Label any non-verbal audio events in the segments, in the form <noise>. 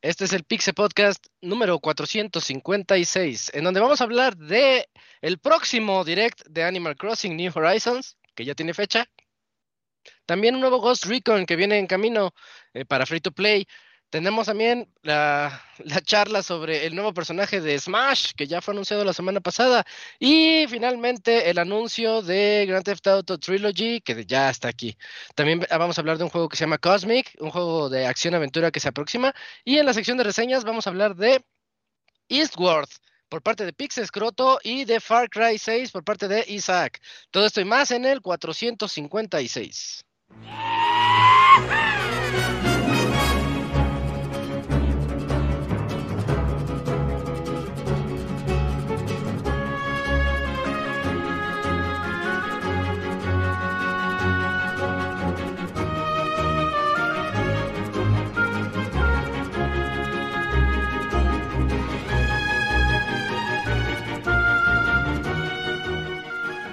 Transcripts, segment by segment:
Este es el Pixel Podcast número 456, en donde vamos a hablar de el próximo direct de Animal Crossing New Horizons, que ya tiene fecha. También un nuevo Ghost Recon que viene en camino eh, para Free to Play. Tenemos también la, la, charla sobre el nuevo personaje de Smash, que ya fue anunciado la semana pasada. Y finalmente el anuncio de Grand Theft Auto Trilogy, que ya está aquí. También vamos a hablar de un juego que se llama Cosmic, un juego de acción-aventura que se aproxima. Y en la sección de reseñas vamos a hablar de Eastward por parte de Pix Scroto y de Far Cry 6 por parte de Isaac. Todo esto y más en el 456.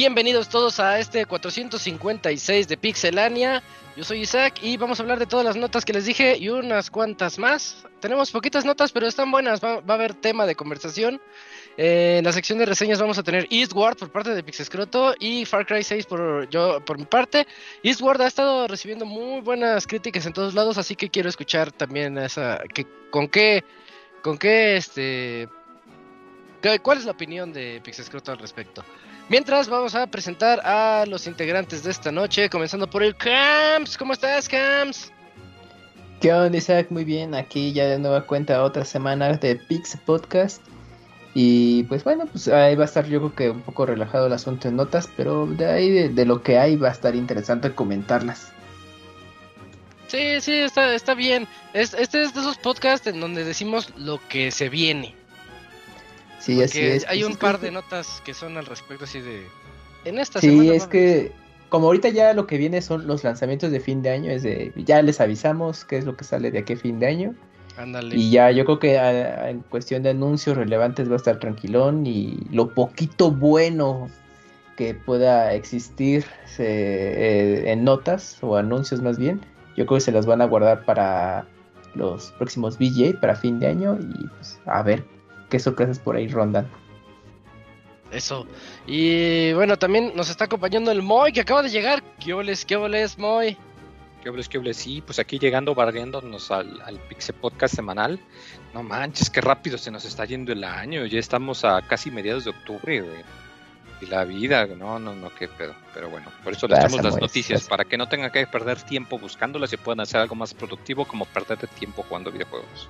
Bienvenidos todos a este 456 de Pixelania. Yo soy Isaac y vamos a hablar de todas las notas que les dije y unas cuantas más. Tenemos poquitas notas, pero están buenas. Va, a haber tema de conversación. Eh, en la sección de reseñas vamos a tener Eastward por parte de Pixescroto y Far Cry 6 por yo por mi parte. Eastward ha estado recibiendo muy buenas críticas en todos lados, así que quiero escuchar también esa que con qué con qué este cuál es la opinión de Pixescroto al respecto. Mientras vamos a presentar a los integrantes de esta noche, comenzando por el Camps. ¿Cómo estás, Camps? ¿Qué onda, Isaac? Muy bien, aquí ya de nueva cuenta otra semana de Pix Podcast. Y pues bueno, pues ahí va a estar yo creo que un poco relajado el asunto en notas, pero de ahí de, de lo que hay va a estar interesante comentarlas. Sí, sí, está, está bien. Es, este es de esos podcasts en donde decimos lo que se viene. Sí, Porque así es. Hay un par que- de notas que son al respecto así de... En esta Sí, semana es que como ahorita ya lo que viene son los lanzamientos de fin de año, es de ya les avisamos qué es lo que sale de aquí a fin de año. Ándale. Y ya yo creo que a- en cuestión de anuncios relevantes va a estar tranquilón y lo poquito bueno que pueda existir se- eh, en notas o anuncios más bien, yo creo que se las van a guardar para los próximos VJ, para fin de año y pues a ver qué sorpresas por ahí rondan. Eso. Y bueno, también nos está acompañando el Moy que acaba de llegar. ¿Qué oles, qué oles, Moy? ¿Qué hables, qué hables? Sí, pues aquí llegando, barriéndonos al, al Pixel Podcast semanal. No manches, qué rápido se nos está yendo el año. Ya estamos a casi mediados de octubre, güey. Y la vida, no, no, no, qué pedo. Pero bueno, por eso les traemos las noticias, pasa. para que no tengan que perder tiempo buscándolas y puedan hacer algo más productivo como perder tiempo jugando videojuegos.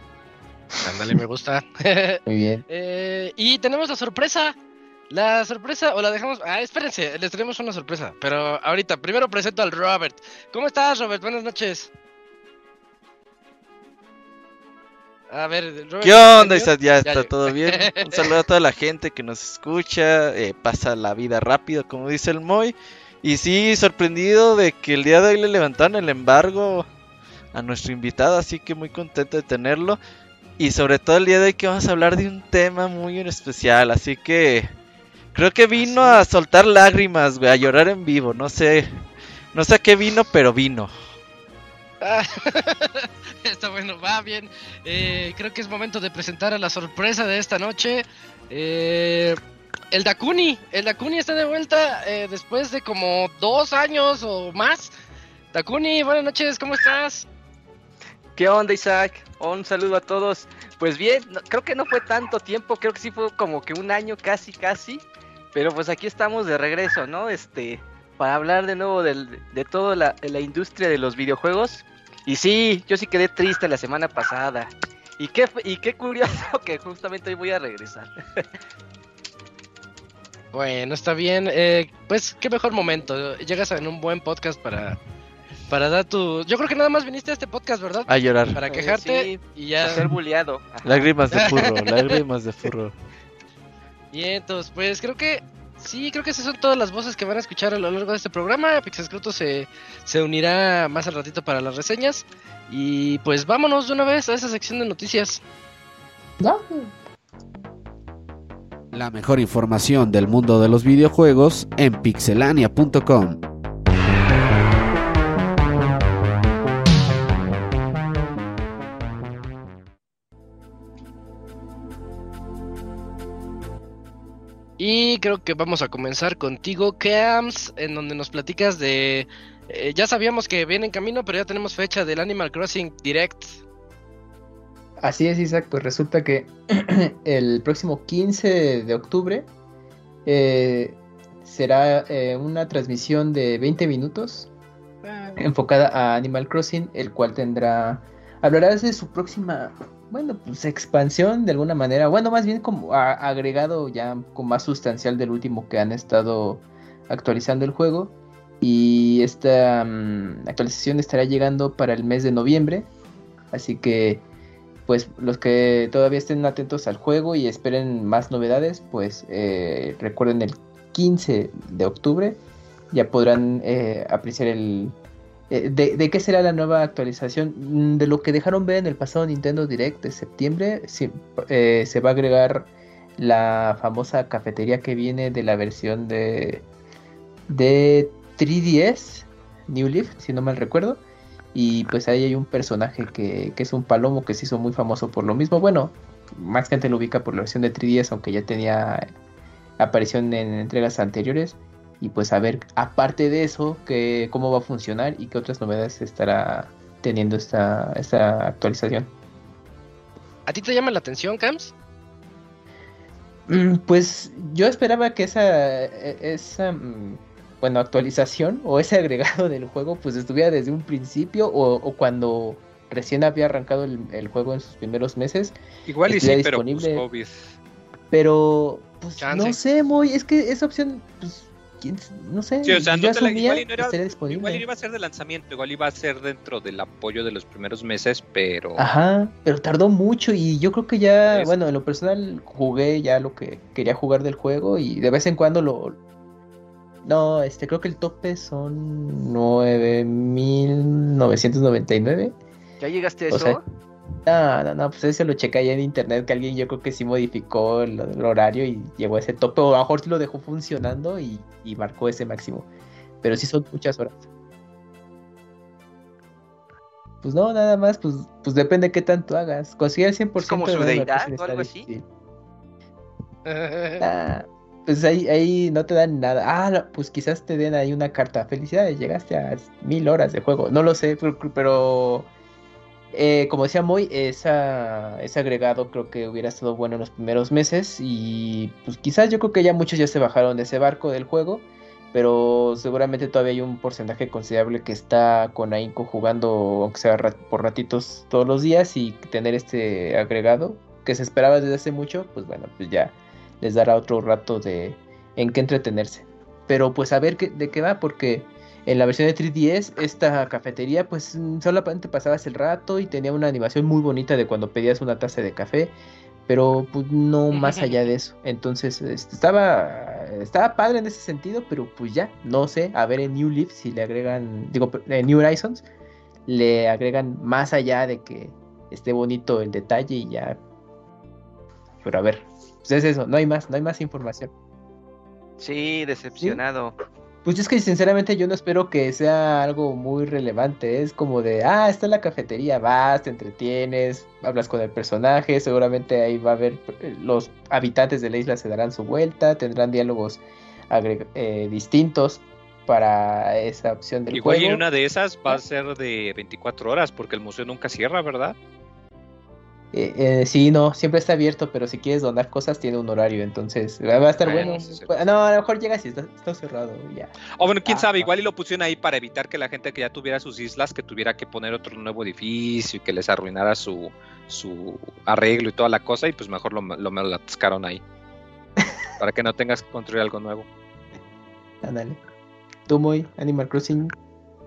Ándale, me gusta. <laughs> Muy bien. Eh, y tenemos la sorpresa. La sorpresa, o la dejamos. Ah, espérense, les tenemos una sorpresa. Pero ahorita, primero presento al Robert. ¿Cómo estás, Robert? Buenas noches. A ver, Robert. ¿Qué onda. Ya Ya está todo bien. <laughs> Un saludo a toda la gente que nos escucha. eh, pasa la vida rápido, como dice el Moy. Y sí, sorprendido de que el día de hoy le levantaron el embargo a nuestro invitado, así que muy contento de tenerlo. Y sobre todo el día de hoy que vamos a hablar de un tema muy en especial, así que creo que vino ¿Ah, a soltar lágrimas, güey, a llorar en vivo. No sé, no sé a qué vino, pero vino. Ah, <laughs> Está bueno, va bien. Eh, creo que es momento de presentar a la sorpresa de esta noche. Eh, el Dakuni. El Dakuni está de vuelta eh, después de como dos años o más. Dakuni, buenas noches, ¿cómo estás? ¿Qué onda, Isaac? Un saludo a todos. Pues bien, creo que no fue tanto tiempo, creo que sí fue como que un año casi, casi. Pero pues aquí estamos de regreso, ¿no? Este, para hablar de nuevo del- de toda la, la industria de los videojuegos. Y sí, yo sí quedé triste la semana pasada. Y qué, y qué curioso <laughs> que justamente hoy voy a regresar. Bueno, está bien. eh, pues qué mejor momento. Llegas en un buen podcast para, para dar tu... Yo creo que nada más viniste a este podcast, ¿verdad? A llorar. Para quejarte sí, y ya... a ser bulleado. Ajá. Lágrimas de furro, <laughs> lágrimas de furro. Bien, entonces, pues creo que sí, creo que esas son todas las voces que van a escuchar a lo largo de este programa. Pixescroto se, se unirá más al ratito para las reseñas. Y pues vámonos de una vez a esa sección de noticias. ¿No? La mejor información del mundo de los videojuegos en pixelania.com. Y creo que vamos a comenzar contigo, Cams, en donde nos platicas de... eh, ya sabíamos que viene en camino, pero ya tenemos fecha del Animal Crossing Direct. Así es, Isaac. Pues resulta que <clears throat> el próximo 15 de octubre eh, será eh, una transmisión de 20 minutos enfocada a Animal Crossing, el cual tendrá. Hablará de su próxima, bueno, pues expansión de alguna manera. Bueno, más bien como a- agregado ya con más sustancial del último que han estado actualizando el juego. Y esta mm, actualización estará llegando para el mes de noviembre. Así que pues los que todavía estén atentos al juego y esperen más novedades, pues eh, recuerden el 15 de octubre ya podrán eh, apreciar el... eh, de, qué será la nueva actualización? Mm, De lo que dejaron ver en el pasado Nintendo Direct de septiembre, eh, se va a agregar la famosa cafetería que viene de la versión de, de 3DS, New Leaf, si no mal recuerdo. Y pues ahí hay un personaje que, que es un palomo que se hizo muy famoso por lo mismo. Bueno, más gente lo ubica por la versión de 3DS, aunque ya tenía aparición en entregas anteriores. Y pues a ver, aparte de eso, que, cómo va a funcionar y qué otras novedades estará teniendo esta, esta actualización. ¿A ti te llama la atención, Cams? Mm, Pues yo esperaba que esa, e- esa mm, bueno, actualización o ese <laughs> agregado del juego pues estuviera desde un principio o, o cuando recién había arrancado el, el juego en sus primeros meses. Igual y sí, pero pues disponible. COVID. Pero pues Chance. no sé, muy, es que esa opción, pues, no sé, Sí, o sea, yo no te la- asumía igual y no que era- estaría Igual iba a ser de lanzamiento, igual iba a ser dentro del apoyo de los primeros meses, pero Ajá, pero tardó mucho y yo creo que ya, Es- bueno, en lo personal jugué ya lo que quería jugar del juego y de vez en cuando lo... No, este, creo que el tope son 9.999. ¿Ya llegaste a O eso? sea, No, no, no, pues ese lo chequé ahí en internet que alguien yo creo que sí modificó el, el horario y llegó a ese tope o a lo mejor sí lo dejó funcionando y, y marcó ese máximo. Pero sí son muchas horas. Pues no, nada más, pues, pues depende qué tanto hagas. Conseguir el 100% ¿Es como de su deidad Crossing o algo así? <laughs> Ah, pues ahí, ahí no te dan nada. Ah, no, pues quizás te den ahí una carta. Felicidades, llegaste a mil horas de juego. No lo sé, pero, pero, eh, como decía Moy, ese agregado creo que hubiera estado bueno en los primeros meses. Y pues quizás yo creo que ya muchos ya se bajaron de ese barco del juego. Pero seguramente todavía hay un porcentaje considerable que está con ahínco jugando, aunque sea por ratitos todos los días. Y tener este agregado que se esperaba desde hace mucho, pues bueno, pues ya les dará otro rato de en qué entretenerse. Pero pues a ver qué, de qué va, porque en la versión de 3DS esta cafetería pues mm, solamente pasabas el rato y tenía una animación muy bonita de cuando pedías una taza de café, pero pues no más <laughs> allá de eso. Entonces este, estaba estaba padre en ese sentido, pero pues ya, no sé, a ver en New Leaf si le agregan, digo, en New Horizons le agregan más allá de que esté bonito el detalle y ya. Pero a ver, pues es eso, no hay más, no hay más información. Sí, decepcionado. Pues es que sinceramente yo no espero que sea algo muy relevante. Es como de, ah, está la cafetería, vas, te entretienes, hablas con el personaje, seguramente ahí va a haber, eh, los habitantes de la isla se darán su vuelta, tendrán diálogos eh, distintos para esa opción del igual y juego. en una de esas va a ser de 24 horas, porque el museo nunca cierra, ¿verdad? Eh, eh, sí, no, siempre está abierto, pero si quieres donar cosas tiene un horario, entonces va a estar Bueno. Pues, No, a lo mejor llegas y está, está cerrado, ya. O bueno, quién Ah, sabe, igual y lo pusieron ahí para evitar que la gente que ya tuviera sus islas, que tuviera que poner otro nuevo edificio y que les arruinara su, su arreglo y toda la cosa, y pues mejor lo, lo, lo atascaron ahí. <laughs> para que no tengas que construir algo nuevo. Ándale. Tú muy Animal Crossing.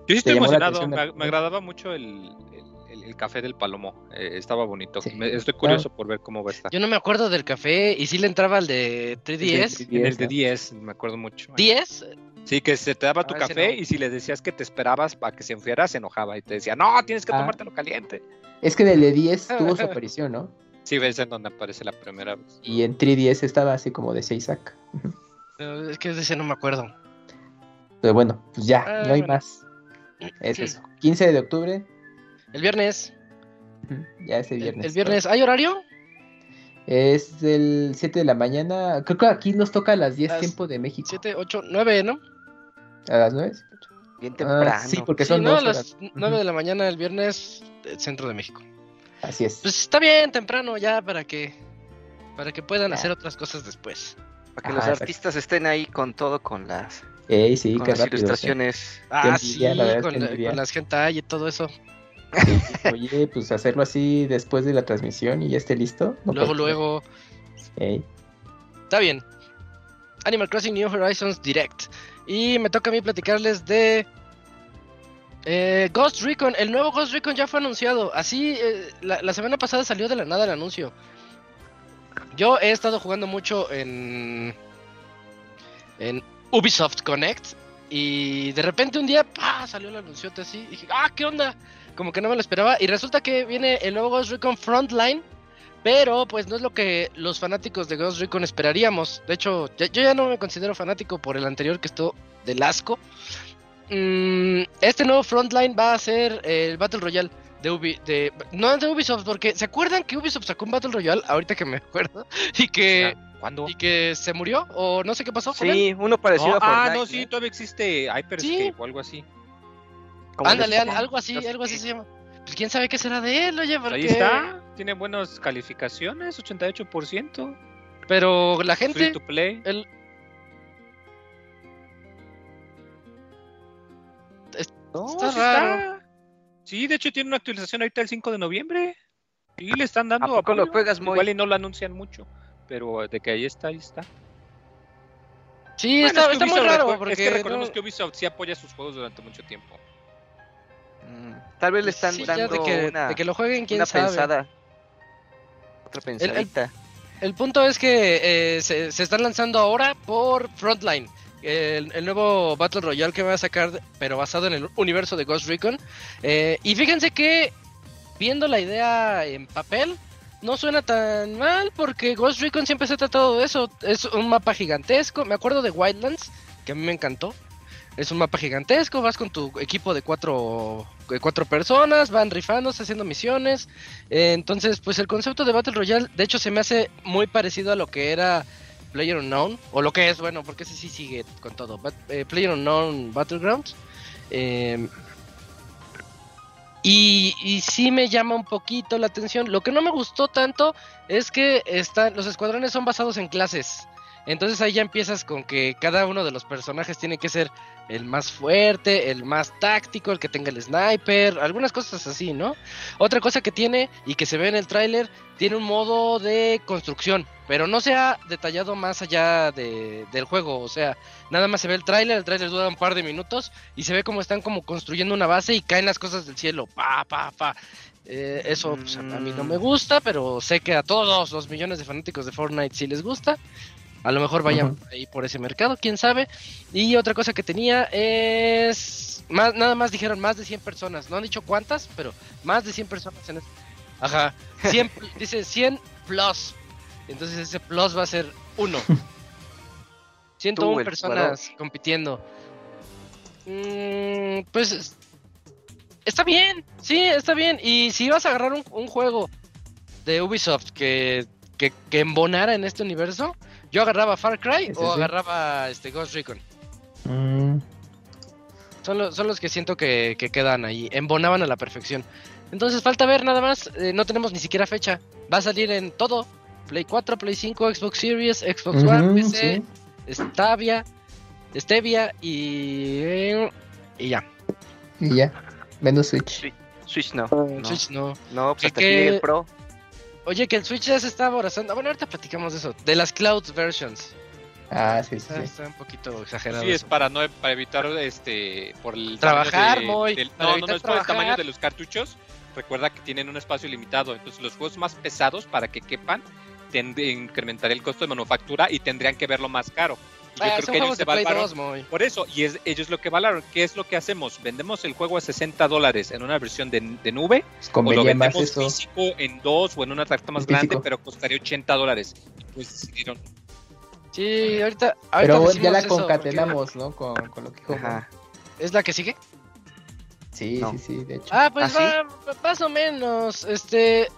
Yo sí estoy emocionado, me, agradaba mucho el, el- el- el café del Palomo, eh, estaba bonito. Sí. Me- estoy curioso por ver cómo va a estar. Yo no me acuerdo del café y sí le entraba al de 3DS. En el ¿no? de 10, me acuerdo mucho. ¿10? Sí, que se te daba tu Ah, ese café no. y si le decías que te esperabas para que se enfriara, se enojaba y te decía, no, tienes que Ah. tomártelo caliente. Es que en el de 10 <laughs> tuvo su aparición, ¿no? Sí, ves en donde aparece la primera vez. Y en 3DS estaba así como de 6 sac. Es que de ese no me acuerdo. Pero bueno, pues ya, Ah, no hay bueno. más. Es eso. 15 de octubre, El viernes. ya ese El, viernes. el viernes, ¿hay horario? Es el 7 de la mañana. Creo que aquí nos toca a las 10 Las tiempo de México. 7, 8, 9, ¿no? ¿A las 9? Bien temprano. Ah, sí, porque Sí, son no, a las horas. 9 Ujú, de la mañana el viernes, eh, centro de México. Así es. Pues está bien, temprano ya para que para que puedan Ya. hacer otras cosas después. Para que Ajá, los exacto. artistas estén ahí con todo, con las, Ey, sí, con qué las rápido. ¿eh? ilustraciones. Ah, envidia, sí, la con, la- con las hentai y todo eso. <laughs> Oye, pues hacerlo así después de la transmisión y ya esté listo. No luego, luego. Ey, Está bien. Animal Crossing New Horizons Direct. Y me toca a mí platicarles de eh, Ghost Recon. El nuevo Ghost Recon ya fue anunciado. Así, eh, la, la semana pasada salió de la nada el anuncio. Yo he estado jugando mucho en, en Ubisoft Connect. Y de repente un día ¡pah! salió el anuncio así. Y dije, ah, ¿qué onda? Como que no me lo esperaba. Y resulta que viene el nuevo Ghost Recon Frontline. Pero pues no es lo que los fanáticos de Ghost Recon esperaríamos. De hecho, ya- yo ya no me considero fanático por el anterior que estuvo del asco. Mm, este nuevo Frontline va a ser el Battle Royale de Ubi, de no de Ubisoft, porque ¿se acuerdan que Ubisoft sacó un Battle Royale? Ahorita que me acuerdo. <laughs> Y que, ¿Cuándo? y que se murió, o no sé qué pasó con él. Sí, uno parecido No, a Fortnite. ah, no, sí, todavía existe Hyperscape Sí. o algo así. Como Ándale, al- algo así, algo así se llama. Pues quién sabe qué será de él, oye, porque... Ahí está, tiene buenas calificaciones, 88%. Pero la Free gente, to play. el, No, está sí raro. Sí, de hecho tiene una actualización ahorita el 5 de noviembre. Y le están dando ¿A poco lo apoyo. juegas? Igual y no lo anuncian mucho, pero de que ahí está, ahí está. sí, Bueno, está, es que está muy raro, porque Es que recordemos no- que Ubisoft sí apoya sus juegos durante mucho tiempo. Mm, Tal vez le están Sí, dando de que, una, de que lo jueguen, quién una sabe. pensada. Otra pensadita. El punto es que eh, se, se están lanzando ahora por Frontline, el, el nuevo Battle Royale que va a sacar, pero basado en el universo de Ghost Recon. Eh, y fíjense que, viendo la idea en papel, no suena tan mal, porque Ghost Recon siempre se ha tratado de eso. Es un mapa gigantesco. Me acuerdo de Wildlands, que a mí me encantó. Es un mapa gigantesco, vas con tu equipo de cuatro, cuatro personas, van rifándose, haciendo misiones. Eh, entonces, pues el concepto de Battle Royale, de hecho, se me hace muy parecido a lo que era Player Unknown, o lo que es, bueno, porque ese sí sigue con todo. Bat- eh, Player Unknown Battlegrounds. Eh, y, y sí me llama un poquito la atención. Lo que no me gustó tanto es que están, los escuadrones son basados en clases. Entonces ahí ya empiezas con que cada uno de los personajes tiene que ser el más fuerte, el más táctico, el que tenga el sniper, algunas cosas así, ¿no? Otra cosa que tiene y que se ve en el tráiler, tiene un modo de construcción, pero no se ha detallado más allá de- del juego, o sea, nada más se ve el tráiler, el tráiler dura un par de minutos y se ve como están como construyendo una base y caen las cosas del cielo, pa, pa, pa. Eh, eso pues, a mí no me gusta, pero sé que a todos los millones de fanáticos de Fortnite sí les gusta. A lo mejor vayan Ujú. ahí por ese mercado, quién sabe. Y otra cosa que tenía es. Más, nada más dijeron más de 100 personas. No han dicho cuántas, pero más de 100 personas en este. Ajá. <laughs> 100, pl- dice 100 plus. Entonces ese plus va a ser 1. 101 <laughs> el personas compitiendo. Mm, pues. es- Está bien, sí, está bien. Y si vas a agarrar un, un juego de Ubisoft que, que, que embonara en este universo, yo agarraba Far Cry Sí, sí, o sí. agarraba este Ghost Recon. Mm, Son, los- son los que siento que, que quedan ahí, embonaban a la perfección. Entonces falta ver nada más, eh, no tenemos ni siquiera fecha. Va a salir en todo: Play 4, Play 5, Xbox Series, Xbox One, PC, sí. Stavia, Stevia y, y ya. Y ya. Menos Switch. Switch no. No, Switch no. no pues Pro. Oye, que el Switch ya se está aborazando. Bueno, ahorita platicamos de eso. De las Cloud versions. Ah, sí, sí. Está, sí. está un poquito exagerado. Sí, es eso. para no para evitar este por el Trabajar, tamaño de- del- no, no, no es por el tamaño de los cartuchos. Recuerda que tienen un espacio limitado, entonces los juegos más pesados para que quepan tend- incrementaría el costo de manufactura y tendrían que verlo más caro. Yo creo que ellos se valoraron 2, Moy. por eso, y es, ellos lo que valoran, ¿qué es lo que hacemos? ¿Vendemos el juego a 60 dólares en una versión de, de nube? Pues ¿O lo vendemos eso. físico en dos o en una tarjeta más grande, pero costaría 80 dólares? Pues decidieron. Sí, ahorita. ahorita Pero ya la eso, concatenamos, ¿no? Con, con lo que dijo. ¿Es la que sigue? Sí, No. sí, sí, de hecho. Ah, pues ¿Ah, va, más o menos. Este.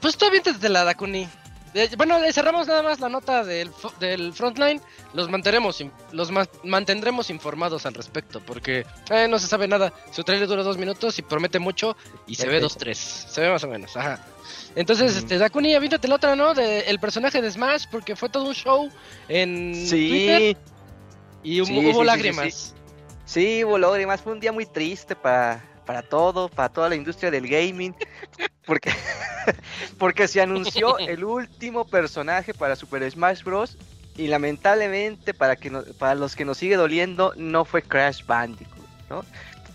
Pues tú aviéntate la Dakuni. Bueno, le cerramos nada más la nota del, del frontline. Los mantendremos, in- los ma- mantendremos informados al respecto. Porque eh, no se sabe nada. Su trailer dura dos minutos y promete mucho. Y se ve dos, tres. Se ve más o menos. Ajá. Entonces, este, Dakuni, aviéntate la otra, ¿no? De el personaje de Smash. Porque fue todo un show en Twitter. Sí, Y hubo, Sí, sí, hubo sí, lágrimas. sí, hubo lágrimas. Fue un día muy triste para, para todo, para toda la industria del gaming. Porque, <laughs> porque se anunció <laughs> el último personaje para Super Smash Bros. Y lamentablemente, para, que no- para los que nos sigue doliendo, no fue Crash Bandicoot, ¿no?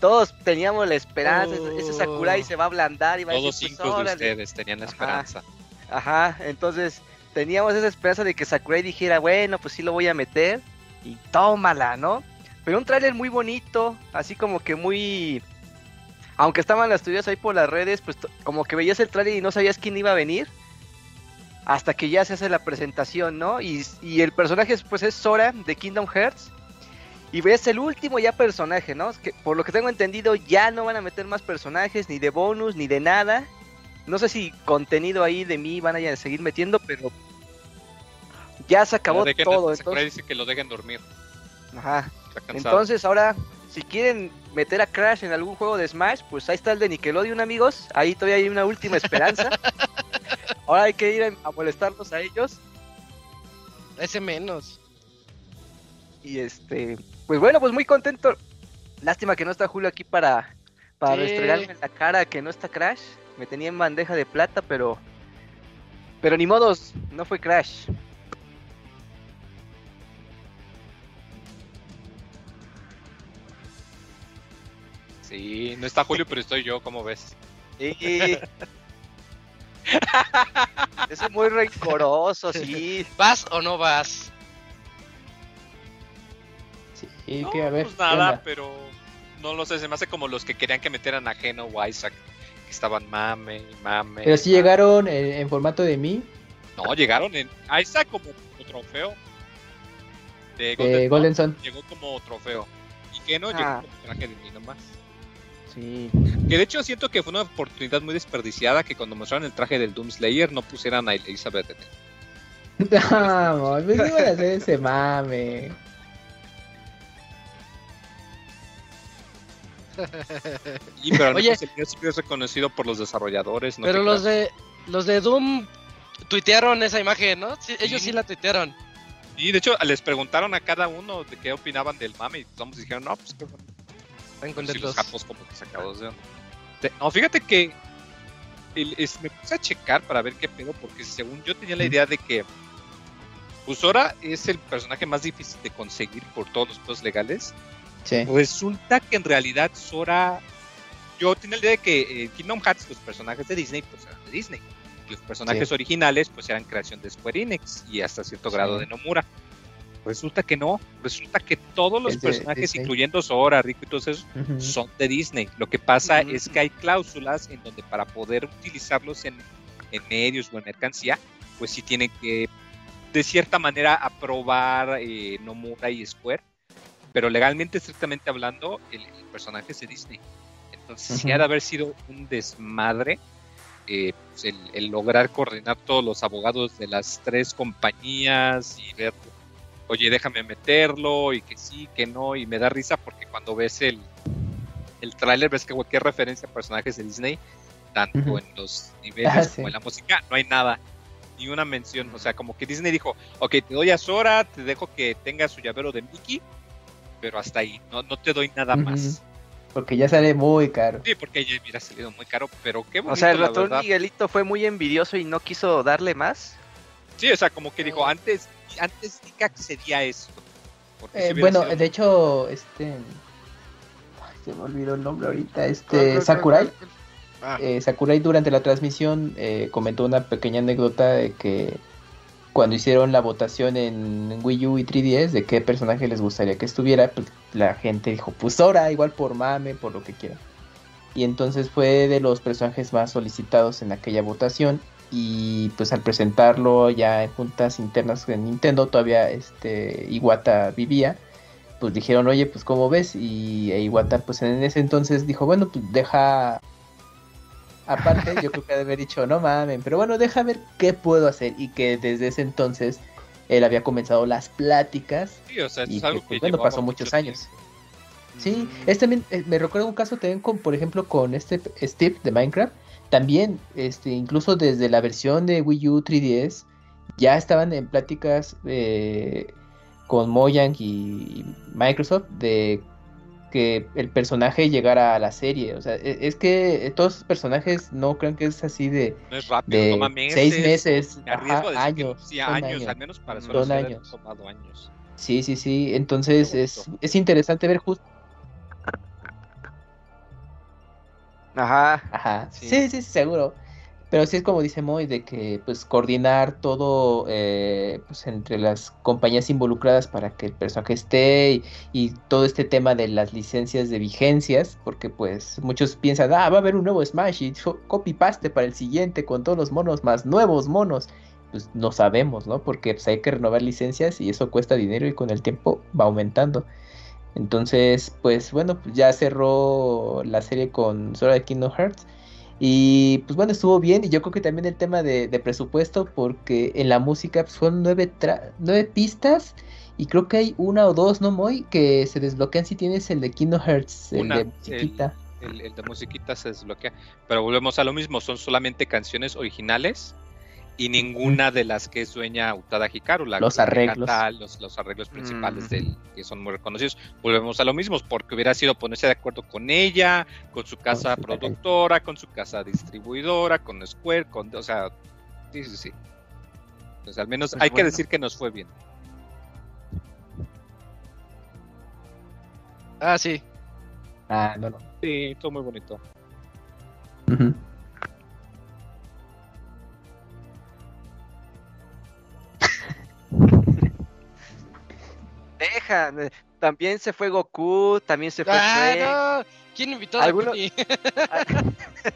Todos teníamos la esperanza, ese Sakurai se va a ablandar y va a Todos pues, cinco de ustedes tenían la Ajá. esperanza. Ajá, entonces teníamos esa esperanza de que Sakurai dijera, bueno, pues sí lo voy a meter y tómala, ¿no? Pero un tráiler muy bonito, así como que muy... Aunque estaban las teorías ahí por las redes, pues como que veías el tráiler y no sabías quién iba a venir. Hasta que ya se hace la presentación, ¿no? Y, y el personaje pues es Sora de Kingdom Hearts. Y ves el último ya personaje, ¿no? Que por lo que tengo entendido ya no van a meter más personajes, ni de bonus, ni de nada. No sé si contenido ahí de mí van a seguir metiendo, pero ya se acabó todo. Sakurai Entonces, dice que lo dejen dormir. ajá. Entonces ahora, si quieren meter a Crash en algún juego de Smash, pues ahí está el de Nickelodeon, amigos. Ahí todavía hay una última esperanza. <laughs> ahora hay que ir a- molestarlos a ellos. Ese menos. Y este, pues bueno, pues muy contento. Lástima que no está Julio aquí para, para Sí. restregarme en la cara que no está Crash. Me tenía en bandeja de plata, pero. Pero ni modos, no fue Crash. Sí, no está Julio, pero estoy yo, ¿cómo ves? Sí. <laughs> es muy rencoroso, sí. ¿Vas o no vas? Sí, no, que a ver. pues ¿qué nada, pero no lo sé, se me hace como los que querían que metieran a Geno o Isaac, que estaban mame, y mame. Pero si mame. llegaron en, en formato de mí, No, llegaron en Isaac como, como trofeo. De de Golden, Golden Sun. Llegó como trofeo. Y Geno Ah. llegó como traje de mí nomás. Sí. Que de hecho siento que fue una oportunidad muy desperdiciada que cuando mostraron el traje del Doom Slayer no pusieran a Elizabeth. <laughs> Vamos, me iban a hacer ese mame. Y pero Oye. no es reconocido por los desarrolladores. No Pero los de los de Doom tuitearon esa imagen, ¿no? Sí, ellos sí la tuitearon. Y de hecho les preguntaron a cada uno de qué opinaban del mame y todos dijeron, no, pues qué bueno. Están Sí, contentos. los japos como que sacados de onda. No, fíjate que el- es- me puse a checar para ver qué pedo, porque según yo tenía la idea de que Usora es el personaje más difícil de conseguir por todos los pedos legales. Sí. Resulta que en realidad Sora. Yo tenía la idea de que eh, Kingdom Hearts, los personajes de Disney, pues eran de Disney. Los personajes Sí. originales, pues eran creación de Square Enix y hasta cierto Sí. grado de Nomura. Resulta que no. Resulta que todos los personajes, Disney. incluyendo Sora, Rico y todos esos, son de Disney. Lo que pasa es que hay cláusulas en donde para poder utilizarlos en, en medios o en mercancía, pues sí tienen que, de cierta manera, aprobar eh, Nomura y Square. Pero legalmente, estrictamente hablando, el, el personaje es de Disney. Entonces, sí Ujú. ha de haber sido un desmadre eh, pues, el, el lograr coordinar todos los abogados de las tres compañías y ver, oye, déjame meterlo y que sí, que no, y me da risa porque cuando ves el, el tráiler ves que cualquier referencia a personajes de Disney, tanto en los niveles Ah, sí. como en la música, no hay nada, ni una mención, o sea, como que Disney dijo, ok, te doy a Sora, te dejo que tenga su llavero de Mickey, pero hasta ahí, no, no te doy nada más. Porque ya sale muy caro. Sí, porque ya hubiera salido muy caro, pero qué bonito, O sea, el ratón. Miguelito fue muy envidioso y no quiso darle más. Sí, o sea, como que dijo, antes antes que accedía a Eh, hubiera bueno, sido- de hecho, este. ay, se me olvidó el nombre ahorita. ¿Cuál, Este, Sakurai. Ah, eh, Sakurai durante la transmisión eh, comentó una pequeña anécdota de que cuando hicieron la votación en Wii U y 3DS de qué personaje les gustaría que estuviera, pues la gente dijo, pues Sora, igual por mame, por lo que quiera. Y entonces fue de los personajes más solicitados en aquella votación y pues al presentarlo ya en juntas internas de Nintendo todavía este Iwata vivía pues dijeron oye pues cómo ves y e Iwata pues en ese entonces dijo bueno pues deja aparte yo creo que de haber dicho no mamen pero bueno deja ver qué puedo hacer y que desde ese entonces él había comenzado las pláticas Sí, o sea, y es que, algo pues, que bueno, pasó muchos mucho años. tiempo. Sí, Mm. es también, eh, me recuerdo un caso también con, por ejemplo, con este Steve de Minecraft, también, este, incluso desde la versión de Wii U 3DS, ya estaban en pláticas eh, con Mojang y Microsoft de que el personaje llegara a la serie, o sea, e- es que todos los personajes no creo que es así de, No es rápido, de toma meses. seis meses, Me ajá, a que años, sí, años, años. al menos para solo años. tomado años. Sí, sí, sí. Entonces es, es interesante ver justo. Ajá. Ajá. Sí. Sí. sí, seguro. Pero sí es como dice Moy, de que pues coordinar todo eh, pues entre las compañías involucradas para que el personaje esté y, y todo este tema de las licencias de vigencias, porque pues muchos piensan, ah, va a haber un nuevo Smash y fo- copy paste para el siguiente con todos los monos más nuevos monos. Pues no sabemos, ¿no? Porque pues, hay que renovar licencias y eso cuesta dinero y con el tiempo va aumentando. Entonces, pues bueno, pues ya cerró la serie con Sora de Kingdom Hearts. Y pues bueno, estuvo bien. Y yo creo que también el tema de, de presupuesto, porque en la música pues, son nueve, nueve pistas. Y creo que hay una o dos, ¿no, Moy? Que se desbloquean si tienes el de Kingdom Hearts, el Una, de el- musiquita. El, el de musiquita se desbloquea. Pero volvemos a lo mismo, son solamente canciones originales y ninguna de las que es dueña Utada Hikaru. La, Los arreglos. canta los, los arreglos principales Mm. del, que son muy reconocidos. Volvemos a lo mismo, porque hubiera sido ponerse de acuerdo con ella, con su casa su productora, con su casa distribuidora, con Square, con, o sea, sí, sí, sí. Pues al menos Pues hay que decir que nos fue bien. ah, sí. Ah, no, no. Sí, todo muy bonito. Deja. Eh, También se fue Goku, también se fue Shrek. Ah, no. ¿Quién invitó a Alguno- Cookie? <laughs>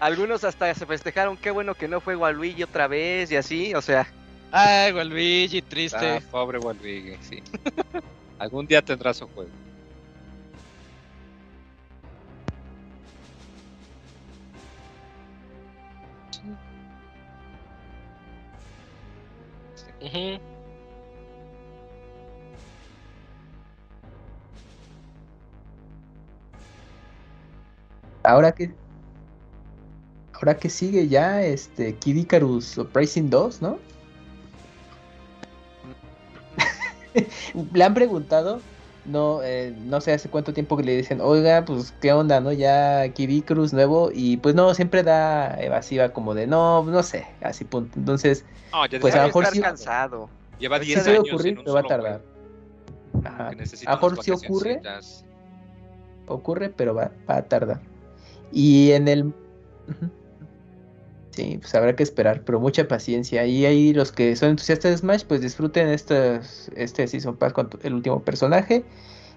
Algunos hasta se festejaron, qué bueno que no fue Waluigi otra vez y así, o sea, Ay, Waluigi, triste. Ah, pobre Waluigi, sí. <laughs> Algún día tendrá su juego. Ujú. Ahora que. Ahora que sigue ya, este, Kid Icarus Uprising 2, ¿no? <laughs> Le han preguntado, no, eh, no sé hace cuánto tiempo que le dicen, oiga, pues qué onda, ¿no? Ya Kid Icarus nuevo, y pues no, siempre da evasiva como de, no, no sé, así punto. Entonces, No, ya Pues a lo mejor estar sí- cansado. lleva se 10 puede años ocurrir, en un pero va a tardar. Ajá. A lo mejor sí ocurre, ocurre, pero va, va a tardar. Y en el... Sí, pues habrá que esperar, pero mucha paciencia. Y ahí los que son entusiastas de Smash, pues disfruten estos, este Season Pass con el último personaje.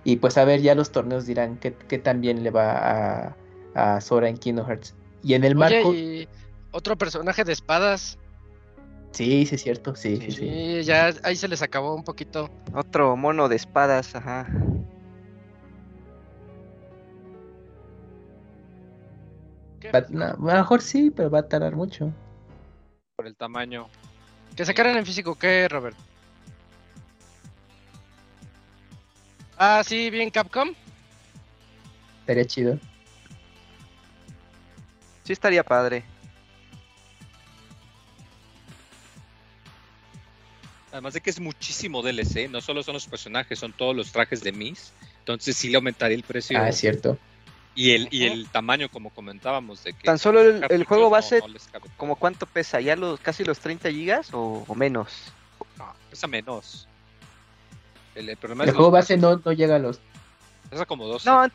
Y pues a ver, ya los torneos dirán qué, qué tan bien le va a, a Sora en Kingdom Hearts. Y en el Oye, marco... y otro personaje de espadas. Sí, sí, es cierto, sí, sí, sí. Sí, ya ahí se les acabó un poquito. Otro mono de espadas, ajá. Va- no, a lo mejor sí, pero va a tardar mucho. Por el tamaño. Que sacaran en físico, ¿qué, Robert? Ah, sí, bien Capcom. Estaría chido. Sí estaría padre. Además de que es muchísimo DLC, no solo son los personajes, son todos los trajes de Miss. Entonces sí le aumentaría el precio. Ah, es cierto. Y, el, y el tamaño, como comentábamos, de que Tan solo el, juego no- base, no como cuánto pesa, ya los casi los 30 gigas o, o menos. Pesa menos. El, el problema El es juego los base no, no llega a los. Pesa como 12, No,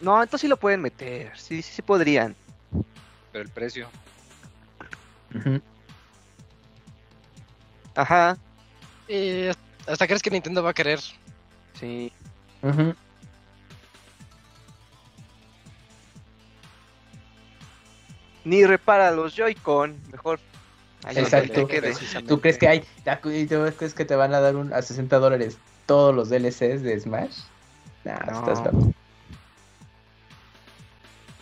no, entonces sí lo pueden meter. Sí, sí, sí podrían. pero el precio. Ajá. Eh, ¿Hasta crees que Nintendo va a querer? Sí. Ujú. Ni repara los Joy-Con. Mejor. Exacto. ¿Tú crees que hay? ¿y ¿Tú crees que te van a dar un, a 60 dólares todos los DLCs de Smash? Nah, No. estás loco.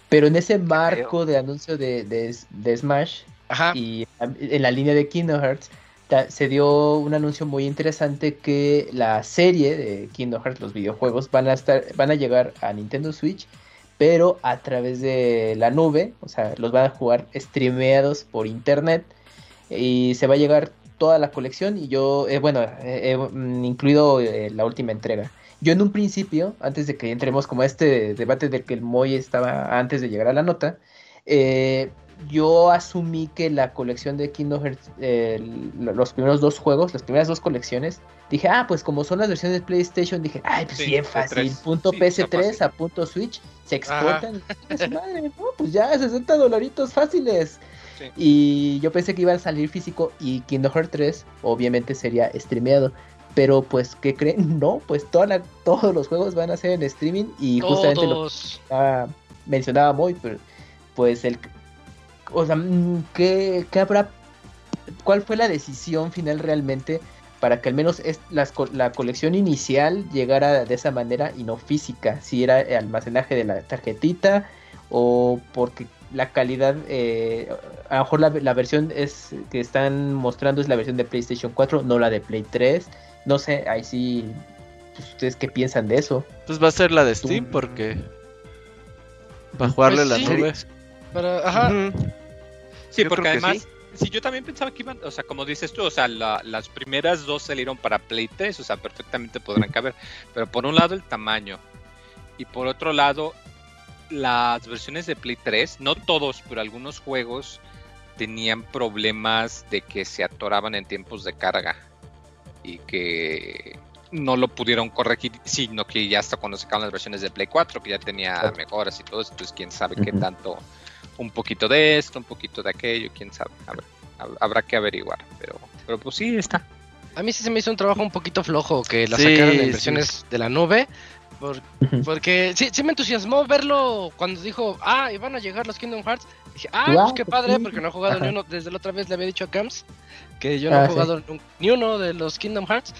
Pero en ese marco de anuncio de, de, de Smash Ajá. y en la línea de Kingdom Hearts ta- se dio un anuncio muy interesante que la serie de Kingdom Hearts, los videojuegos, van a estar, van a llegar a Nintendo Switch, pero a través de la nube, o sea, los van a jugar streameados por internet y se va a llegar toda la colección y yo, eh, bueno, eh, eh, incluido eh, la última entrega. Yo en un principio, antes de que entremos como a este debate del que el Moy estaba antes de llegar a la nota, eh, yo asumí que la colección de Kingdom Hearts, eh, los primeros dos juegos, las primeras dos colecciones, dije, ah, pues como son las versiones de PlayStation, dije, ay, pues Sí, bien fácil, punto Sí, está PS3 fácil. a punto Switch, se exportan, su madre, no, pues ya, 60 dolaritos fáciles. Sí. Y yo pensé que iban a salir físico y Kingdom Hearts 3 obviamente sería streameado. Pero pues, ¿qué creen? <laughs> No, pues toda la- todos los juegos van a ser en streaming y justamente lo Todos. ah, mencionaba Moy, pero pues el o sea, mm, ¿qué, qué habrá cuál fue la decisión final realmente para que al menos es, las la colección inicial llegara de esa manera y no física, si era el almacenaje de la tarjetita o porque la calidad, eh, a lo mejor la, la versión es que están mostrando es la versión de PlayStation 4, no la de Play 3, no sé, ahí sí, pues, ustedes qué piensan de eso. Pues va a ser la de Steam Tú- porque. Para jugarle Pues la sí. nube. Pero, ajá. Sí, Yo porque además, sí. yo también pensaba que iban, o sea, como dices tú, o sea, la- las primeras dos salieron para Play 3, o sea, perfectamente podrán caber, pero por un lado el tamaño y por otro lado las versiones de Play 3, no todos, pero algunos juegos tenían problemas de que se atoraban en tiempos de carga y que no lo pudieron corregir, sino que ya hasta cuando sacaron las versiones de Play 4, que ya tenía mejoras y todo eso, entonces quién sabe qué Ujú. tanto, un poquito de esto, un poquito de aquello, quién sabe, habrá, hab- habrá que averiguar, pero, pero pues sí está. A mí sí se me hizo un trabajo un poquito flojo que la Sí, sacaran en sí. versiones de la nube. por- porque sí, sí me entusiasmó verlo cuando dijo, ah, iban a llegar los Kingdom Hearts. Dije, ah, pues qué padre, porque no he jugado Ajá. ni uno. Desde la otra vez le había dicho a Camps que yo no Ah, he sí. jugado ni uno de los Kingdom Hearts.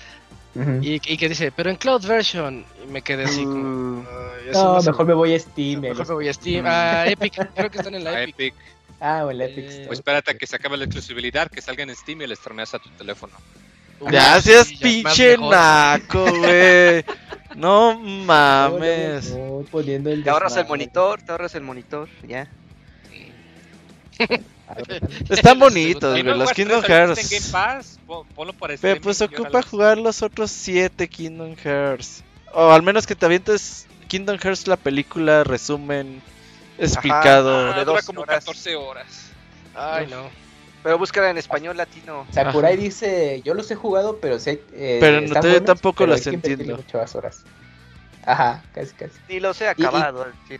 Y, y que dice, pero en Cloud Version. Y me quedé así como. Uh, "Ay, eso No, mejor me voy a Steam. mejor los- me voy a Steam. Ah, Epic. Creo que están en la <laughs> A Epic. Epic, Ah, o el Epic Eh, pues espérate a que se acabe la exclusividad, que salga en Steam y le estroneas a tu teléfono. Gracias, pinche naco, güey. <laughs> No mames. poniendo el Te ahorras el monitor, te ahorras el monitor, ya. <laughs> <laughs> Están bonitos, güey. Los Kingdom Hearts. En Game Pass, pon- ponlo para Pero streaming pues y ocupa jugar los otros 7 Kingdom Hearts. O al menos que te avientes Kingdom Hearts la película, resumen, explicado. Ah, de dura 12 como horas. 14 horas. Ay, no. Pero búscala en español latino. Sakurai dice, yo los he jugado, pero sé... eh, Pero no te- buenos, tampoco pero invertirle entiendo. muchas horas. Ajá, casi, casi. Ni los he Y- y- acabado. sí.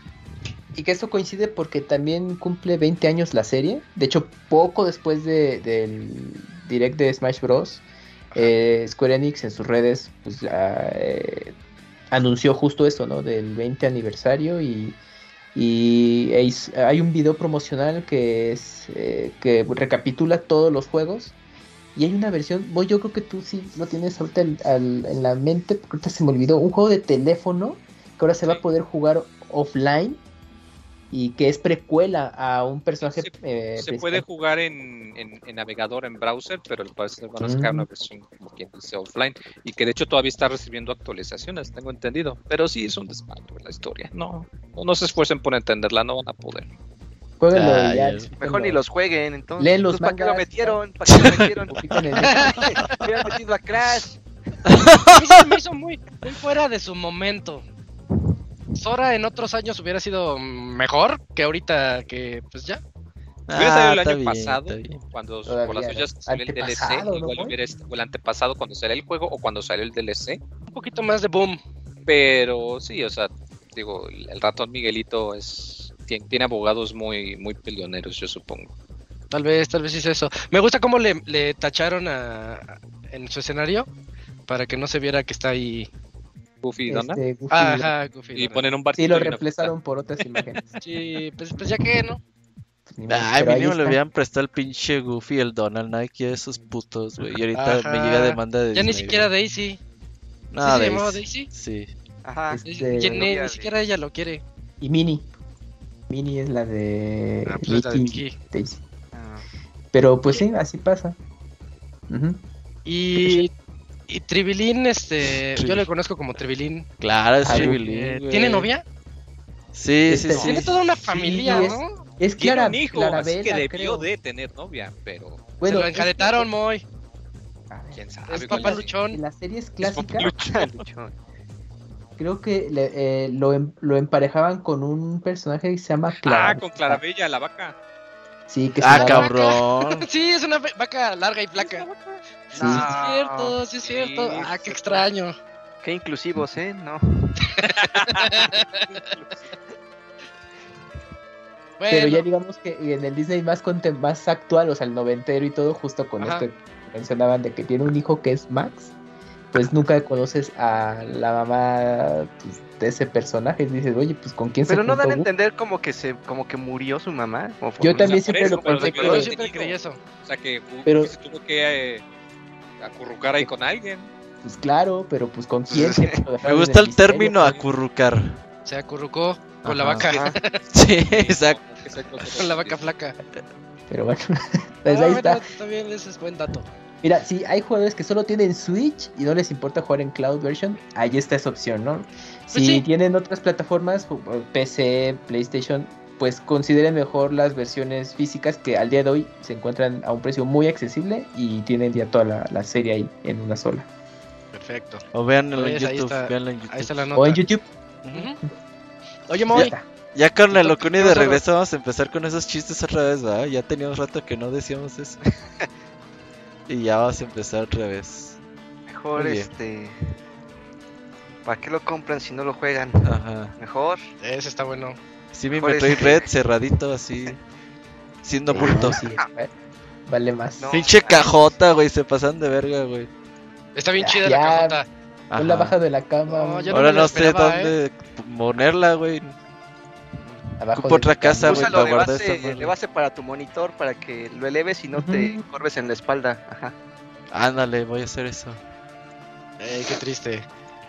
Y que esto coincide porque también cumple 20 años la serie. De hecho, poco después de- del direct de Smash Bros. eh, Square Enix en sus redes pues, eh, anunció justo esto, ¿no? Del 20 aniversario y, y hay un video promocional que es eh, que recapitula todos los juegos y hay una versión, voy yo creo que tú sí lo tienes ahorita al- al- en la mente porque ahorita se me olvidó, un juego de teléfono que ahora se va a poder jugar offline y que es precuela a un personaje Se- eh, Se puede jugar en, en- en navegador, en browser, pero al parecer van a sacar Mm. una versión como quien dice offline y que de hecho todavía está recibiendo actualizaciones, tengo entendido. Pero sí es un desmadre la historia. No, no, no se esfuercen por entenderla, no van a poder. Jueguenlo Ah, ya. Mejor ni los jueguen, entonces. Leen los Entonces, ¿Para qué lo metieron? ¿Para qué lo <laughs> metieron? El- <laughs> <laughs> Hubieran metido a Crash. Me hizo muy, muy fuera de su momento. Sora en otros años hubiera sido mejor que ahorita que pues ya. Hubiera salido el está año bien, pasado, cuando por las que salió el DLC, Antepasado, ¿no, igual hubiera o el antepasado cuando salió el juego o cuando salió el DLC. Un poquito más de boom. Pero sí, o sea, digo, el el ratón Miguelito es tiene, tiene abogados muy, muy peleoneros, yo supongo. Tal vez, tal vez es eso. Me gusta cómo le, le tacharon a, en su escenario para que no se viera que está ahí. Goofy y Donald. Este, Goofy, Ah, Ajá, Goofy. Y ponen un barquito Sí, lo y reemplazaron por otras imágenes. <laughs> Sí, pues, pues ya que, ¿no? Pues Ay, mínimo le habían prestado el pinche Goofy y el Donald Nike a esos putos, güey. Y ahorita Ajá. me llega demanda de Ya ni siquiera güey. Daisy. No, ¿Sí se llamaba Daisy? Sí. Ajá. Este, Ya ni, siquiera ella lo quiere. Y Minnie. Minnie es la de Ah, pues es la de. Daisy. Ah. Pero pues sí, así pasa. Ujú. Y, y Tribilín, este, yo le conozco como Tribilín. Claro, es Ay, Tribilín, Eh. ¿Tiene novia? Sí, sí, Este, sí. Tiene toda una Sí, familia, es- ¿no? Es Tiene Clara, un hijo, Clarabella, así que debió creo. de tener novia, pero Se lo es que- enjaretaron, Moy. a ver, quién sabe. Es papá En luchón. las series Es clásicas, papá Luchón. creo que le- eh, lo, em- lo emparejaban con un personaje que se llama Ah, Clara. con Clarabella, la vaca. Sí, que se Ah, cabrón. <laughs> Sí, es una vaca larga y flaca. Sí. Sí, es cierto, sí es sí, cierto. Ah, qué extraño. Qué inclusivos, ¿eh? No. <laughs> Pero ya digamos que en el Disney más más actual, o sea, el noventero y todo, justo con Ajá. esto que mencionaban de que tiene un hijo que es Max, pues nunca conoces a la mamá pues, de ese personaje. Y dices, oye, pues con quién Pero se no dan a juntó Gu-?" entender como que se como que murió su mamá. Yo también siempre eso, lo pero pensé yo siempre creí eso. O sea que Pero- se tuvo que eh, acurrucar ahí con alguien. Pues claro, pero pues con quién siempre lo Me gusta el misterio, término pues. acurrucar. Se acurrucó con la vaca, Ajá. <laughs> Sí, exacto. <laughs> Con la vaca flaca. Pero bueno, <laughs> pues Ah, ahí está. está bien, ese es buen dato. Mira, si hay jugadores que solo tienen Switch y no les importa jugar en cloud version, ahí está esa opción, ¿no? Si Pues sí. tienen otras plataformas, PC, PlayStation, pues consideren mejor las versiones físicas que al día de hoy se encuentran a un precio muy accesible y tienen ya toda la, la serie ahí en una sola. Perfecto. O véanlo en Pues ahí YouTube. está- véanlo en YouTube. Ahí está la O en nota. YouTube. Oye, Moy. Ya con el TikTok, Locuni de regreso vamos a empezar con esos chistes otra vez, ¿verdad? Ya teníamos rato que no decíamos eso. <laughs> y ya vamos a empezar otra vez. Mejor este. ¿Para qué lo compran si no lo juegan? Ajá. Mejor. ese está bueno. Sí, mi Metroid este- Red cerradito así. Siendo bulto. sí, vale- más. No. Pinche cajota, güey. Se pasan de verga, güey. Está bien Ya, chida ya. la cajota. Pon la Ajá. baja de la cama. No, yo Ahora me la no sé esperaba, dónde ponerla, güey. abajo ocupo otra casa, güey, para de guardar base, esta de base para tu monitor para que lo eleves y no te Ujú. corres en la espalda. Ajá. Ándale, voy a hacer eso. Ey, qué triste.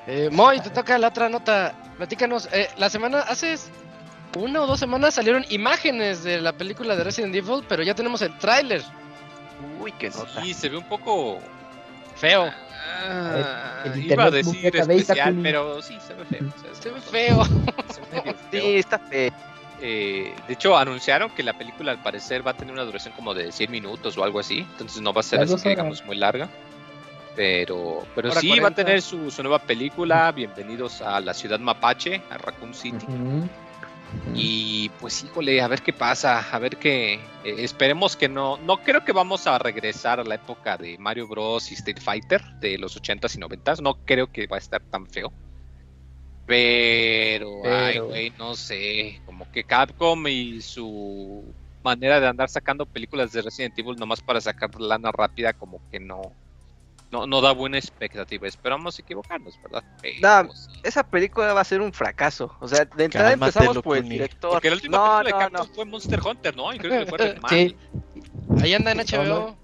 Eh, Moy, te toca la otra nota. Platícanos. eh, la semana, hace una o dos semanas salieron imágenes de la película de Resident Evil, pero ya tenemos el tráiler. Uy, qué nota. Y se ve un poco. Feo. ah, el iba a decir especial, Takumi. pero sí, se ve feo. o sea, Se ve feo. <laughs> se ve feo. Sí, está feo. Eh, de hecho, anunciaron que la película al parecer va a tener una duración como de 100 minutos o algo así. Entonces no va a ser así que digamos muy larga. Pero, pero sí va a 40. tener su, su nueva película. Bienvenidos a la ciudad Mapache, a Raccoon City. Ujú. Y pues híjole, a ver qué pasa, a ver qué eh, esperemos que no, no creo que vamos a regresar a la época de Mario Bros. y Street Fighter de los 80s y 90s, no creo que va a estar tan feo. Pero, ay, güey, no sé, como que Capcom y su manera de andar sacando películas de Resident Evil nomás para sacar lana rápida como que no no, no da buena expectativa. Esperamos equivocarnos, ¿verdad? Pero, No, sí. Esa película va a ser un fracaso. O sea, de entrada Cálmate, empezamos por el director. Porque la última no, película de no, fue Monster Hunter, ¿no? Y creo que le fue <laughs> re mal. Sí, Ahí anda en HBO. no.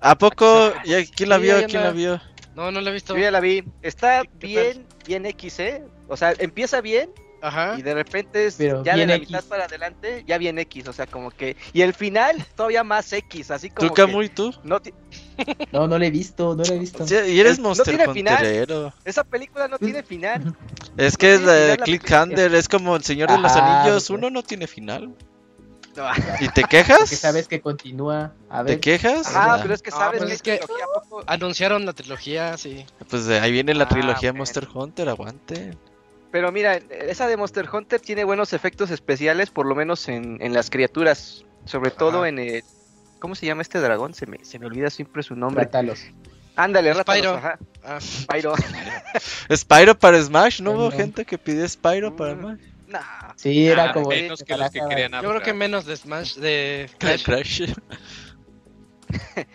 ¿A poco? ¿Ya- ¿Quién la Sí, vio? ¿Quién la vio? No, no lo he visto. Yo ya la vi. Está ¿Qué- qué bien, bien X, ¿eh? O sea, empieza bien Ajá. y de repente es Pero ya de la X. mitad para adelante, ya bien X. O sea, como que. Y el final todavía más X, así como. ¿Tú, que Camuy, tú? no ti- <laughs> no, no lo he visto, no lo he visto. Y eres El- no Monster tiene final. Esa película no tiene final. <laughs> Es que es de final la Clickhander, es como el Señor de los Anillos. pues. Uno no tiene final. No. ¿Y te <laughs> Porque quejas? sabes que continúa. A ¿Te quejas? Ah, pero es que Ah, sabes pues que, es que- Anunciaron la trilogía, sí. Pues de ahí viene la Ah, trilogía. Monster Hunter, aguante. Pero mira, esa de Monster Hunter tiene buenos efectos especiales, por lo menos en, en las criaturas. Sobre todo en el. ¿Cómo se llama este dragón? Se me, se me olvida siempre su nombre. Rátalos. Ándale, Rátalos, Spyro. ajá. Ah, Spyro. <laughs> Spyro para Smash, ¿no hubo gente que pidió Spyro para Mm. Smash? Nah. Sí, era Ah, como. menos que los que querían yo creo que menos de Smash, de <laughs> Crash. Crash. <laughs>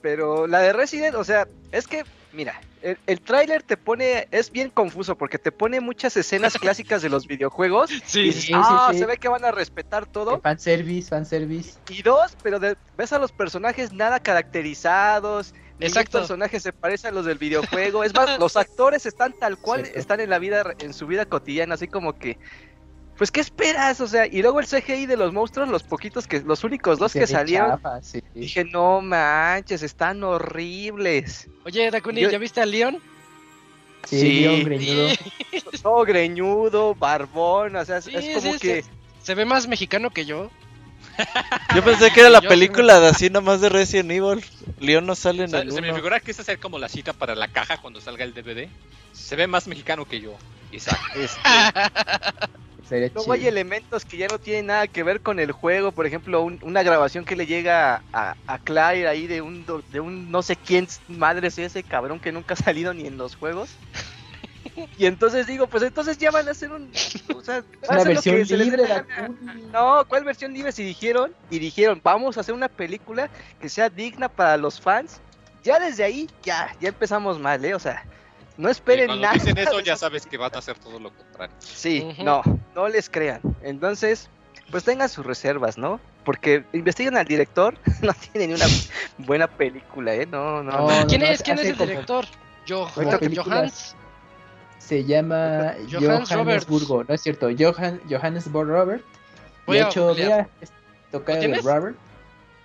Pero la de Resident, o sea, es que, mira, el, el tráiler te pone, es bien confuso porque te pone muchas escenas <laughs> clásicas de los videojuegos. Y Sí, dices, sí, ah, sí. se ve que van a respetar todo. Fanservice, fanservice. Y dos, pero de- ves a los personajes nada caracterizados. Ningún Exacto. personaje se parece a los del videojuego. Es más, <laughs> los actores están tal cual Cierto. están en la vida, en su vida cotidiana, así como que. Pues, ¿qué esperas? O sea, y luego el CGI de los monstruos, los poquitos que, los únicos dos que salieron, sí. dije, no manches, están horribles. Oye, Dakuni, Yo- ¿ya viste a Leon? Sí, Sí. Leon greñudo. <laughs> Todo greñudo, barbón, o sea, es, Sí, es como sí, que. sí. Se ve más mexicano que yo. Yo pensé que era la <laughs> Yo sí película de así nomás de Resident Evil. Leon no sale en Se, el se me figura que esa ser como la cita para la caja cuando salga el DVD. Se ve más mexicano que yo. Isaac. <laughs> este, Sería Luego hay elementos que ya no tienen nada que ver con el juego, por ejemplo, un- una grabación que le llega a, a Claire ahí de un de un no sé quién madre es ese cabrón que nunca ha salido ni en los juegos. <laughs> Y entonces digo, pues entonces ya van a hacer un o sea, una hacer lo versión que libre la. No, ¿cuál versión libre? Si dijeron, y dijeron, vamos a hacer una película que sea digna para los fans. Ya desde ahí, ya, ya empezamos mal, ¿eh? O sea, no Y esperen cuando nada. dicen eso de ya sabes que van a hacer todo lo contrario. Sí, no, no les crean. Entonces, pues tengan sus reservas, ¿no? Porque investiguen al director, <laughs> no tiene ni una buena película, ¿eh? No, no, No, ¿Quién no, es? ¿Quién es el como- director? Yo, Johans. Se llama Johannes Johannesburgo, no es cierto, Johan, Johannesburg Robert. Voy a hecho, mira, de tienes? Robert.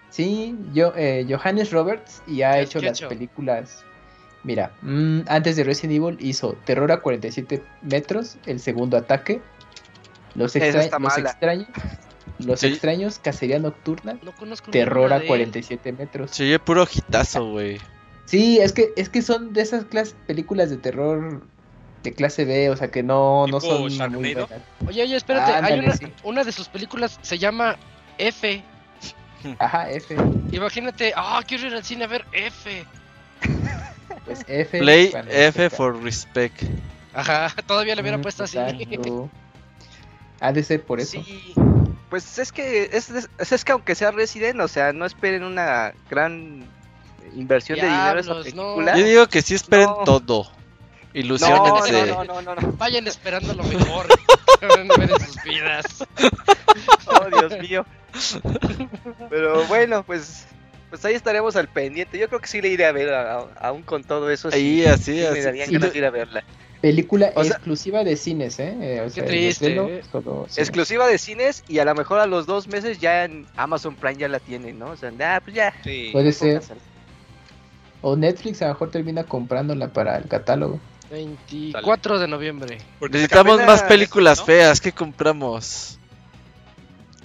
Sí, yo, eh, Johannes Roberts y ha ¿Qué- hecho las hecho? películas. Mira, mm, antes de Resident Evil hizo Terror a 47 metros, El segundo ataque, Los, extra- extraños, Los Sí. extraños, Cacería nocturna, No Terror a de él. 47 metros. Se oye puro hitazo, güey. Sí, es que es que son de esas clas- películas de terror de clase B, o sea que no, no ¿Tipo son muy Sharknado? buenas. Oye, oye, espérate. hay Ándale, una, sí. una de sus películas se llama F. Ajá, F, Imagínate, ah, quiero ir al cine a ver F. pues F. Play F for respect. Ajá, todavía le hubiera Mm, puesto así. <laughs> Ha de ser por eso. Sí, pues es que es, es, es que aunque sea Resident, o sea, no esperen una gran inversión de dinero esa Diablos, no. película. Yo digo que sí esperen No. todo. No, Ilusionense. no, no, no, no, Vayan esperando lo mejor <laughs> en de sus vidas. Oh, Dios mío. Pero bueno, pues pues ahí estaremos al pendiente. Yo creo que sí le iré a ver, aún con todo eso. sí, Ahí, así, sí me así. darían Sí, ganas de ir a verla. Película O sea- exclusiva de cines, ¿eh? Eh, o sea, triste, ¿eh? solo. Exclusiva de cines y a lo mejor a los dos meses ya en Amazon Prime ya la tienen, ¿no? O sea, ah, pues ya. Sí. Puede ser. O Netflix a lo mejor termina comprándola para el catálogo. 24 de noviembre. Porque Necesitamos apenas más películas ¿no? feas. ¿Qué compramos?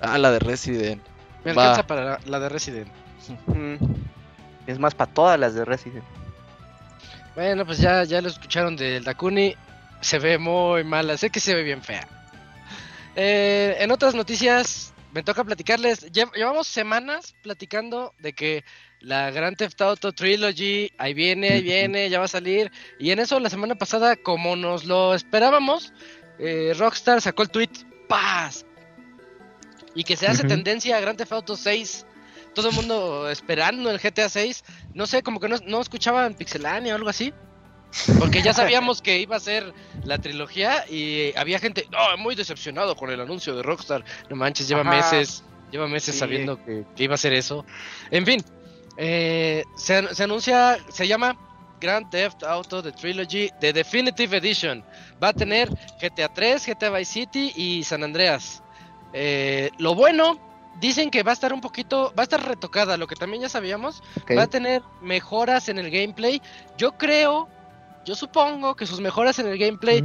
Ah, la de Resident. Me Va. alcanza para la, la de Resident. Mm. Es más para todas las de Resident. Bueno, pues ya, ya lo escucharon del Dakuni. Se ve muy mala, sé que se ve bien fea. Eh, en otras noticias, me toca platicarles. lle- Llevamos semanas platicando de que la Grand Theft Auto Trilogy, ahí viene, ahí viene, ya va a salir. Y en eso, la semana pasada, como nos lo esperábamos, eh, Rockstar sacó el tweet: ¡Paz! Y que se hace tendencia a Grand Theft Auto 6. Todo el mundo esperando el GTA 6 no sé, como que no, no escuchaban Pixelania o algo así. Porque ya sabíamos que iba a ser la trilogía y había gente "No, muy decepcionado con el anuncio de Rockstar. No manches, lleva Ajá. meses, lleva meses Sí. sabiendo que, que iba a ser eso. En fin, eh, se, se anuncia, se llama Grand Theft Auto The Trilogy The Definitive Edition. Va a tener GTA 3, GTA Vice City y San Andreas. Eh, lo bueno, dicen que va a estar un poquito, va a estar retocada, lo que también ya sabíamos. Va a tener mejoras en el gameplay. Yo creo, yo supongo que sus mejoras en el gameplay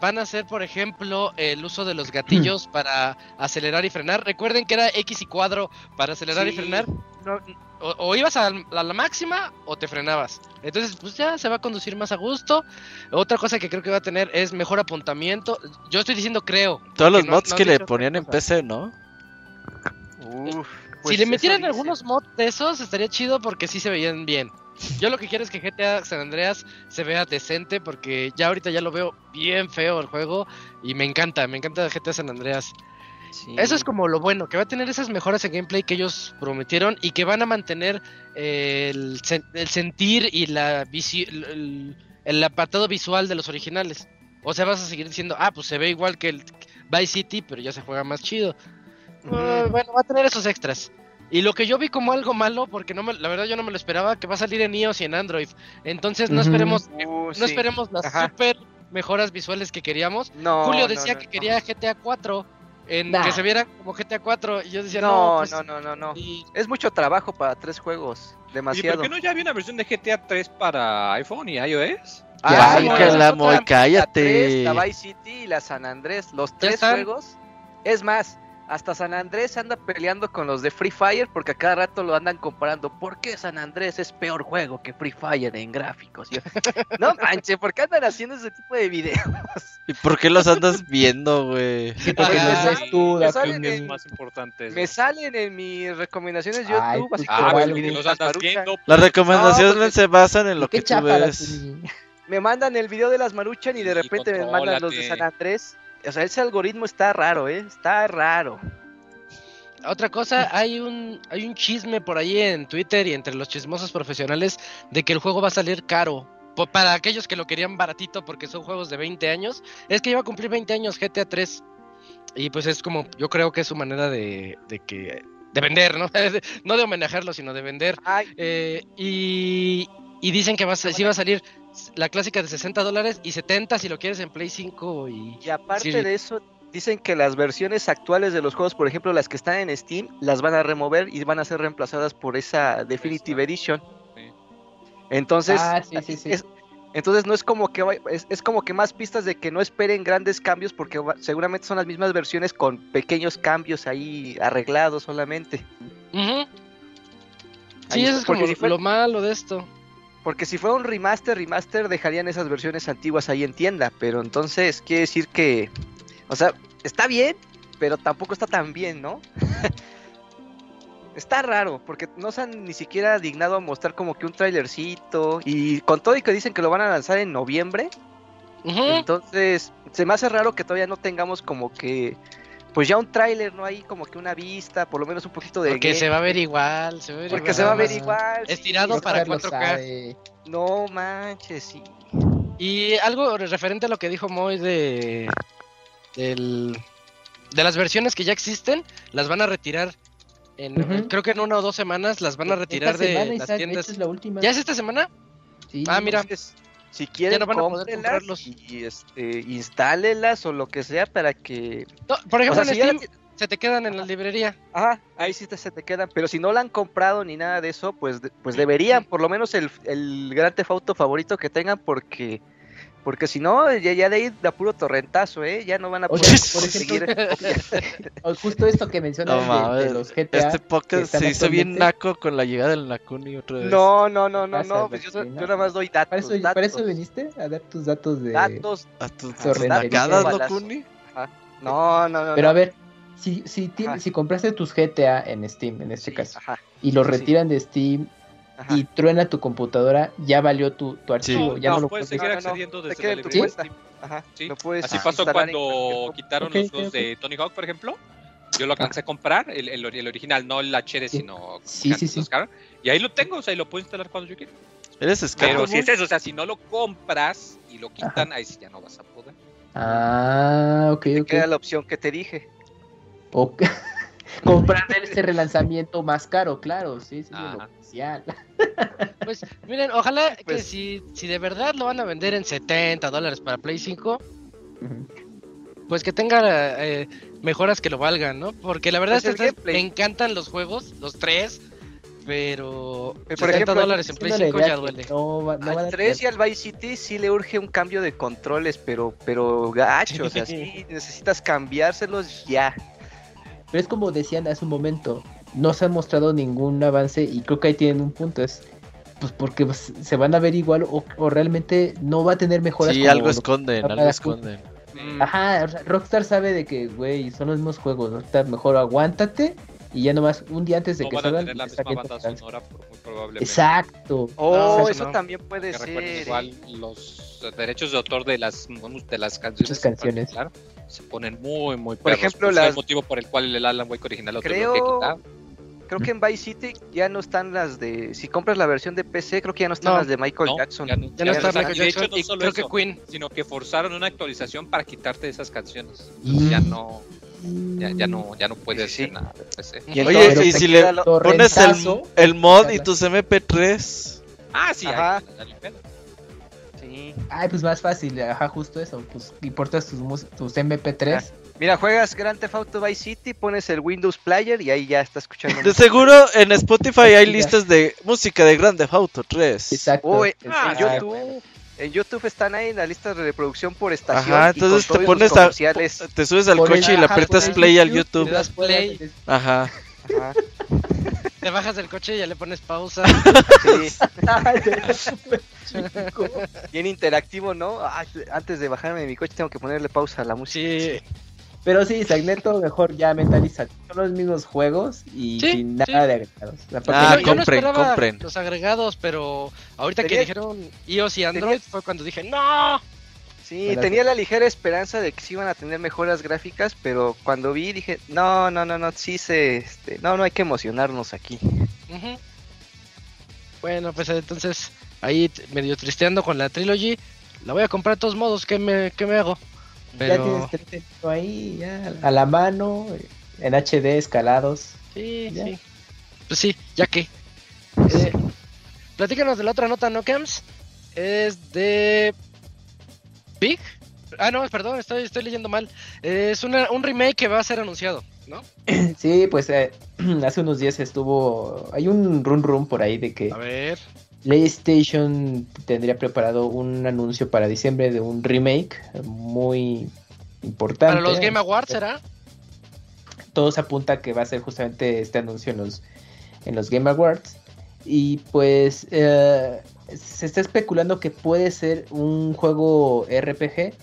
van a ser, por ejemplo, el uso de los gatillos <clears throat> para acelerar y frenar. Recuerden que era X y cuadro para acelerar y frenar. No, o, o ibas a, a la máxima o te frenabas. Entonces, pues ya se va a conducir más a gusto. Otra cosa que creo que va a tener es mejor apuntamiento. Yo estoy diciendo creo. Todos los no- mods no que le ponían en. PC, ¿no? Uf, si pues le metieran algunos mods de esos, estaría chido porque sí se veían bien. Yo lo que quiero es que GTA San Andreas se vea decente porque ya ahorita ya lo veo bien feo el juego y me encanta, me encanta GTA San Andreas. Sí. Eso es como lo bueno, que va a tener esas mejoras en gameplay que ellos prometieron y que van a mantener eh, el, sen- el sentir y la visi- el, el- el apartado visual de los originales. O sea, vas a seguir diciendo, ah, pues se ve igual que el Vice City, pero ya se juega más chido. Eh, bueno, va a tener esos extras. Y lo que yo vi como algo malo, porque no me- la verdad yo no me lo esperaba, que va a salir en iOS y en Android. Entonces no esperemos, Uh, no sí. esperemos las Ajá. super mejoras visuales que queríamos. No, Julio decía no, que no. quería GTA 4, en Nah. que se viera como GTA 4 y yo decía, no, No, pues, no, no, no, no. y- Es mucho trabajo para tres juegos. Demasiado. ¿por qué no ya había una versión de GTA 3 para iPhone y iOS? Ya, Ay, no, que la Moy, La 3, cállate. la Vice City y la San Andrés, los tres juegos. Es más, hasta San Andrés anda peleando con los de Free Fire porque a cada rato lo andan comparando. ¿Por qué San Andrés es peor juego que Free Fire en gráficos? Yo, <laughs> no manches, ¿por qué andan haciendo ese tipo de videos? ¿Y por qué los andas viendo, güey? Sí, porque Ah, los ves tú, me salen es más importante. Me salen en mis recomendaciones de Ay, YouTube, así pues, como Ah, el video los andas viendo. Las recomendaciones No, porque- se basan en lo que tú ves. Me mandan el video de las Maruchan y de Sí, repente me mandan los de. San Andrés. O sea, ese algoritmo está raro, ¿eh? Está raro. Otra cosa, hay un, hay un chisme por ahí en Twitter y entre los chismosos profesionales de que el juego va a salir caro. Para aquellos que lo querían baratito porque son juegos de 20 años, es que iba a cumplir 20 años GTA 3. Y pues es como, yo creo que es su manera de, de que de vender, ¿no? <laughs> no de homenajearlo, sino de vender. Eh, y, y dicen que va a, sí va a salir la clásica de 60 dólares y 70 si lo quieres en Play 5 y... y aparte Sí. de eso, dicen que las versiones actuales de los juegos, por ejemplo, las que están en Steam, las van a remover y van a ser reemplazadas por esa Definitive Edition. Sí. Entonces, Ah, sí, sí, sí. es- entonces no es como que es, es como que más pistas de que no esperen grandes cambios porque va- seguramente son las mismas versiones con pequeños cambios ahí arreglados solamente. Ahí Sí, eso es como si fuera- lo malo de esto. Porque si fuera un remaster, remaster dejarían esas versiones antiguas ahí en tienda, pero entonces quiere decir que, o sea, está bien, pero tampoco está tan bien, ¿no? <laughs> está raro, porque no se han ni siquiera dignado a mostrar como que un trailercito, y con todo y que dicen que lo van a lanzar en noviembre, entonces se me hace raro que todavía no tengamos como que, pues ya un tráiler, ¿no? Ahí como que una vista, por lo menos un poquito de... Porque se va a ver igual, se va a ver Porque igual. se va a ver igual. estirado para Rockstar lo 4K. sabe. No manches, sí. Y algo referente a lo que dijo Moy de del- de las versiones que ya existen, las van a retirar en creo que en una o dos semanas las van a Esta retirar de semana, las Isaac, de tiendas. hecho, es la última. ¿Ya es esta semana? Sí. Ah, mira. Si quieren, no cómprenlas y este, instálenlas o lo que sea para que. No, por ejemplo, O sea, si Steam se te quedan en la librería. Ajá, ahí sí te, se te quedan. Pero si no la han comprado ni nada de eso, pues, pues deberían, por lo menos el, el Gran Theft Auto favorito que tengan, porque. Porque si no, ya, ya de ahí da puro torrentazo, ¿eh? Ya no van a poder sea, por conseguir. <laughs> O Justo esto que mencionas No de- los GTA. Este podcast se hizo bien naco con la llegada del Nakuni otra vez. No, no, no, no, no. Pues yo, yo nada más doy datos. ¿Para eso, datos, para eso viniste? A dar tus datos de. datos. A tus, torrentería. nacadas. Nakuni. No, no, no. Pero no. a ver, si, si, ti- si compraste tus GTA en Steam, en este Sí, caso, Ajá, y los sí, sí. retiran de Steam ajá. y truena tu computadora, ya valió tu, tu archivo. Sí. ya no, no, lo puedes puedes seguir No, no, no. accediendo Te desde queda la en tu librería. cuenta. Ajá, Sí. puedes Así pasó en cuando cualquier- quitaron Ok, los ok, juegos ok. de Tony Hawk, por ejemplo. Yo lo alcancé a comprar, el, el, el original, no el HD, Sí. sino Sí, sí, sí. Y ahí lo tengo, o sea, y lo puedo instalar cuando yo quiera. Eres esclavo. Pero si es eso, o sea, si no lo compras y lo quitan, ahí sí ya no vas a poder. Ah, ok, Te ok. queda la opción que te dije. O- <laughs> Comprar <laughs> ese relanzamiento más caro, claro, sí, sí, Ajá. lo oficial. <laughs> Pues miren, ojalá que Pues- si, si de verdad lo van a vender en 70 dólares para Play 5, Ujú. pues que tenga eh, mejoras que lo valgan, ¿no? Porque la verdad Pues es que me encantan los juegos, los tres, pero por 70 ejemplo, dólares en Play Haciendo la 5 idea ya duele. No, va- no Al a 3 y al Vice City sí le urge un cambio de controles, pero, pero gacho, o sea, <laughs> sí necesitas cambiárselos ya. Pero es como decían hace un momento, no se ha mostrado ningún avance y creo que ahí tienen un punto, es pues porque pues, se van a ver igual o, o realmente no va a tener mejoras. Sí, como algo esconden, algo esconden. Mm, Ajá, Rockstar sabe de que, güey, son los mismos juegos. Está mejor aguántate y ya nomás un día antes de No que van a salgan tener la misma banda sonora, muy probablemente. Exacto. Oh, No, eso no. también puede Que ser. igual los derechos de autor de las de las canciones, Muchas canciones. Se ponen muy muy Por perros, ejemplo, pues, es las- el motivo por el cual el Alan Wake original lo Creo- tuvieron que quitar. Creo que en Vice City ya no están las de. Si compras la versión de PC, creo que ya no están No. las de Michael No, Jackson. ya no- Ya no ya está están. Michael Y de hecho, Jackson no y solo creo eso, que Queen. sino que forzaron una actualización para quitarte esas canciones. Mm. Entonces ya no ya, ya no ya no puedes Sí, sí. hacer nada de PC. Y Oye, y si le pones el, el mod y tus MP3. Ah, sí, Ajá. ahí, ahí, ahí, Sí. Ay, pues más fácil, ajá, justo eso. Pues importas tus, tus MP3. Mira, juegas Grand Theft Auto Vice City, pones el Windows Player y ahí ya está escuchando. <laughs> De seguro en Spotify hay listas de música de Grand Theft Auto 3. Exacto. Oh, en, Ah, YouTube, en YouTube están ahí en la lista de reproducción por estación. Ajá, y con entonces te pones a, te subes al coche y le aprietas play al le YouTube. das play. Ajá. Ajá, Te bajas del coche y ya le pones pausa. <laughs> sí. Ay, súper chico. Bien interactivo, ¿no? Ay, antes de bajarme de mi coche tengo que ponerle pausa a la música. Sí, Pero sí, Sagneto mejor ya mentaliza. Son los mismos juegos y Sí, sin nada sí. de agregados. Ah, yo, yo no compren, compren. los agregados, pero ahorita que dijeron iOS y Android fue cuando dije, no. Sí, Para- tenía la ligera esperanza de que sí iban a tener mejoras gráficas, pero cuando vi dije, no, no, no, no, sí se, este, no, no hay que emocionarnos aquí. Bueno, pues entonces ahí medio tristeando con la trilogy. La voy a comprar de todos modos, ¿qué me, qué me hago? Ya tienes teléfono ahí, ya a la mano, en HD, escalados. sí, Ya. sí. Pues sí, ya que. Eh, platícanos de la otra nota, ¿no, Cams? Es de. Big. Ah, no, perdón, estoy, estoy leyendo mal. Es una, un remake que va a ser anunciado, ¿no? <clears throat> Sí, pues eh, <clears throat> hace unos días estuvo. Hay un run run por ahí de que A ver. PlayStation tendría preparado un anuncio para diciembre de un remake muy importante. Para los Game Awards, ¿será? todo se apunta a que va a ser justamente este anuncio en los, en los Game Awards. Y pues eh, se está especulando que puede ser un juego RPG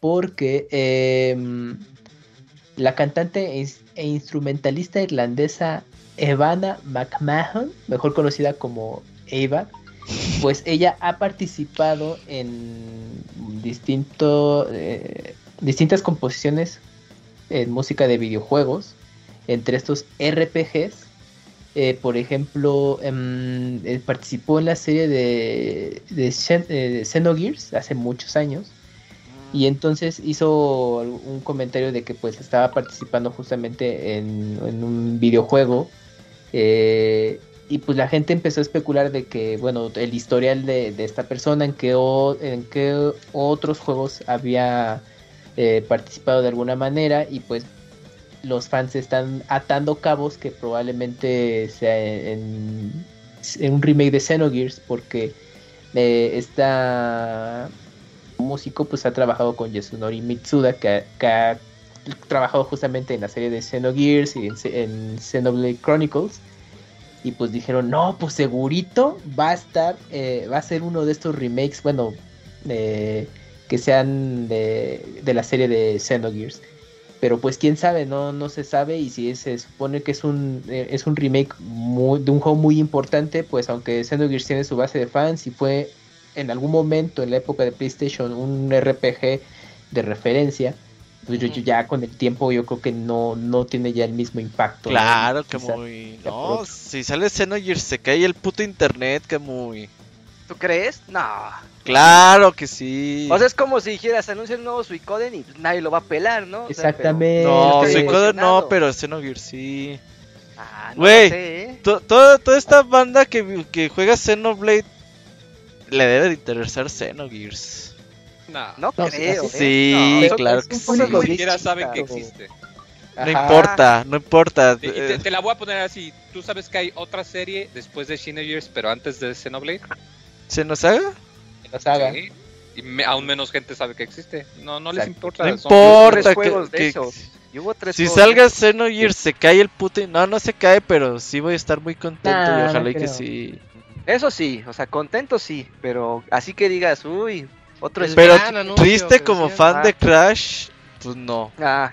porque em, la cantante e ins- instrumentalista irlandesa Evana McMahon, mejor conocida como Eva, pues ella ha participado en eh, distintas composiciones en música de videojuegos, entre estos RPGs. Eh, por ejemplo, em, eh, participó en la serie de, de, Xen- eh, Xenogears hace muchos años. Y entonces hizo un comentario de que pues estaba participando justamente en, un videojuego. eh, y pues la gente empezó a especular de que, bueno, el historial de, esta persona, en qué, en qué otros juegos había eh, participado de alguna manera. Y pues los fans están atando cabos que probablemente sea en, un remake de Xenogears porque eh, esta músico pues ha trabajado con Yasunori Mitsuda que, que ha trabajado justamente en la serie de Xenogears y en, en Xenoblade Chronicles y pues dijeron no pues segurito va a estar eh, va a ser uno de estos remakes bueno eh, que sean de, de la serie de Xenogears pero pues quién sabe, no, no se sabe y si se supone que es un, eh, es un remake muy- de un juego muy importante, pues aunque Xenogears tiene su base de fans y fue en algún momento en la época de PlayStation un RPG de referencia, pues yo, yo ya con el tiempo yo creo que no, no tiene ya el mismo impacto. ¿no? Claro que Quizá- muy. No, si sale Xenogears se cae el puto internet, que muy. ¿Tú crees? No. Claro que sí. O sea, es como si dijeras, anuncia un nuevo Suicoden y pues, nadie lo va a pelar, ¿no? O sea, Exactamente. no, Suicoden no, pero Xenogears sí. Ah, no Güey. sé, ¿eh? To- Toda, toda esta banda que, que juega Xenoblade le debe de interesar Xenogears. No, No, creo. sí, ¿eh? Sí, No, claro que sí. ni siquiera saben que existe. No Ajá. importa, no importa. Te, Eh, te la voy a poner así. Tú sabes que hay otra serie después de Xenogears, pero antes de Xenoblade. ¿Se nos haga? La saga. Sí. Y me- aún menos gente sabe que existe. No, no les importa. No son- importa. tres que- juegos de que- esos. Y hubo tres Si juegos de salga. Xenogears se cae el puto... No, no se cae, pero sí voy a estar muy contento Nah, y no ojalá y que sí. Eso sí, o sea, contento sí, pero así que digas, uy, otro es... Pero anuncio triste como fan Ah. de Crash, pues no. Ah,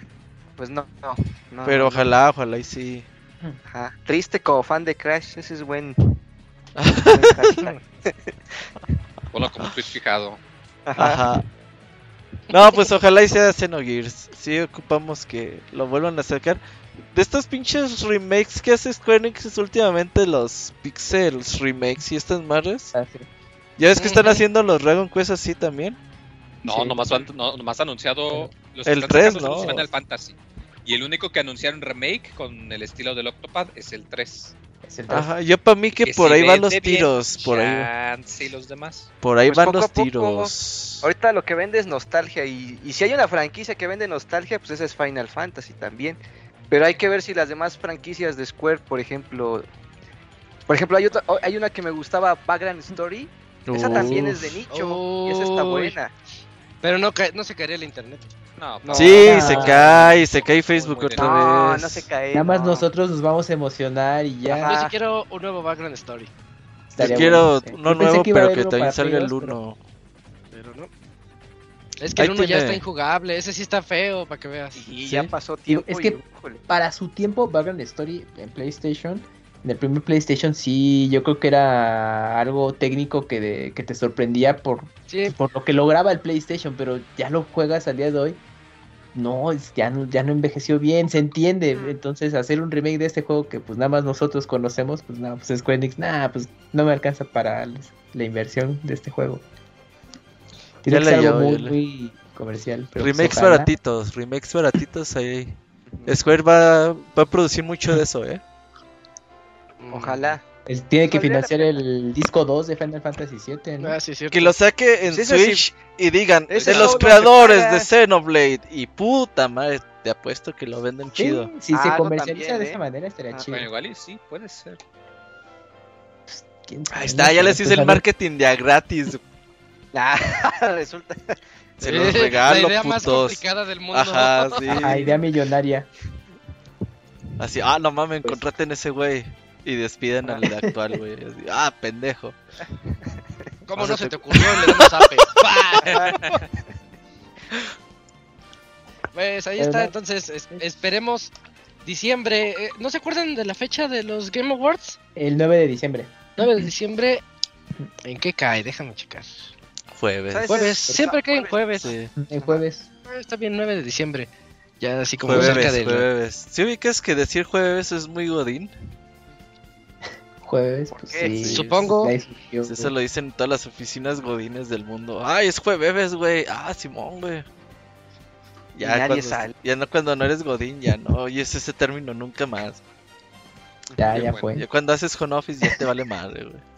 pues no, no, no, Pero no, ojalá, ojalá y sí. Ajá. Triste como fan de Crash, ese es buen. <laughs> <laughs> Ponlo como tweet fijado. Ajá. No, pues ojalá y sea Xenogears. Sí ocupamos que lo vuelvan a sacar. De estos pinches remakes que hace Square Enix últimamente, los Pixels remakes y estas madres. Ah, sí. Ya ves que están haciendo los Dragon Quest así también. No, Sí. nomás, han- no, nomás anunciado los El están 3, sacando son los ¿no? Final Fantasy. Y el único que anunciaron remake con el estilo del Octopad es el 3. Ajá, yo para mí que, por si ahí van los bien, tiros. Por ahí, y los demás. por ahí Pues van los poco. tiros. Ahorita lo que vende es nostalgia y, y si hay una franquicia que vende nostalgia, pues esa es Final Fantasy también. Pero hay que ver si las demás franquicias de Square, por ejemplo, por ejemplo hay otra, hay una que me gustaba, Background Story, esa también es de nicho y esa está buena. Pero no, no se caería el internet. No, No. Sí, Ah. se cae, se cae Facebook Muy otra No, vez. no se cae. Nada más no. nosotros nos vamos a emocionar y ya. Ajá. Yo sí quiero un nuevo background story. Yo quiero bueno, uno nuevo, que pero que uno también salga el 2, pero- 1. Pero no. Es que Ahí el uno ya tiene- está injugable. Ese sí está feo, para que veas. Y Sí. ya pasó tiempo. es que- y. Para su tiempo, Background Story en PlayStation, en el primer PlayStation sí, yo creo que era algo técnico que, de- que te sorprendía por, Sí, por lo que lograba el PlayStation, pero ya lo juegas al día de hoy. No, ya no, ya no envejeció bien, se entiende. Entonces, hacer un remake de este juego que pues nada más nosotros conocemos, pues nada, pues Square Enix, nada, pues no me alcanza para la inversión de este juego. Tiene Ya que ser algo muy, ya le- muy comercial. pero pues, Remakes baratitos, remakes baratitos ahí. Square va, va a producir mucho de eso, ¿eh? Ojalá. Él tiene que la financiar el disco 2 de Final Fantasy VII. ¿no? Ah, sí, es cierto. Que lo saque en Sí, eso sí. Switch y digan, Ese de los creadores de Xenoblade. Y puta madre, te apuesto que lo venden Sí, chido. si se Algo comercializa también, de ¿eh? esa manera estaría Ah, chido. Bueno, igual y sí, puede ser. Ahí está, ya les hice el marketing de a gratis. <laughs> Ah, resulta. Se los regalo, La idea más putos. complicada del mundo. Ajá, <laughs> sí. Ajá, idea millonaria. Así, ah, no mames, Pues- contraten ese güey. Y despiden al actual, güey. Ah, pendejo. ¿Cómo O sea, no se te- te ocurrió? Le damos zape. <laughs> Pues ahí está, entonces es- esperemos diciembre. Eh, ¿No se acuerdan de la fecha de los Game Awards? El 9 de diciembre. 9 de diciembre. ¿En qué cae? Déjame checar. Jueves. Jueves, es- siempre cae en jueves. Sí. El jueves. Ah, Está bien, 9 de diciembre. Ya así como Jueves, cerca de... jueves. ¿Sí ubicas que decir jueves es muy godín? Jueves, pues sí. Supongo. Eso lo dicen todas las oficinas godines del mundo. Ay, es jueves, güey. Ah, Simón, güey. Y nadie cuando, sale. ya no cuando no eres godín, ya no oyes ese término nunca más. Ya, Qué ya bueno. fue. Ya cuando haces home office ya te vale madre, güey.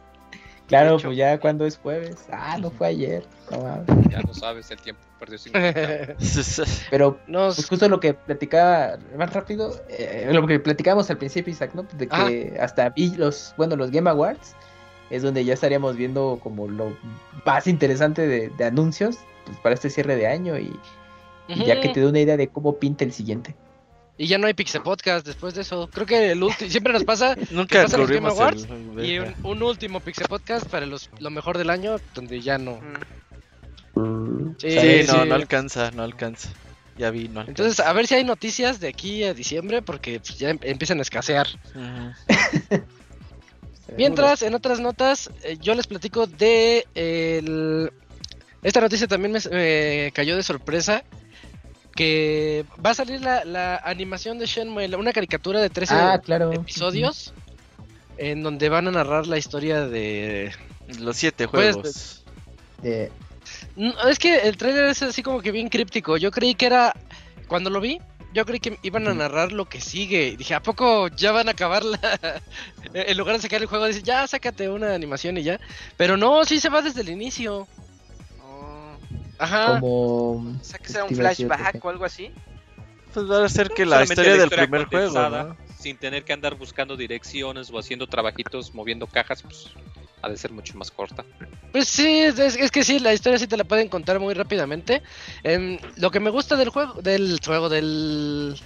Claro, pues ya cuando es jueves. Ah, no fue ayer. No mames. Ya lo sabes, el tiempo perdió significado. <laughs> Pero Nos... pues justo lo que platicaba más rápido, eh, lo que platicábamos al principio, Isaac, ¿no? De que hasta vi los, bueno, los Game Awards es donde ya estaríamos viendo como lo más interesante de, de anuncios pues, para este cierre de año y, y ya que te dé una idea de cómo pinta el siguiente. Y ya no hay Pixel Podcast después de eso. Creo que el último... Siempre nos pasa <laughs> Nunca pasan los Game Awards? el... y un, un último Pixel Podcast para los, lo mejor del año, donde ya no... Mm. Sí, Sí, sí. no, no alcanza, no alcanza. Ya vi, no alcanza. Entonces, a ver si hay noticias de aquí a diciembre, porque pues, ya em- empiezan a escasear. <laughs> Mientras, en otras notas, eh, yo les platico de el... Esta noticia también me me cayó de sorpresa. Que va a salir la, la animación de Shenmue, una caricatura de 13 Ah, claro. episodios. En donde van a narrar la historia de... Los siete Pues, juegos. De- No, es que el trailer es así como que bien críptico. Yo creí que era... Cuando lo vi, yo creí que iban a narrar lo que sigue. Dije, ¿a poco ya van a acabar la... <laughs> en lugar de sacar el juego, dice, ya sácate una animación y ya. Pero no, sí se va desde el inicio. Ajá. como... o sea, que sea un flashback o algo así. Pues va a ser que la historia del primer juego. Sin tener que andar buscando direcciones o haciendo trabajitos, moviendo cajas, pues ha de ser mucho más corta. Pues sí, es, es que sí, la historia sí te la pueden contar muy rápidamente. Em, lo que me gusta del juego, del juego, del,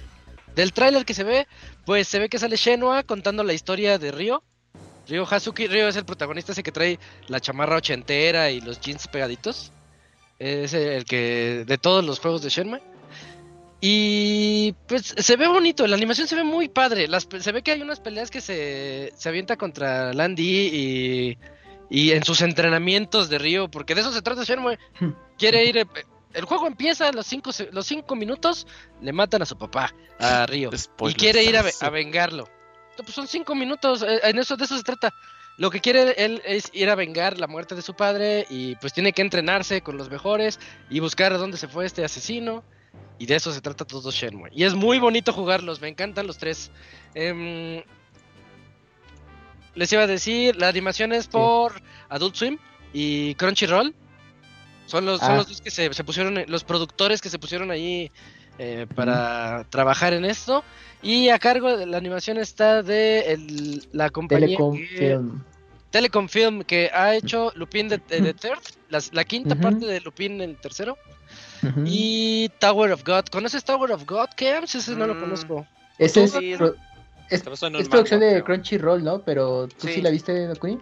del tráiler que se ve, pues se ve que sale Shenua contando la historia de Ryo. Ryo Hazuki, Ryo es el protagonista ese que trae la chamarra ochentera y los jeans pegaditos. Es el que de todos los juegos de Shenmue. Y pues se ve bonito, la animación se ve muy padre. Las, se ve que hay unas peleas que se, se avienta contra Landy y, y en sus entrenamientos de Río, porque de eso se trata Shenmue. <laughs> Quiere ir. eh, El juego empieza a los cinco, los cinco minutos, le matan a su papá, a Río. y quiere ir a, ve- a vengarlo. Pues son cinco minutos, eh, en eso, de eso se trata. Lo que quiere él es ir a vengar la muerte de su padre y pues tiene que entrenarse con los mejores y buscar a dónde se fue este asesino. Y de eso se trata todo Shenmue. Y es muy bonito jugarlos, me encantan los tres. Em, les iba a decir, la animación es por Adult Swim y Crunchyroll. Son los, son Ah. los dos que se, se pusieron, los productores que se pusieron ahí eh, para trabajar en esto. Y a cargo de la animación está de el- la compañía Telecom que- Film. Telecom Film, que ha hecho Lupin de, de- de Third, la quinta parte de Lupin el tercero. Y Tower of God. ¿Conoces Tower of God, Camps? Ese no lo Mm. conozco. Ese es, Sí, pro- es, producción de creo. Crunchyroll, ¿no? Pero tú sí, Sí. la viste, Dakuni.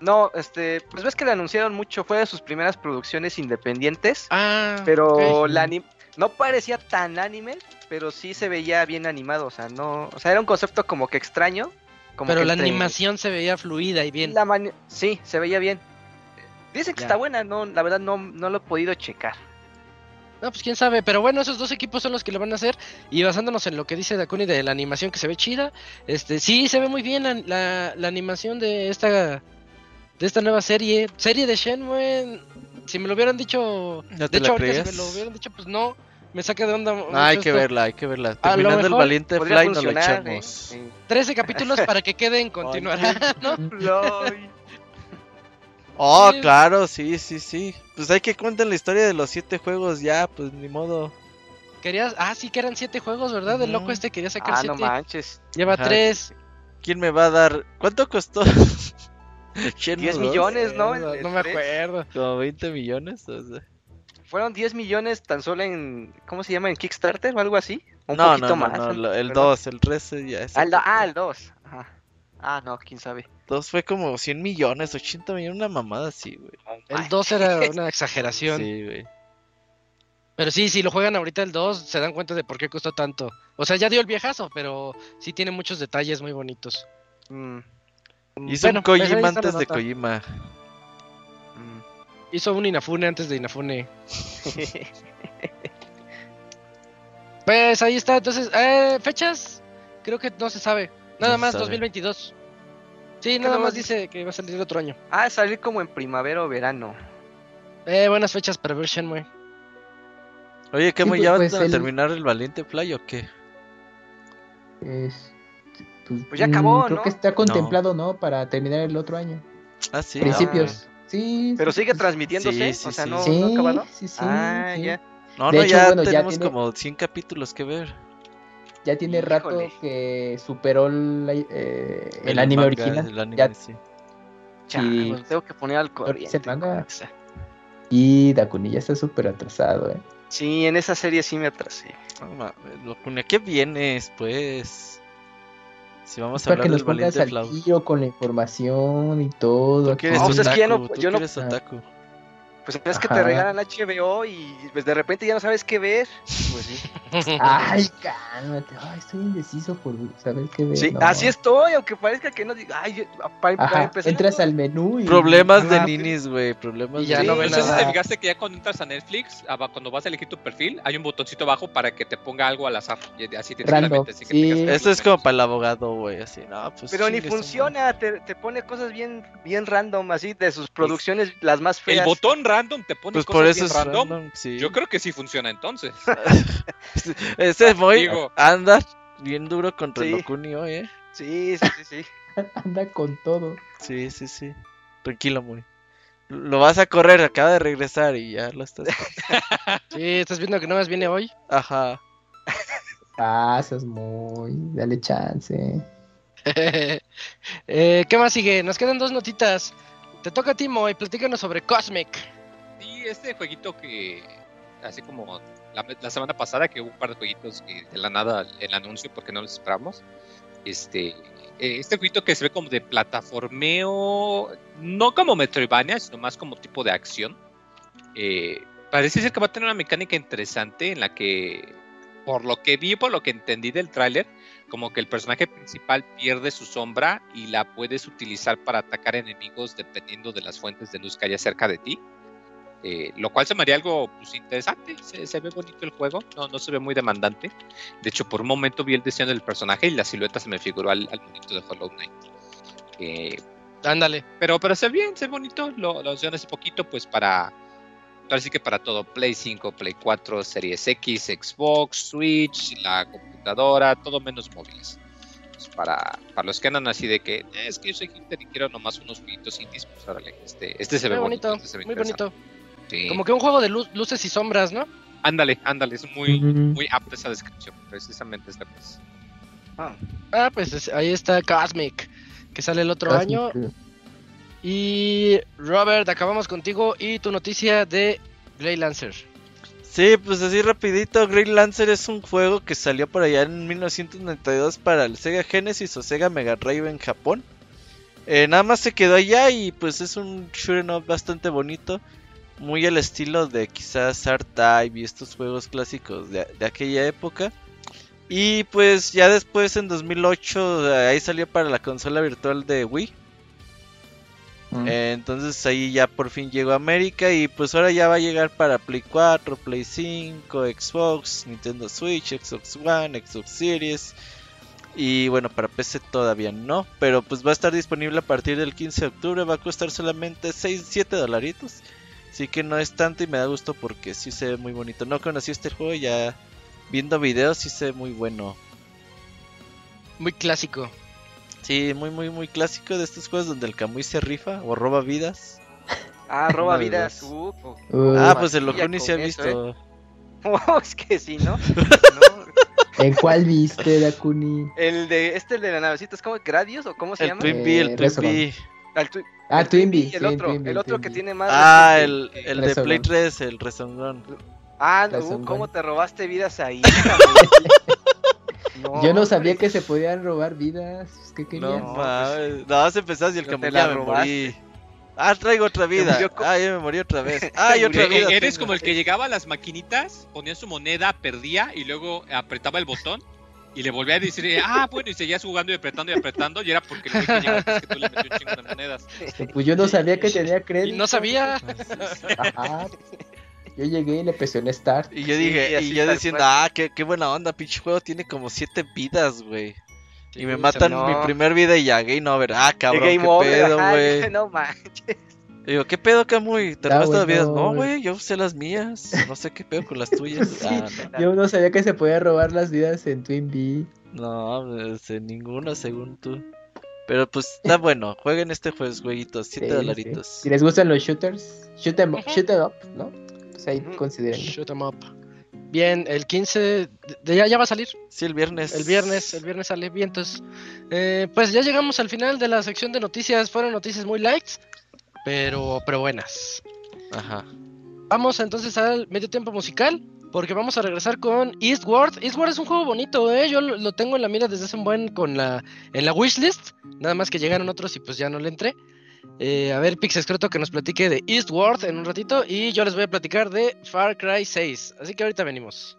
No, este, pues ves que le anunciaron mucho, fue de sus primeras producciones independientes, Ah, pero ok. la anim- no parecía tan anime, pero sí se veía bien animado, o sea, no, o sea, era un concepto como que extraño, como Pero que la entre- animación se veía fluida y bien. la sí, se veía bien. Dicen que Ya. está buena, no, la verdad no, no lo he podido checar. No, pues quién sabe, pero bueno, esos dos equipos son los que lo van a hacer y basándonos en lo que dice Dakuni de la animación que se ve chida, este sí se ve muy bien la, la, la animación de esta de esta nueva serie, serie de Shenmue. Si me lo hubieran dicho, ¿No de hecho ahorita si me lo hubieran dicho, pues no, me saca de onda. Ah, hay que verla, hay que verla. Terminando el valiente fly, no lo ¿eh? echamos. Sí. 13 capítulos para que queden <laughs> continuará, <laughs> ¿no? <laughs> Oh, Sí. claro, sí, sí, sí. Pues hay que contar la historia de los siete juegos ya, pues ni modo. Querías, ah, sí que eran siete juegos, ¿verdad? El loco este quería sacar Ah, no siete. manches. Lleva Ajá. tres. ¿Quién me va a dar? ¿Cuánto costó? Shenmue 10 dos? millones, ¿no? No, no me acuerdo. Como 20 millones. o sea. Fueron 10 millones tan solo en, ¿cómo se llama? ¿En Kickstarter o algo así? Un No, poquito no, no, más. no, ¿no? el ¿Verdad? 2, el 13 ya es. Ah, el, ah, el 2. Ajá. Ah, no, quién sabe. 2 fue como 100 millones, 80 millones, una mamada así, güey. El 2 era una exageración. Sí, güey. Pero sí, si lo juegan ahorita el 2, se dan cuenta de por qué costó tanto. O sea, ya dio el viejazo, pero sí tiene muchos detalles muy bonitos. Mm, Hizo Bueno, un pues Kojima antes de. Kojima. mm. Hizo un Inafune antes de Inafune. <laughs> Pues ahí está, entonces, eh, fechas, creo que no se sabe. Nada No más sabe. 2022. Sí, ¿Qué nada más dice que va a salir el otro año. ah, salir como en primavera o verano. Eh, buenas fechas para ver Shenmue. Oye, ¿qué Sí, muy ya pues, van a el- terminar el Valiente Fly o qué? Es- pues, Pues ya acabó, mm, creo ¿no? que está contemplado, ¿no? Para terminar el otro año. Ah, sí. Principios. Sí. Pero sigue transmitiéndose, Sí, sí, o sea, sí. no, Sí, no ha acabado. sí, sí, ah, sí. ya. No, De no, hecho, ya bueno, ya tenemos tiene- como 100 capítulos que ver. Ya tiene rato que superó la- eh, el, El anime manga, original. el anime, Ya- sí. Chale, Sí. tengo que poner al corriente. Y Dakuni ya está súper atrasado, ¿eh? Sí, en esa serie sí me atrasé. No mames, Locuna, ¿qué vienes, pues? Si vamos a Para que hablar nos del pongas Valiente tiro con la información y todo. Tú quieres No, pues es que ya no- otaku, tú yo no- quieres otaku. Pues es que te regalan HBO y pues de repente ya no sabes qué ver. Pues sí. <laughs> Ay, cálmate. Ay, estoy indeciso por saber qué ver. Sí, no. así estoy, aunque parezca que no diga, ay, yo- para, empezar. entras al menú y. Problemas de ninis, güey. Problemas Y ya de no No ves sé si nada. <laughs> te fijaste que ya cuando entras a Netflix, ah, cuando vas a elegir tu perfil, hay un botoncito abajo para que te ponga algo al azar. y Así te Random, así que sí. tengas los Esto es como para el abogado, güey. Así, no, pues. Pero ni funciona, te, te pone cosas bien, bien random, así, de sus producciones las más El feas. botón random te pone Pues cosas por eso bien es random. random, sí. Yo creo que sí funciona entonces. <laughs> Ese Moy Digo- anda bien duro contra el Sí. Locuni hoy, eh. Sí, sí, sí, sí. <laughs> Anda con todo. Sí, sí, sí. Tranquilo, Moy. Lo vas a correr, acaba de regresar y ya lo estás. <laughs> Sí, estás viendo que no más viene hoy. Ajá. Pasas muy. Dale chance. Eh, ¿Qué más sigue? Nos quedan dos notitas. Te toca a ti, Moy, platícanos sobre Cosmic. Sí, este jueguito que, así como la, semana pasada, que hubo un par de jueguitos que de la nada el anuncio porque no los esperamos. Este, eh, este jueguito que se ve como de plataformeo, no como Metroidvania, sino más como tipo de acción. Eh, parece ser que va a tener una mecánica interesante en la que por lo que vi, por lo que entendí del tráiler, como que el personaje principal pierde su sombra y la puedes utilizar para atacar enemigos dependiendo de las fuentes de luz que haya cerca de ti. Eh, lo cual se me haría algo pues, interesante. Se, se ve bonito el juego, no, no se ve muy demandante. De hecho, por un momento vi el diseño del personaje y la silueta se me figuró al, al monito de Hollow Knight. Eh, Ándale. pero, pero se ve bien, se ve bonito. Lo, lo hace poquito, pues para. Ahora sí que para todo: Play 5, Play 4, Series X, Xbox, Switch, la computadora, todo menos móviles. Pues para, para los que andan así de que "Eh, es que yo soy hipster y quiero nomás unos jueguitos indies, pues órale, este, este se ve bonito. bonito, este se ve muy bonito. Sí. Como que un juego de luces y sombras, ¿no? Ándale, ándale, es muy, Ujú. muy apta esa descripción, precisamente esta cosa. Ah, Ah, pues es- ahí está Cosmic, que sale el otro Cosmic, año. Y Robert, acabamos contigo y tu noticia de Grey Lancer. Sí, pues así rapidito, Grey Lancer es un juego que salió por allá en 1992 para el Sega Genesis o Sega Mega Drive en Japón. Eh, nada más se quedó allá y pues es un shooting up bastante bonito. Muy al estilo de quizás R-Type y estos juegos clásicos de, de aquella época. Y pues ya después en 2008 eh, ahí salió para la consola virtual de Wii. mm. Eh, entonces ahí ya por fin llegó a América y pues ahora ya va a llegar para Play 4, Play 5, Xbox, Nintendo Switch, Xbox One, Xbox Series y bueno, para PC todavía no, pero pues va a estar disponible a partir del 15 de octubre, va a costar solamente 6, 7 dolaritos. Así que no es tanto y me da gusto porque sí se ve muy bonito. No conocí este juego y ya viendo videos sí se ve muy bueno. Muy clásico. Sí, muy muy muy clásico de estos juegos donde el Kamui se rifa o roba vidas. <laughs> ah, roba vidas. uh, uh. Uh, Ah, pues el Lojuni se ha eso, visto. ¿eh? <laughs> Oh, es que sí, ¿no? <laughs> No, ¿En cuál viste, Dakuni? El de este el de la navecita es como Gradius o cómo se El llama? Twin Bee, el Eh, Twin. Al Twi- Ah, el Twin Bee, y el sí, otro, Twin Bee, el otro Twin que tiene más. Ah, reciente. el, el de. Play 3, el Resongón. Ah, no. ¿cómo te robaste vidas ahí? <laughs> cabrón? Yo no sabía que se podían robar vidas. ¿Qué No querías? mames. No, se empezó y el No te ya me morí. Ah, traigo otra vida. murió co- Ah, ya me morí otra vez. <laughs> Ah, y otra vida. Eres tengo. como el que llegaba a las maquinitas, ponía su moneda, perdía y luego apretaba el botón y le volvía a decir, ah, bueno, y seguías jugando y apretando y apretando y era porque el güey que llegaba antes que tú le metió un chingo de monedas. Pues yo no sabía que tenía Y crédito. no sabía. Ajá. Yo llegué y le presioné Start. Y yo dije, y yo diciendo, cual. ah, qué, qué buena onda, pinche juego tiene como siete vidas, güey. Sí, Y me matan no. mi primer vida y ya, game over. Ah, cabrón, qué Over, pedo, güey. No manches. Digo, ¿qué pedo, Camuy? ¿Te robaste las vidas? No, güey. yo usé las mías. No sé qué pedo con las tuyas. <laughs> Sí. Ah, Yo no sabía que se podía robar las vidas en Twin Bee. no, no, este, ninguno según tú. Pero pues está <laughs> bueno, jueguen este juego, güeyitos, 7 Sí, dolaritos. sí. Si les gustan los shooters, shoot em, shoot 'em up, ¿no? Pues ahí consideren. Shoot 'em up. Bien, el 15 de, de- ya, ya va a salir. Sí, el viernes. El viernes, el viernes sale vientos. Eh, pues ya llegamos al final de la sección de noticias. Fueron noticias muy lights, pero, pero buenas. Ajá. Vamos entonces al medio tiempo musical, porque vamos a regresar con Eastward. Eastward es un juego bonito, ¿eh? Yo lo, lo tengo en la mira desde hace un buen con la, en la wishlist. Nada más que llegaron otros y pues ya no le entré. Eh, a ver, Pixescroto que nos platique de Eastward en un ratito. Y yo les voy a platicar de Far Cry 6. Así que ahorita venimos.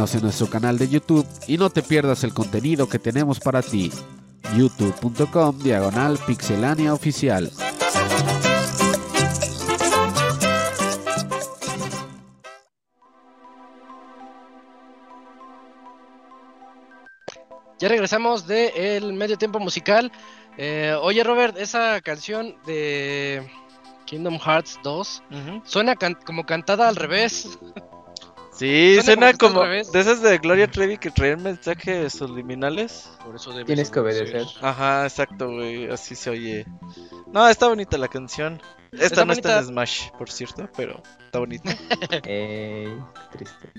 Síguenos en nuestro canal de YouTube y no te pierdas el contenido que tenemos para ti. youtube.com diagonal pixelania oficial. Ya regresamos del medio tiempo musical. Eh, oye, Robert, esa canción de Kingdom Hearts 2 Ujú. suena can- como cantada al revés. Sí, Suena suena como de esas de Gloria Trevi que traen mensajes subliminales. Por eso debes Tienes que obedecer. Ajá, exacto, güey, así se oye. No, está bonita la canción. Esta Está no está en. Smash, por cierto, pero está bonita. <laughs> Ey, triste.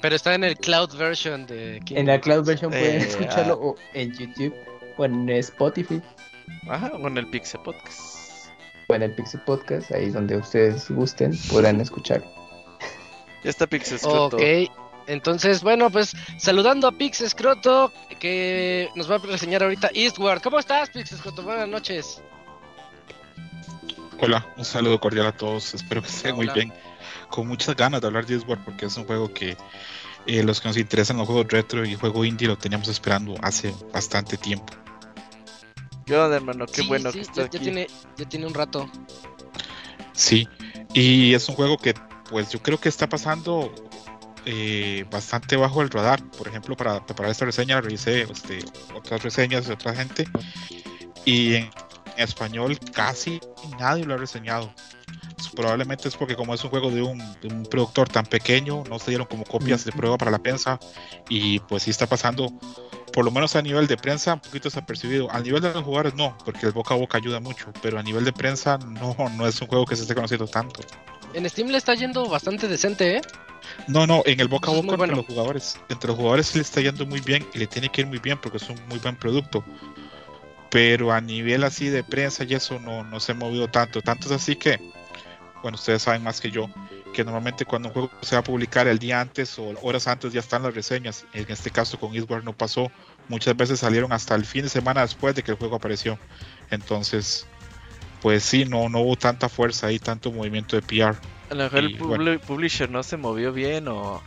Pero está en el cloud version de En la cloud version pueden Eh, escucharlo ah. o en YouTube o en Spotify Ajá, con el Pixel Podcast. o en el Pixel Podcast, ahí donde ustedes gusten, podrán escuchar. Ya está Pixel Escroto. Ok, entonces, bueno, pues saludando a Pix Escroto, que nos va a reseñar ahorita Eastward. ¿Cómo estás, Pix Escroto? Buenas noches. Hola, un saludo cordial a todos. Espero que estén muy bien. Con muchas ganas de hablar de Eastward porque es un juego que eh, los que nos interesan los juegos retro y juego indie lo teníamos esperando hace bastante tiempo. ¿Qué onda, hermano? Qué Sí, bueno sí, que ya, aquí. tiene, ya tiene un rato. Sí, y es un juego que pues yo creo que está pasando eh, bastante bajo el radar. Por ejemplo, para preparar esta reseña revisé este, otras reseñas de otra gente y en español casi nadie lo ha reseñado. Pues, Probablemente es porque como es un juego de un, de un productor tan pequeño, no se dieron como copias de prueba para la prensa y pues sí está pasando, por lo menos a nivel de prensa, un poquito desapercibido. A nivel de los jugadores no, porque el boca a boca ayuda mucho, pero a nivel de prensa no, no es un juego que se esté conociendo tanto. En Steam le está yendo bastante decente, ¿eh? No, no, en el boca a boca entre bueno. los jugadores. Entre los jugadores sí le está yendo muy bien y le tiene que ir muy bien porque es un muy buen producto. Pero a nivel así de prensa y eso no, no se ha movido tanto. Tanto es así que, bueno, ustedes saben más que yo, que normalmente cuando un juego se va a publicar el día antes o horas antes ya están las reseñas. En este caso con Eastward no pasó. Muchas veces salieron hasta el fin de semana después de que el juego apareció. Entonces, pues sí, no, no hubo tanta fuerza ahí, tanto movimiento de PR. A lo mejor el Y, publi- bueno. publisher no se movió bien o.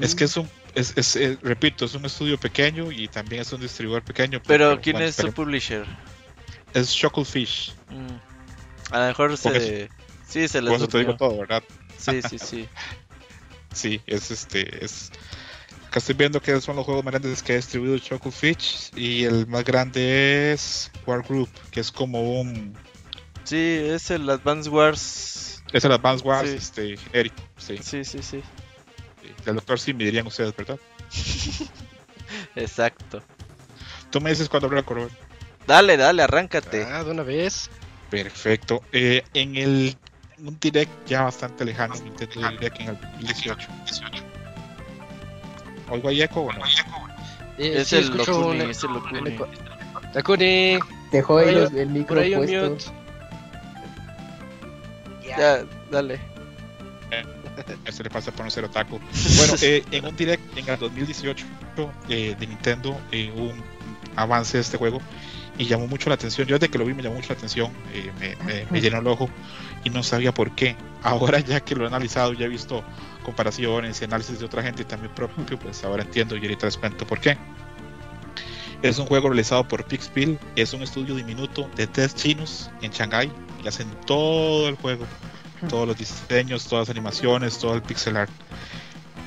Es que es un, es, es, eh, repito, es un estudio pequeño y también es un distribuidor pequeño. Pero ¿quién bueno, es su publisher? Es Shucklefish. Mm. A lo mejor se. Sí, se Por les eso te digo todo, ¿verdad? Sí, sí, sí. <laughs> Sí, es este, es... Acá estoy viendo que son los juegos más grandes que ha distribuido Shucklefish y el más grande es War Group, que es como un... Sí, es el Advance Wars. Es el Advance Wars Sí. este, genérico, sí. Sí, sí, sí. El doctor sí me dirían ustedes, ¿verdad? <laughs> Exacto. Tú me dices cuando habrá Corona. Dale, dale, arráncate. Ah, de una vez. Perfecto. Eh, en el en un direct ya bastante lejano, Nintendo Direct en el 2018. ¿Oigo ahí eco o no? Eh, es sí, el Locuni, un- es el Locuni. Takuni, Dejó el por micro puesto. mute. Ya, dale. Eso le pasa por no ser otaku. Bueno, eh, en un direct en el 2018 eh, de Nintendo eh, hubo un avance de este juego y llamó mucho la atención. Yo desde que lo vi me llamó mucho la atención, eh, me, me- me llenó el ojo y no sabía por qué. Ahora ya que lo he analizado, ya he visto comparaciones y análisis de otra gente y también propio, pues ahora entiendo y ahorita les cuento por qué. Es un juego realizado por Pixpil, es un estudio diminuto de test chinos en Shanghai y hacen todo el juego todos los diseños, todas las animaciones, todo el pixel art.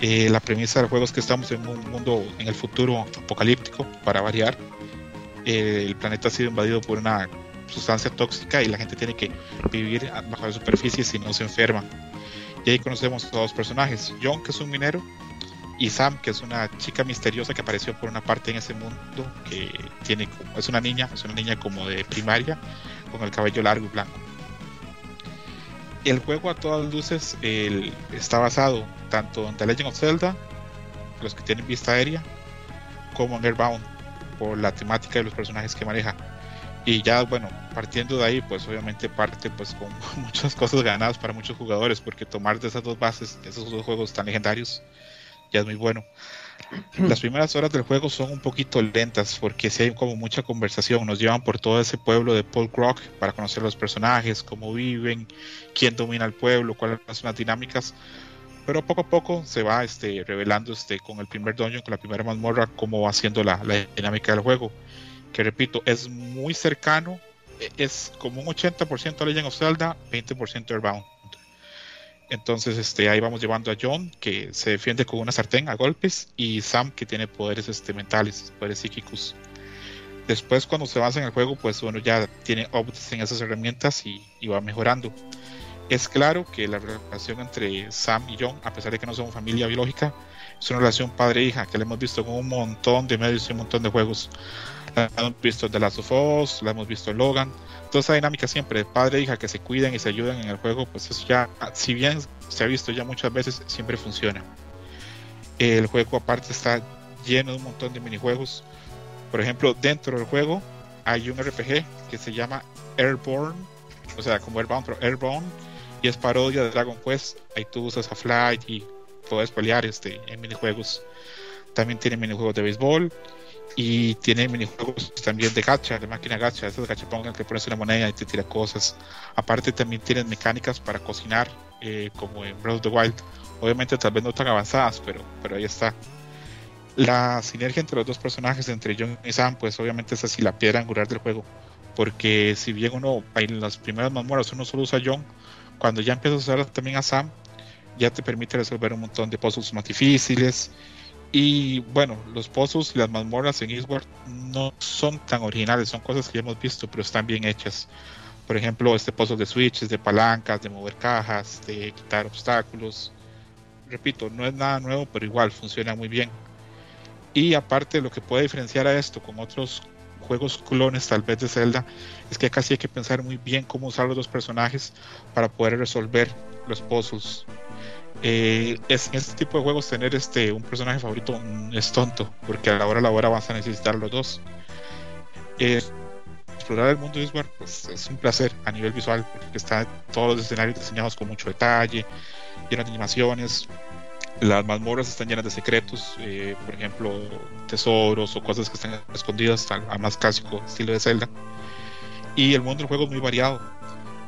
Eh, la premisa del juego es que estamos en un mundo en el futuro apocalíptico, para variar. Eh, el planeta ha sido invadido por una sustancia tóxica y la gente tiene que vivir bajo la superficie si no se enferma. Y ahí conocemos a dos personajes, John que es un minero y Sam que es una chica misteriosa que apareció por una parte en ese mundo que tiene como- es una niña, es una niña como de primaria con el cabello largo y blanco. El juego a todas luces está basado tanto en The Legend of Zelda, los que tienen vista aérea, como en Airbound, por la temática de los personajes que maneja. Y ya, bueno, partiendo de ahí, pues obviamente parte pues con <laughs> muchas cosas ganadas para muchos jugadores, porque tomar de esas dos bases, esos dos juegos tan legendarios, ya es muy bueno. Las primeras horas del juego son un poquito lentas porque si hay como mucha conversación, nos llevan por todo ese pueblo de Paul Rock para conocer los personajes, cómo viven, quién domina el pueblo, cuáles son las dinámicas. pero poco a poco se va este, revelando este, con el primer dungeon, con la primera mazmorra, cómo va siendo la, la dinámica del juego. Que repito, es muy cercano, e- es como un 80% Legend of Zelda, 20% Airbound. Entonces este, ahí vamos llevando a John, que se defiende con una sartén a golpes, y Sam, que tiene poderes este, mentales, poderes psíquicos. Después, cuando se avanza en el juego, pues bueno, ya tiene updates en esas herramientas y, va mejorando. Es claro que la relación entre Sam y John, a pesar de que no son familia biológica, es una relación padre-hija que la hemos visto con un montón de medios y un montón de juegos. Hemos visto en The Last of Us, la hemos visto en Logan. Toda esa dinámica siempre de padre-hija que se cuidan y se ayudan en el juego, pues eso ya, si bien se ha visto ya muchas veces, siempre funciona. El juego aparte está lleno de un montón de minijuegos. Por ejemplo, dentro del juego hay un RPG que se llama Airborne, o sea, como Airbound, pero Airborne, y es parodia de Dragon Quest. Ahí tú usas a Flight y puedes pelear este, en minijuegos. También tiene minijuegos de béisbol y tiene minijuegos también de gacha, de máquina gacha, esos gachapongan que pones una moneda y te tira cosas. Aparte también tienen mecánicas para cocinar, eh, como en Breath of the Wild. Obviamente tal vez no tan avanzadas, pero, pero ahí está. La sinergia entre los dos personajes, entre John y Sam, pues obviamente es así la piedra angular del juego. Porque si bien uno en las primeras mazmorras uno solo usa a John, cuando ya empiezas a usar también a Sam, ya te permite resolver un montón de puzzles más difíciles. Y bueno, los puzzles y las mazmorras en Eastward no son tan originales, son cosas que ya hemos visto, pero están bien hechas. Por ejemplo, este puzzle de switches, de palancas, de mover cajas, de quitar obstáculos. Repito, no es nada nuevo, pero igual funciona muy bien. Y aparte, lo que puede diferenciar a esto con otros juegos clones, tal vez de Zelda, es que casi hay que pensar muy bien cómo usar los dos personajes para poder resolver los puzzles. Eh, es, en este tipo de juegos tener este un personaje favorito es tonto, porque a la hora a la hora vas a necesitar los dos. Explorar el mundo de Eastward pues, es un placer a nivel visual, porque están todos los escenarios diseñados con mucho detalle, llenos de animaciones. Las mazmorras están llenas de secretos, eh, por ejemplo, tesoros o cosas que están escondidas al, al más clásico estilo de Zelda. Y el mundo del juego es muy variado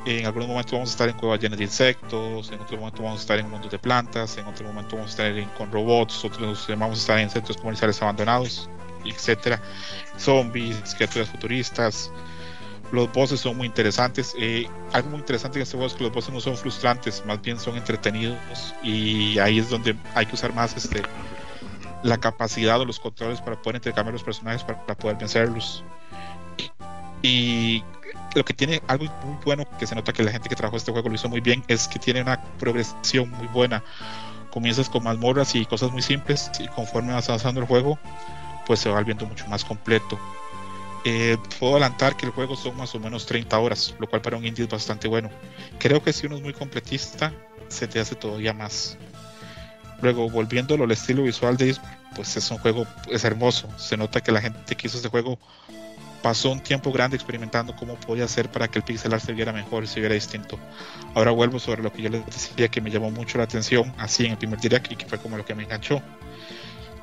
en algún momento vamos a estar en cuevas llenas de insectos, en otro momento vamos a estar en mundos de plantas, en otro momento vamos a estar en, con robots, otros vamos a estar en centros comerciales abandonados, etcétera, zombies, criaturas futuristas. Los bosses son muy interesantes. Eh, algo muy interesante en este juego es que los bosses no son frustrantes, más bien son entretenidos y ahí es donde hay que usar más este la capacidad o los controles para poder intercambiar los personajes para, para poder vencerlos. Y lo que tiene algo muy bueno que se nota que la gente que trabajó este juego lo hizo muy bien es que tiene una progresión muy buena. Comienzas con mazmorras y cosas muy simples y conforme vas avanzando el juego, pues se va volviendo mucho más completo. Eh, puedo adelantar que el juego son más o menos 30 horas, lo cual para un indie es bastante bueno. Creo que si uno es muy completista, se te hace todavía más. Luego, volviéndolo al estilo visual de Eastward, pues es un juego, es hermoso. Se nota que la gente que hizo este juego pasó un tiempo grande experimentando cómo podía hacer para que el pixel art se viera mejor y se viera distinto. Ahora vuelvo sobre lo que yo les decía que me llamó mucho la atención así en el primer direct y que fue como lo que me enganchó.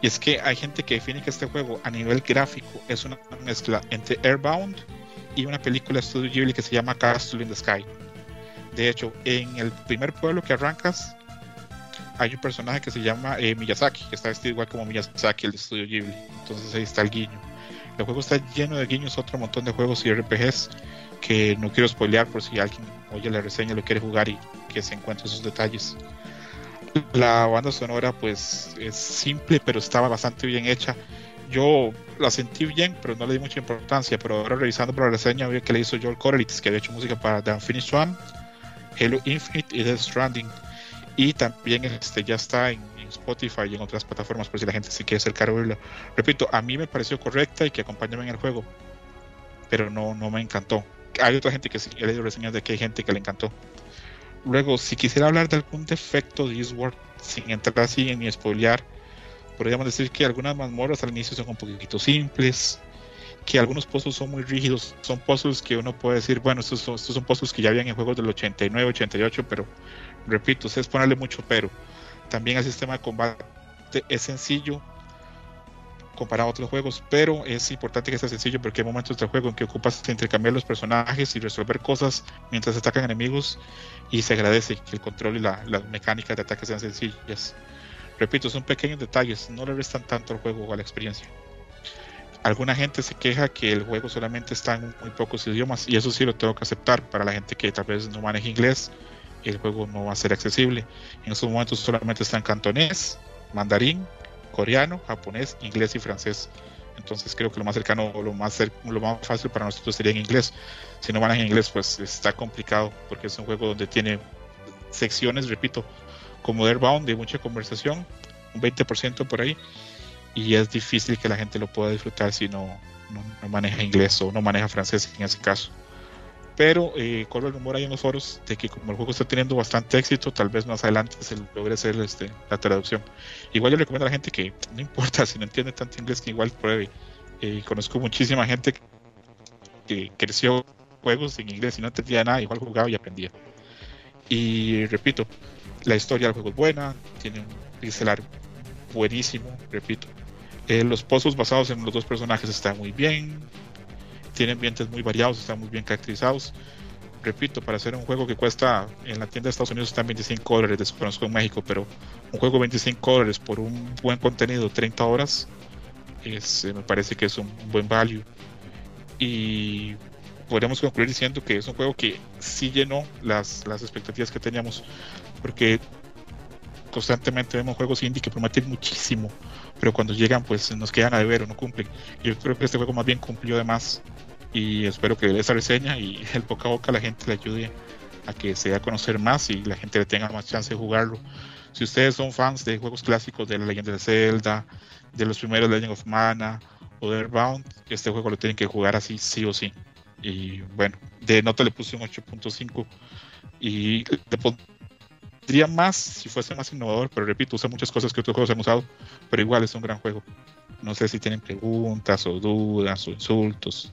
Y es que hay gente que define que este juego a nivel gráfico es una mezcla entre Airbound y una película de Studio Ghibli que se llama Castle in the Sky. De hecho, en el primer pueblo que arrancas hay un personaje que se llama eh, Miyazaki, que está vestido igual como Miyazaki, el de Studio Ghibli. Entonces ahí está el guiño. El juego está lleno de guiños, otro montón de juegos y RPGs que no quiero spoilear por si alguien oye la reseña lo quiere jugar y que se encuentre esos detalles. La banda sonora pues es simple pero estaba bastante bien hecha. Yo la sentí bien pero no le di mucha importancia, pero ahora revisando por la reseña vi que le hizo Joel Corelitz que había hecho música para The Unfinished One, Halo Infinite y Death Stranding. Y también este, ya está en Spotify y en otras plataformas por si la gente se quiere acercar a. Repito, a mí me pareció correcta y que acompañaba en el juego, pero no, no me encantó. Hay otra gente que sí, he leído reseñas de que hay gente que le encantó. Luego, si quisiera hablar de algún defecto de Eastward, sin entrar así en ni spoilear, podríamos decir que algunas mazmorras al inicio son un poquito simples, que algunos puzzles son muy rígidos, son puzzles que uno puede decir, bueno, estos son, estos puzzles que ya habían en juegos del 89, 88, pero repito, es ponerle mucho pero. También el sistema de combate es sencillo, comparado a otros juegos, pero es importante que sea sencillo porque hay momentos del juego en que ocupas intercambiar los personajes y resolver cosas mientras atacan enemigos y se agradece que el control y la, las mecánicas de ataque sean sencillas. Repito, son pequeños detalles, no le restan tanto al juego o a la experiencia. Alguna gente se queja que el juego solamente está en muy pocos idiomas y eso sí lo tengo que aceptar. Para la gente que tal vez no maneja inglés, el juego no va a ser accesible. En estos momentos solamente está en cantonés, mandarín, coreano, japonés, inglés y francés. Entonces creo que lo más cercano o lo más, lo más fácil para nosotros sería en inglés. Si no manejan inglés, pues está complicado porque es un juego donde tiene secciones, repito, como Airbound de mucha conversación, un 20% por ahí, y es difícil que la gente lo pueda disfrutar si no, no, maneja inglés o no maneja francés en ese caso. Pero eh, corre el rumor ahí en los foros de que como el juego está teniendo bastante éxito, tal vez más adelante se logre hacer este, la traducción. Igual yo recomiendo a la gente que no importa <laughs> si no entiende tanto inglés, que igual pruebe. Eh, conozco muchísima gente que creció juegos en inglés y no entendía nada, igual jugaba y aprendía. Y repito, la historia del juego es buena, tiene un pixelar buenísimo, repito. Eh, los pozos basados en los dos personajes están muy bien, tienen ambientes muy variados, están muy bien caracterizados. Repito, para hacer un juego que cuesta en la tienda de Estados Unidos están 25 dólares, desconozco en México, pero un juego 25 dólares por un buen contenido, 30 horas, es, eh, me parece que es un buen value. Y podríamos concluir diciendo que es un juego que sí llenó las, las expectativas que teníamos, porque constantemente vemos juegos indie que prometen muchísimo, pero cuando llegan pues nos quedan a deber o no cumplen. Yo creo que este juego más bien cumplió de más y espero que esa reseña y <laughs> el boca a boca la gente le ayude a que se dé a conocer más y la gente le tenga más chance de jugarlo. Si ustedes son fans de juegos clásicos de la leyenda de Zelda, de los primeros Legend of Mana o de Airbound, este juego lo tienen que jugar así sí o sí. Y bueno, de nota le puse un 8.5 y le pondría más si fuese más innovador, pero repito, usa muchas cosas que otros juegos han usado, pero igual es un gran juego. No sé si tienen preguntas o dudas o insultos.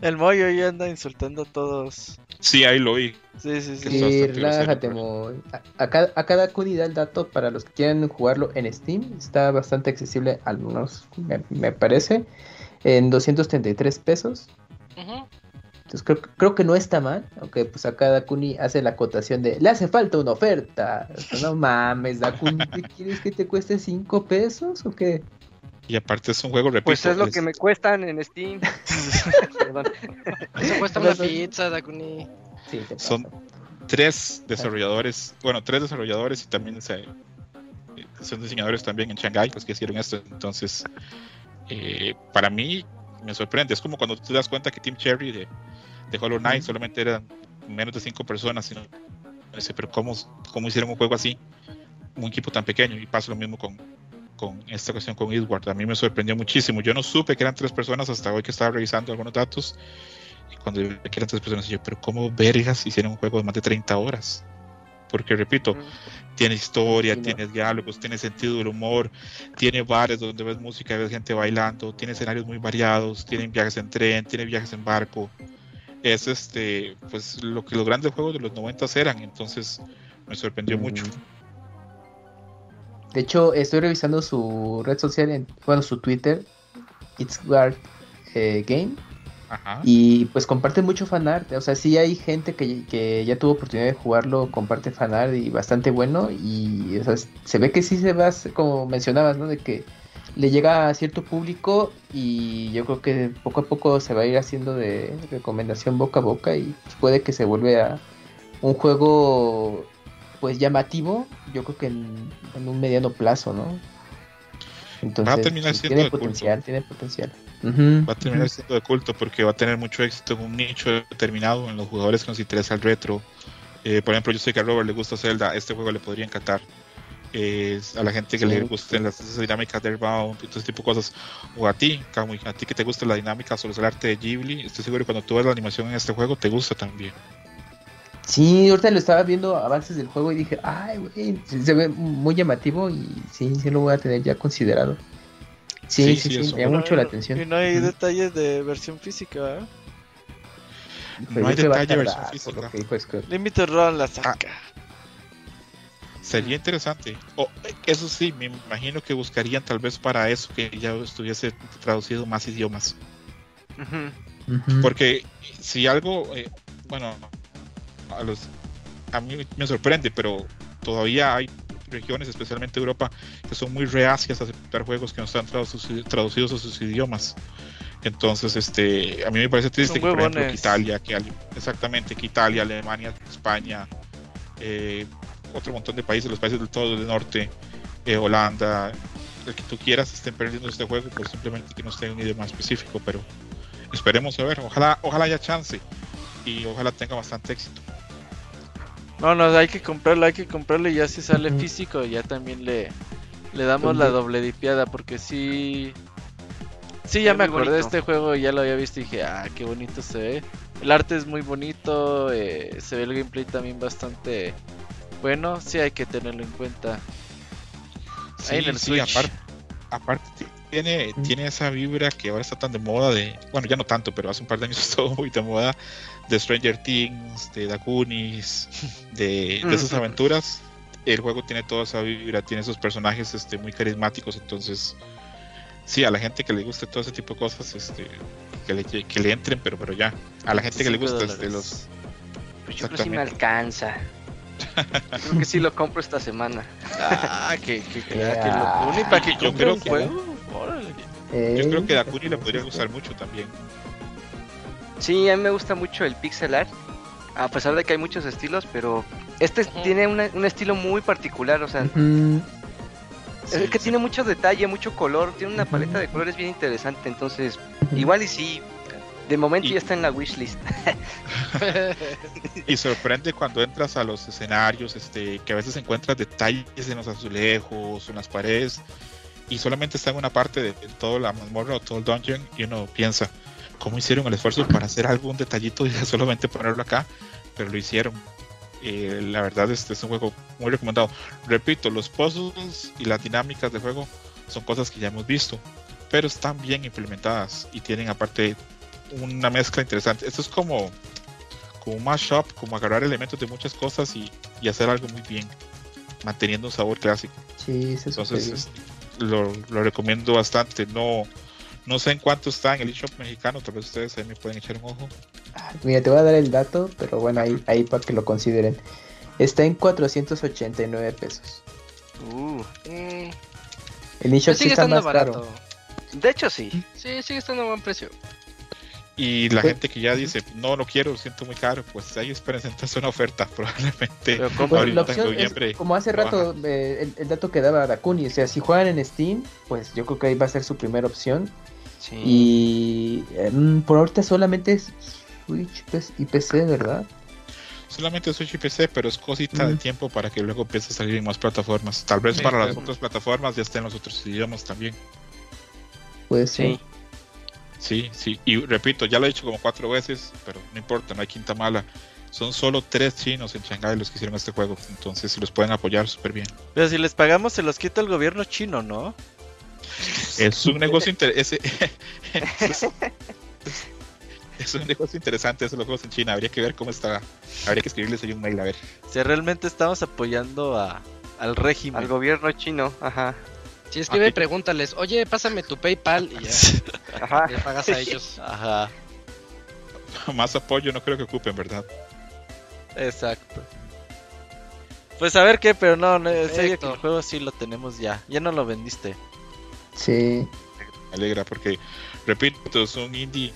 El Moyo ya anda insultando a todos. Sí, ahí lo vi. Sí, sí, sí. sí relájate, Moy. A, cada, a cada da el dato para los que quieran jugarlo en Steam. Está bastante accesible, al menos me parece en 233 pesos. Entonces creo, creo, que no está mal, aunque pues acá Dakuni hace la acotación de le hace falta una oferta. No mames, Dakuni, ¿qué quieres que te cueste 5 pesos o qué? Y aparte es un juego, repito. Pues es lo que me cuestan en Steam. <laughs> Eso cuesta una pizza, Dakuni. Sí, Son tres desarrolladores, bueno, tres desarrolladores y también son diseñadores también en Shanghai, los que hicieron esto. Entonces, eh, para mí me sorprende. Es como cuando tú te das cuenta que Team Cherry de, de Hollow Knight solamente eran menos de cinco personas. Sino, pero ¿cómo, ¿cómo hicieron un juego así? Un equipo tan pequeño. Y pasa lo mismo con, con esta cuestión con Edward. A mí me sorprendió muchísimo. Yo no supe que eran tres personas hasta hoy que estaba revisando algunos datos. Y cuando vi que eran tres personas, yo, pero ¿cómo vergas hicieron un juego de más de 30 horas? Porque repito, tiene historia, tiene diálogos, tiene sentido del humor, tiene bares donde ves música ves gente bailando, tiene escenarios muy variados, tiene viajes en tren, tiene viajes en barco. Es este, pues lo que los grandes juegos de los 90 eran, entonces me sorprendió mucho. De hecho, estoy revisando su red social, en, bueno, su Twitter, It's Guard eh, Game, y pues comparte mucho fanart, o sea, sí hay gente que, ya tuvo oportunidad de jugarlo, comparte fanart y bastante bueno y se ve que sí se va, como mencionabas, ¿no? De que le llega a cierto público y yo creo que poco a poco se va a ir haciendo de recomendación boca a boca y puede que se vuelva a un juego pues llamativo, yo creo que en, un mediano plazo, ¿no? Entonces, tiene potencial, tiene potencial. Va a terminar siendo de culto porque va a tener mucho éxito en un nicho determinado, en los jugadores que nos interesa el retro. Eh, por ejemplo, yo sé que a Robert le gusta Zelda, este juego le podría encantar. A la gente que le gusten las dinámicas de Airbound y todo ese tipo de cosas. O a ti, Kamui, a ti que te gusta la dinámica sobre el arte de Ghibli, estoy seguro que cuando tú ves la animación en este juego te gusta también. Sí, ahorita lo estaba viendo avances del juego y dije, ay, güey, se ve muy llamativo y sí, sí lo voy a tener ya considerado. Sí, sí, sí, me llama mucho la atención. Y no hay detalles de versión física, ¿eh? No hay detalles de versión física. Límite Run la saca. Sería interesante. O, eso sí, me imagino que buscarían tal vez para eso que ya estuviese traducido más idiomas. Porque si algo, eh, bueno, a, los, a mí me sorprende, pero todavía hay regiones, especialmente Europa, que son muy reacias a aceptar juegos que no están traduci- traducidos a sus idiomas. Entonces, este, a mí me parece triste que, por ejemplo, que. Italia, que exactamente, que Italia, Alemania, España, eh, otro montón de países, los países del todo del norte, eh, Holanda, el que tú quieras, estén perdiendo este juego, pues simplemente que no esté en un idioma específico, pero esperemos a ver, ojalá, ojalá haya chance y ojalá tenga bastante éxito. No, no, hay que comprarlo, hay que comprarlo y ya si sale físico ya también le, le damos la doble dipiada porque sí... Sí, ya me acordé de este juego, ya lo había visto y dije, ah, qué bonito se ve. El arte es muy bonito, eh, se ve el gameplay también bastante bueno, sí hay que tenerlo en cuenta. Ahí en el sí, Switch. aparte, aparte ti- tiene, Mm. tiene esa vibra que ahora está tan de moda de, bueno, ya no tanto, pero hace un par de años <laughs> estuvo muy de moda de Stranger Things, de Goonies, <laughs> de, de esas aventuras. El juego tiene toda esa vibra, tiene esos personajes este, muy carismáticos, entonces sí, a la gente que le guste todo ese tipo de cosas, este, que le, que le entren, pero, pero ya, a la gente que le 25 gusta este, los... Pues yo creo que sí me Exactamente. alcanza. Creo que sí lo compro esta semana. Ah, que, que, que, Yeah. que lo pone para que Yo creo un que- juego. Órale. Yo creo que Eh, Dakuni le podría gustar mucho también. Sí, a mí me gusta mucho el pixel art. A pesar de que hay muchos estilos, pero este tiene una- un estilo muy particular. O sea, es Sí, que sí. tiene mucho detalle, mucho color. Tiene una paleta de colores bien interesante. Entonces, igual y sí. De momento Y- ya está en la wishlist. <laughs> Y sorprende cuando entras a los escenarios, este, que a veces encuentras detalles en los azulejos, en las paredes, y solamente está en una parte de, de toda la mazmorra o todo el dungeon, y uno piensa, ¿cómo hicieron el esfuerzo para hacer algún detallito y <laughs> solamente ponerlo acá? Pero lo hicieron. Eh, la verdad, este es un juego muy recomendado. Repito, los puzzles y las dinámicas de juego son cosas que ya hemos visto, pero están bien implementadas y tienen aparte una mezcla interesante. Esto es como como un mashup, como agarrar elementos de muchas cosas y, y hacer algo muy bien, manteniendo un sabor clásico. Sí, se Entonces Entonces, es- lo, lo recomiendo bastante. No, no sé en cuánto está en el eShop mexicano, tal vez ustedes ahí me pueden echar un ojo. Mira, te voy a dar el dato, pero bueno, ahí, ahí para que lo consideren. Está en 489 pesos. Uh, Mm, El eShop sí sigue está estando más barato. caro. de hecho, sí. Sí, sigue estando a buen precio. Y la Pues- gente que ya dice, no lo quiero, lo siento muy caro, pues ahí esperen sentarse una oferta, <laughs> probablemente. Pero Pues, la opción es, como hace rato, eh, el, el dato que daba Dakuni, o sea, si juegan en Steam, pues yo creo que ahí va a ser su primera opción. sí. Y eh, mm, por ahorita solamente es Switch PS y PC, ¿verdad? Solamente Switch y PC, pero es cosita de tiempo para que luego empiece a salir en más plataformas. Tal vez Sí, para las otras plataformas ya estén los otros idiomas también. Pues sí. Sí. Sí, sí. Y repito, ya lo he dicho como cuatro veces, pero no importa, no hay quinta mala. Son solo tres chinos en Shanghai los que hicieron este juego. Entonces, si los pueden apoyar, súper bien. Pero si les pagamos, se los quita el gobierno chino, ¿no? Es un negocio <laughs> interesante. <laughs> es un negocio interesante esos los juegos en China. Habría que ver cómo está. Habría que escribirles ahí un mail a ver. Si realmente estamos apoyando a, al régimen. Al gobierno chino, ajá. Si escribe, Aquí. pregúntales, oye, pásame tu PayPal y ya Ajá. le pagas a ellos. Ajá, Más apoyo no creo que ocupen, ¿verdad? exacto. Pues a ver qué, pero no, no en serio que el juego sí lo tenemos ya. Ya no lo vendiste. Sí. Me alegra porque, repito, es un indie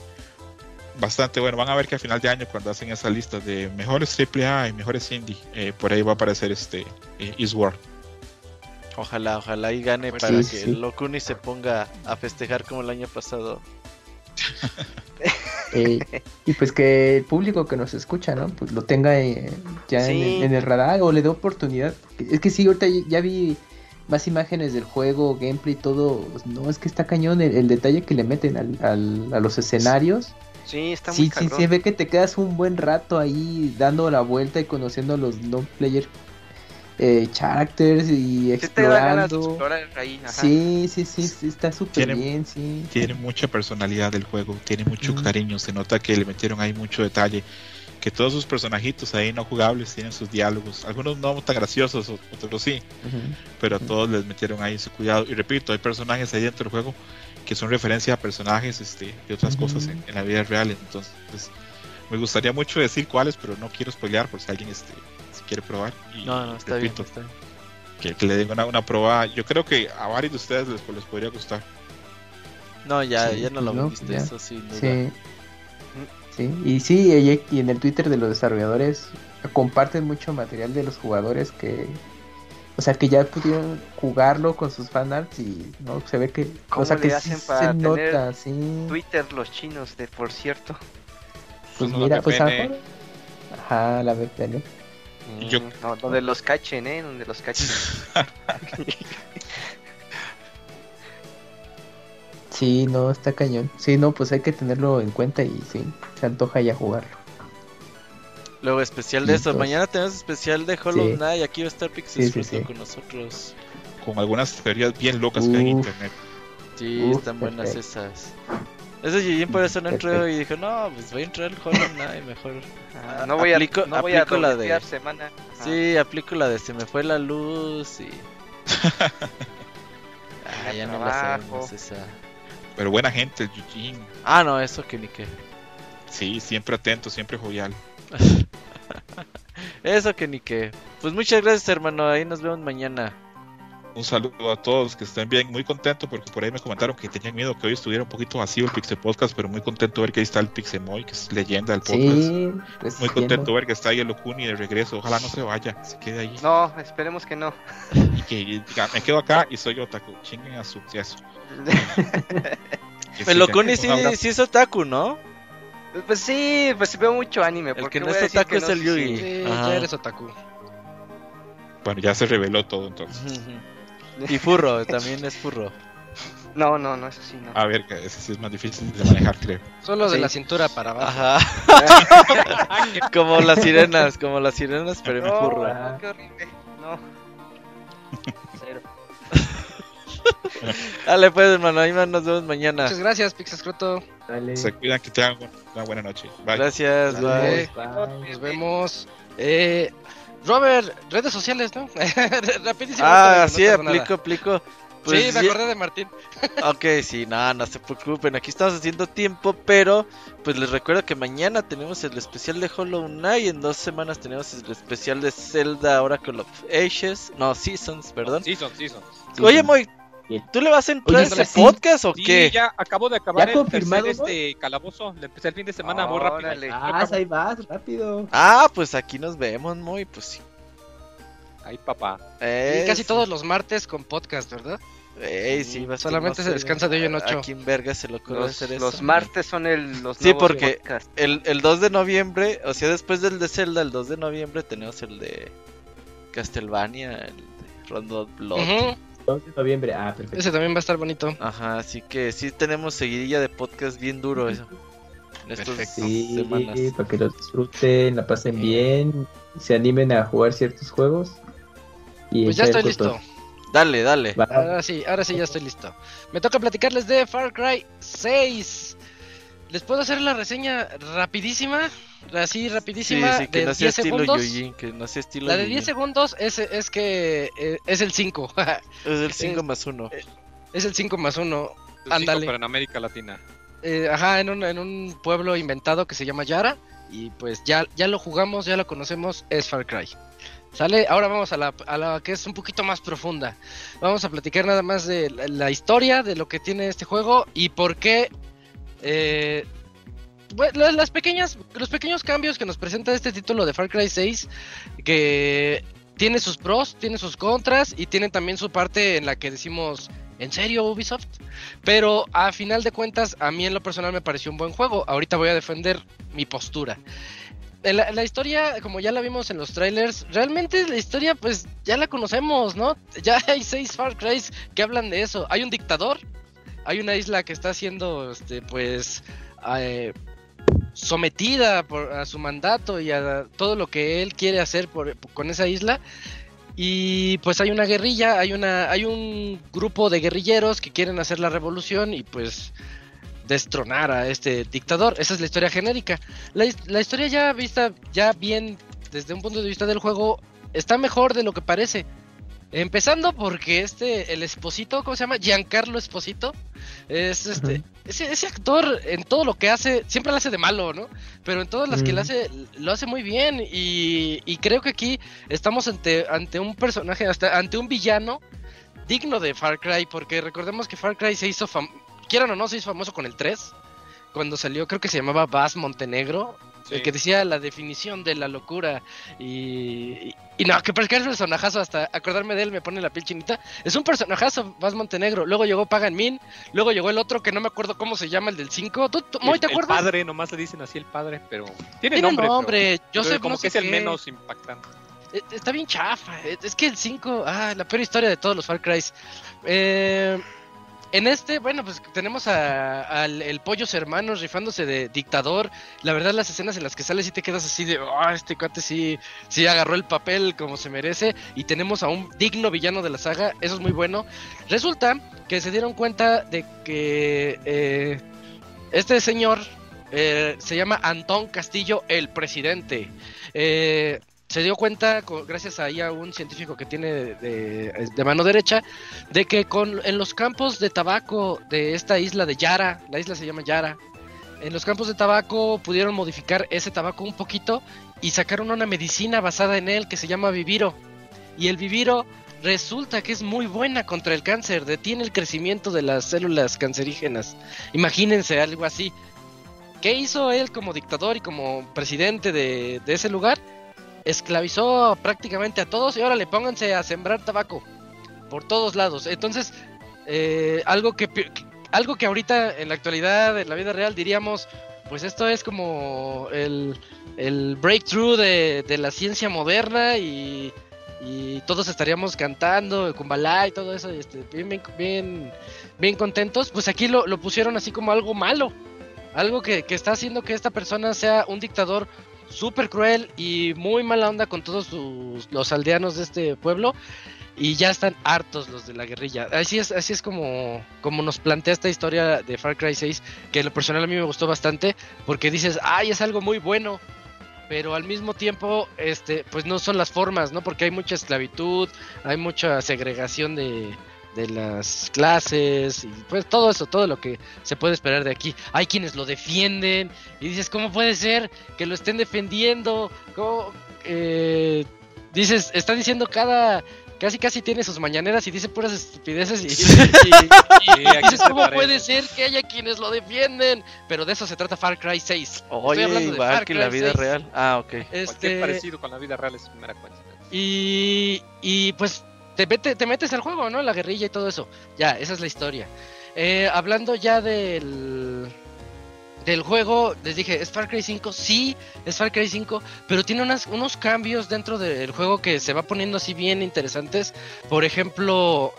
bastante bueno. Van a ver que a final de año, cuando hacen esa lista de mejores AAA y mejores indie, eh, por ahí va a aparecer este eh, Eastward. Ojalá, ojalá y gane Pues para sí, que sí. Locuni se ponga a festejar como el año pasado. <laughs> Eh, y pues que el público que nos escucha, ¿no? Pues lo tenga eh, ya en, Sí. el, en el radar o le dé oportunidad. Es que sí, ahorita ya- vi más imágenes del juego, gameplay, todo. pues, No, es que está cañón el, el detalle que le meten al, al- a los escenarios. Sí, está muy Sí, sí, se ve que te quedas un buen rato ahí dando la vuelta y conociendo los no player eh, characters y de explorando. explorar ahí, ajá. Sí, sí, sí, sí, está súper Tiene- bien, sí. Tiene mucha personalidad el juego, tiene mucho cariño, se nota que le metieron ahí mucho detalle. que todos sus personajitos ahí no jugables tienen sus diálogos. Algunos no tan graciosos, otros sí, pero a todos les metieron ahí su cuidado. Y repito, hay personajes ahí dentro del juego que son referencia a personajes este, y otras cosas en, en la vida real. Entonces, me gustaría mucho decir cuáles, pero no quiero spoilear por si alguien este, quiere probar. Y, No, no, está repito, bien. Está bien. Que, que le den una, una prueba. Yo creo que a varios de ustedes les, les podría gustar. No, ya, Sí, ya no lo no, viste, eso sin duda. Sí. Sí, y sí, y- y en el Twitter de los desarrolladores comparten mucho material de los jugadores que, o sea, que ya pudieron jugarlo con sus fanarts y no se ve que, ¿Cómo o sea, le que sí hacen se para tener nota, sí. Twitter los chinos, de por cierto. Pues mira, pues Ajá, la VPN. Yo- Mm, no, donde los cachen, ¿eh? Donde los cachen. <laughs> Sí, no, está cañón. Sí, no, pues hay que tenerlo en cuenta y sí, se antoja ya jugarlo. Luego especial de eso. Entonces- Mañana tenemos especial de Hollow Sí. Knight. Aquí va a estar Pixel Sí, sí, Fruto sí. con nosotros. Con algunas teorías bien locas que hay en internet. Sí, Uf, están buenas perfecto. esas. Eso Yujin por eso no entró y dijo, no, pues voy a entrar al Hollow Knight mejor. Ah, no voy a, Aplico- no voy a aplico la de- semana. Ajá. Sí, aplico la de se me fue la luz y... <laughs> ah, ya no la sabemos esa. Pero buena gente, Eugene. Ah, no, eso que ni qué. Sí, siempre atento, siempre jovial. <laughs> Eso que ni qué. Pues muchas gracias, hermano. Ahí nos vemos mañana. Un saludo a todos, que estén bien. Muy contento porque por ahí me comentaron que tenían miedo que hoy estuviera un poquito vacío el Pixel Podcast, pero muy contento de ver que ahí está el Pixemoy, que es leyenda del podcast. Sí, pues Muy contento ver que está ahí el Okuni de regreso. Ojalá no se vaya, se quede ahí. No, esperemos que no. Y que diga, me quedo acá y soy otaku. Chinguen a su eso. El sí, Okuni un sí, es otaku, ¿no? pues sí, pues veo mucho anime. El ¿por que no es otaku es no? el Sí, Yugi. Sí, Ajá. ya eres otaku. Bueno, ya se reveló todo entonces. Y furro, también es furro. No, no, no, eso sí, no. A ver, que ese sí es más difícil de manejar, creo. Solo de Sí. la cintura para abajo. Ajá. <laughs> <laughs> como las sirenas, como las sirenas, pero en no, furro. no, qué horrible. No. Cero. <laughs> Dale pues, hermano. Ahí nos vemos mañana. Muchas gracias, Pixescroto. Dale. Se cuidan, que tengan una buena noche. Bye. Gracias, Dale. bye. Bye. Nos vemos. Eh, Robert, redes sociales, ¿no? <laughs> Rapidísimo. Ah, sí, aplico, aplico. Pues sí, me ya- acordé de Martín. <laughs> Ok, sí, no, no se preocupen, aquí estamos haciendo tiempo, pero pues les recuerdo que mañana tenemos el especial de Hollow Knight, en dos semanas tenemos el especial de Zelda Oracle of Ages, no, Seasons, perdón. Season, season. Sí, Oye. Moy. ¿Tú le vas a entrar a ese sí. podcast o Sí, qué? ya acabo de acabar ¿Ya el confirmado, tercer este calabozo. Le empecé el fin de semana muy rápido. Órale. Lo Ah, ahí vas, rápido. Ah, pues aquí nos vemos, Moy, pues sí. Ay, papá. Y casi Es- todos los martes con podcast, ¿verdad? Ey, sí, vas que Solamente no se descansa de hoyo en ocho. ¿A quién verga se le ocurre Los, hacer eso? los martes son el, los Sí, porque-. El, el 2 de noviembre, o sea, después del de Zelda, el 2 de noviembre tenemos el de Castlevania, el de Rondo Blood. Ujú, 2 de noviembre. Ah, perfecto. Ese también va a estar bonito. Ajá, así que sí tenemos seguidilla de podcast bien duro eso. En estas Perfecto. Sí, semanas. para que los disfruten, la pasen bien, se animen a jugar ciertos juegos. Y Pues ya estoy listo. Dale, dale. Va. Ahora sí, ahora sí ya estoy listo. Me toca platicarles de Far Cry 6. ¿Les puedo hacer la reseña rapidísima? Así Sí, rapidísima sí, que de no sea 10 estilo segundos. Yujin, que no sea estilo La de Yujin. 10 segundos es, es que eh, es el 5. <laughs> Es el 5 es- más 1. es el 5 más 1. Cinco, Ándale. Pero en América Latina. Eh, ajá, en un, en un pueblo inventado que se llama Yara. Y pues ya, ya lo jugamos, ya lo conocemos, es Far Cry. ¿Sale? Ahora vamos a la, a la que es un poquito más profunda. Vamos a platicar nada más de la, la historia, de lo que tiene este juego y por qué... eh, las pequeñas, los pequeños cambios que nos presenta este título de Far Cry 6, que tiene sus pros, tiene sus contras y tiene también su parte en la que decimos, ¿en serio Ubisoft? Pero a final de cuentas, a mí en lo personal me pareció un buen juego. Ahorita voy a defender mi postura. La historia, como ya la vimos en los trailers, realmente la historia pues ya la conocemos, ¿no? Ya hay seis Far Cry que hablan de eso. Hay un dictador, hay una isla que está siendo, este, pues, eh, sometida por, a su mandato y a todo lo que él quiere hacer con esa isla. Y pues hay una guerrilla, hay una, hay un grupo de guerrilleros que quieren hacer la revolución y pues destronar a este dictador. Esa es la historia genérica. La, la historia ya vista, ya bien desde un punto de vista del juego, está mejor de lo que parece. Empezando porque este, el esposito, ¿cómo se llama? Giancarlo Esposito. Es este, ese, ese actor en todo lo que hace, siempre lo hace de malo, ¿no? Pero en todas las que lo Ujú. hace, lo hace muy bien. Y, y creo que aquí estamos ante, ante un personaje, hasta ante un villano digno de Far Cry, porque recordemos que Far Cry se hizo quieran o no, se hizo famoso con el 3, cuando salió, creo que se llamaba Bass Montenegro, Sí. el que decía la definición de la locura, y, y, y no, que porque es un personajazo, hasta acordarme de él me pone la piel chinita, es un personajazo, Bass Montenegro, luego llegó Pagan Min, luego llegó el otro que no me acuerdo cómo se llama, el del 5, ¿tú, tú- Moy, el, te el acuerdas? padre, nomás le dicen así el padre, pero tiene, Tiene nombre. nombre, pero- yo pero sé, como no que sé es el menos impactante. Eh, Está bien chafa. eh, Es que el 5, ah, la peor historia de todos los Far Cry. Eh, en este, bueno, pues tenemos al el Pollos Hermanos rifándose de dictador. La verdad, las escenas en las que sales y te quedas así de, ah, este cuate sí, sí agarró el papel como se merece. Y tenemos a un digno villano de la saga, eso es muy bueno. Resulta que se dieron cuenta de que eh, este señor eh, se llama Antón Castillo, el presidente. Eh, se dio cuenta, gracias ahí a un científico que tiene de, mano derecha, de que con, en los campos de tabaco de esta isla de Yara, la isla se llama Yara, en los campos de tabaco pudieron modificar ese tabaco un poquito y sacaron una medicina basada en él que se llama Viviro. Y el Viviro resulta que es muy buena contra el cáncer, detiene el crecimiento de las células cancerígenas. Imagínense algo así. ¿Qué hizo él como dictador y como presidente de, de ese lugar? Esclavizó prácticamente a todos y ahora le pónganse a sembrar tabaco por todos lados. Entonces, eh, algo que, que- algo que ahorita en la actualidad, en la vida real, diríamos, pues esto es como el, el breakthrough de, de la ciencia moderna y, y todos estaríamos cantando Kumbala y todo eso, este, bien, bien, bien, bien contentos. Pues aquí lo, lo pusieron así como algo malo, algo que, que está haciendo que esta persona sea un dictador súper cruel y muy mala onda con todos sus- los aldeanos de este pueblo y ya están hartos los de la guerrilla. Así es, así es como, como nos plantea esta historia de Far Cry 6, que lo personal a mí me gustó bastante, porque dices, ay, es algo muy bueno, pero al mismo tiempo, este, pues no son las formas, ¿no? Porque hay mucha esclavitud, hay mucha segregación de, de las clases, y pues todo eso, todo lo que se puede esperar de aquí. Hay quienes lo defienden, y dices, ¿cómo puede ser que lo estén defendiendo? ¿Cómo, eh, dices, está diciendo cada... Casi casi tiene sus mañaneras y dice puras estupideces y, y- y- y ¿a qué dices, ¿cómo puede ser que haya quienes lo defienden? Pero de eso se trata Far Cry 6. Oye, hablando de Far que en la Cry vida 6. real. Ah, ok. Cualquier Este, parecido con la vida real es mera coincidencia. y, y pues te, mete- te metes al juego, ¿no? La guerrilla y todo eso. Ya, esa es la historia. Eh, hablando ya del, del juego, les dije, ¿es Far Cry 5? Sí, es Far Cry 5, pero tiene unos cambios dentro del juego que se va poniendo así bien interesantes. Por ejemplo,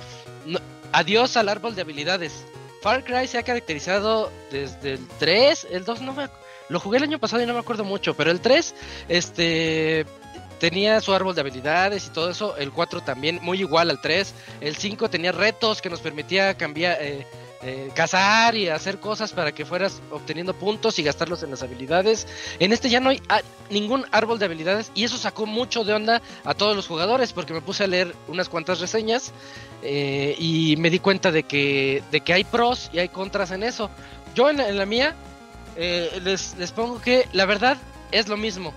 adiós al árbol de habilidades. Far Cry se ha caracterizado desde el 3, el 2 no me lo jugué el año pasado y no me acuerdo mucho, pero el 3 este tenía su árbol de habilidades y todo eso, el 4 también muy igual al 3, el 5 tenía retos que nos permitía cambiar eh, eh, cazar y hacer cosas para que fueras obteniendo puntos y gastarlos en las habilidades. En este ya no hay ah, ningún árbol de habilidades y eso sacó mucho de onda a todos los jugadores porque me puse a leer unas cuantas reseñas eh, y me di cuenta de que, de que hay pros y hay contras en eso. Yo en la, en la mía eh, les, les pongo que la verdad es lo mismo.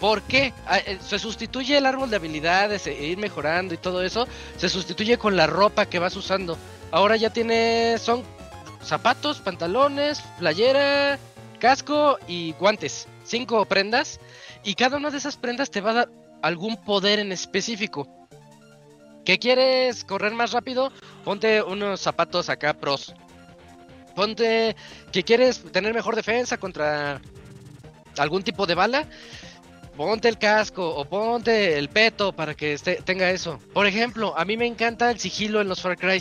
¿Por qué? Ah, eh, Se sustituye el árbol de habilidades e ir mejorando y todo eso. Se sustituye con la ropa que vas usando. Ahora ya tiene. Son zapatos, pantalones, playera, casco y guantes. Cinco prendas. Y cada una de esas prendas te va a dar algún poder en específico. ¿Qué quieres correr más rápido? Ponte unos zapatos acá pros. Ponte que quieres tener mejor defensa contra algún tipo de bala. Ponte el casco o ponte el peto para que esté- tenga eso. Por ejemplo, a mí me encanta el sigilo en los Far Cry.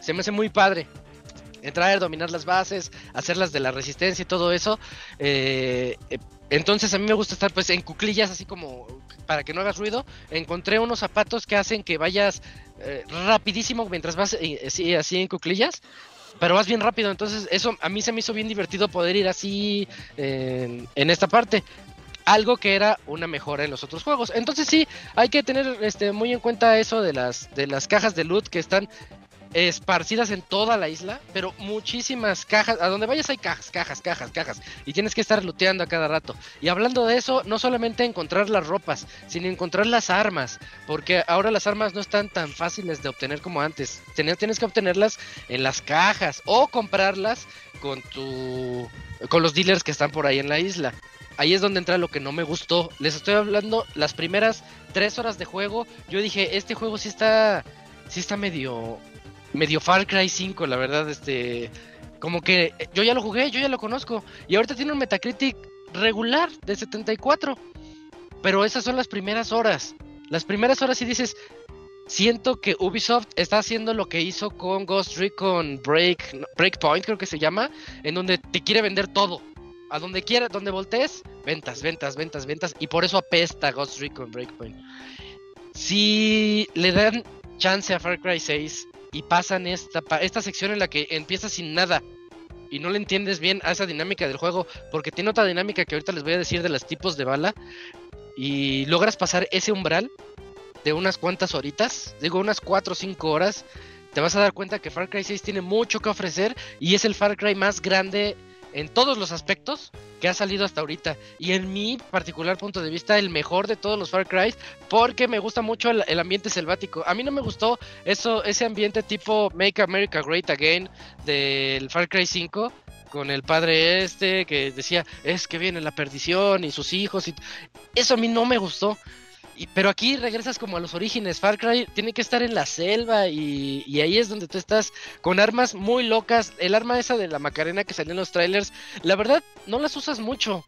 Se me hace muy padre. Entrar, dominar las bases, hacerlas de la resistencia y todo eso. Eh, eh, entonces a mí me gusta estar pues en cuclillas así como para que no hagas ruido. Encontré unos zapatos que hacen que vayas eh, rapidísimo mientras vas así, en cuclillas. pero vas bien rápido, entonces eso a mí se me hizo bien divertido poder ir así en esta parte. Algo que era una mejora en los otros juegos. Entonces sí, hay que tener este, muy en cuenta eso de las, de las cajas de loot que están esparcidas en toda la isla, pero muchísimas cajas, a donde vayas hay cajas, cajas, cajas, cajas, y tienes que estar looteando a cada rato. Y hablando de eso, no solamente encontrar las ropas, sino encontrar las armas, porque ahora las armas no están tan fáciles de obtener como antes. Tienes, que obtenerlas en las cajas o comprarlas con tu con los dealers que están por ahí en la isla. Ahí es donde entra lo que no me gustó. Les estoy hablando las primeras tres horas de juego. Yo dije, este juego sí está, sí está medio, medio Far Cry 5, la verdad, este, como que yo ya lo jugué, yo ya lo conozco. Y ahorita tiene un Metacritic regular de 74. Pero esas son las primeras horas. Las primeras horas sí dices, siento que Ubisoft está haciendo lo que hizo con Ghost Recon Break, Breakpoint, creo que se llama, en donde te quiere vender todo. A donde quiera, donde voltees, ventas, ventas, ventas, ventas. Y por eso apesta Ghost Recon Breakpoint. Si le dan chance a Far Cry 6 y pasan esta, esta sección en la que empiezas sin nada y no le entiendes bien a esa dinámica del juego, porque tiene otra dinámica que ahorita les voy a decir de los tipos de bala, y logras pasar ese umbral de unas cuantas horitas, digo unas 4 o 5 horas, te vas a dar cuenta que Far Cry 6 tiene mucho que ofrecer y es el Far Cry más grande en todos los aspectos que ha salido hasta ahorita. Y en mi particular punto de vista, el mejor de todos los Far Cry, porque me gusta mucho el, ambiente selvático. A mí no me gustó eso, ese ambiente tipo Make America Great Again del Far Cry 5. Con el padre este que decía, es que viene la perdición y sus hijos. y Eso a mí no me gustó. Y, pero aquí regresas como a los orígenes. Far Cry tiene que estar en la selva y, ahí es donde tú estás con armas muy locas. El arma esa de la Macarena que salió en los trailers, la verdad no las usas mucho.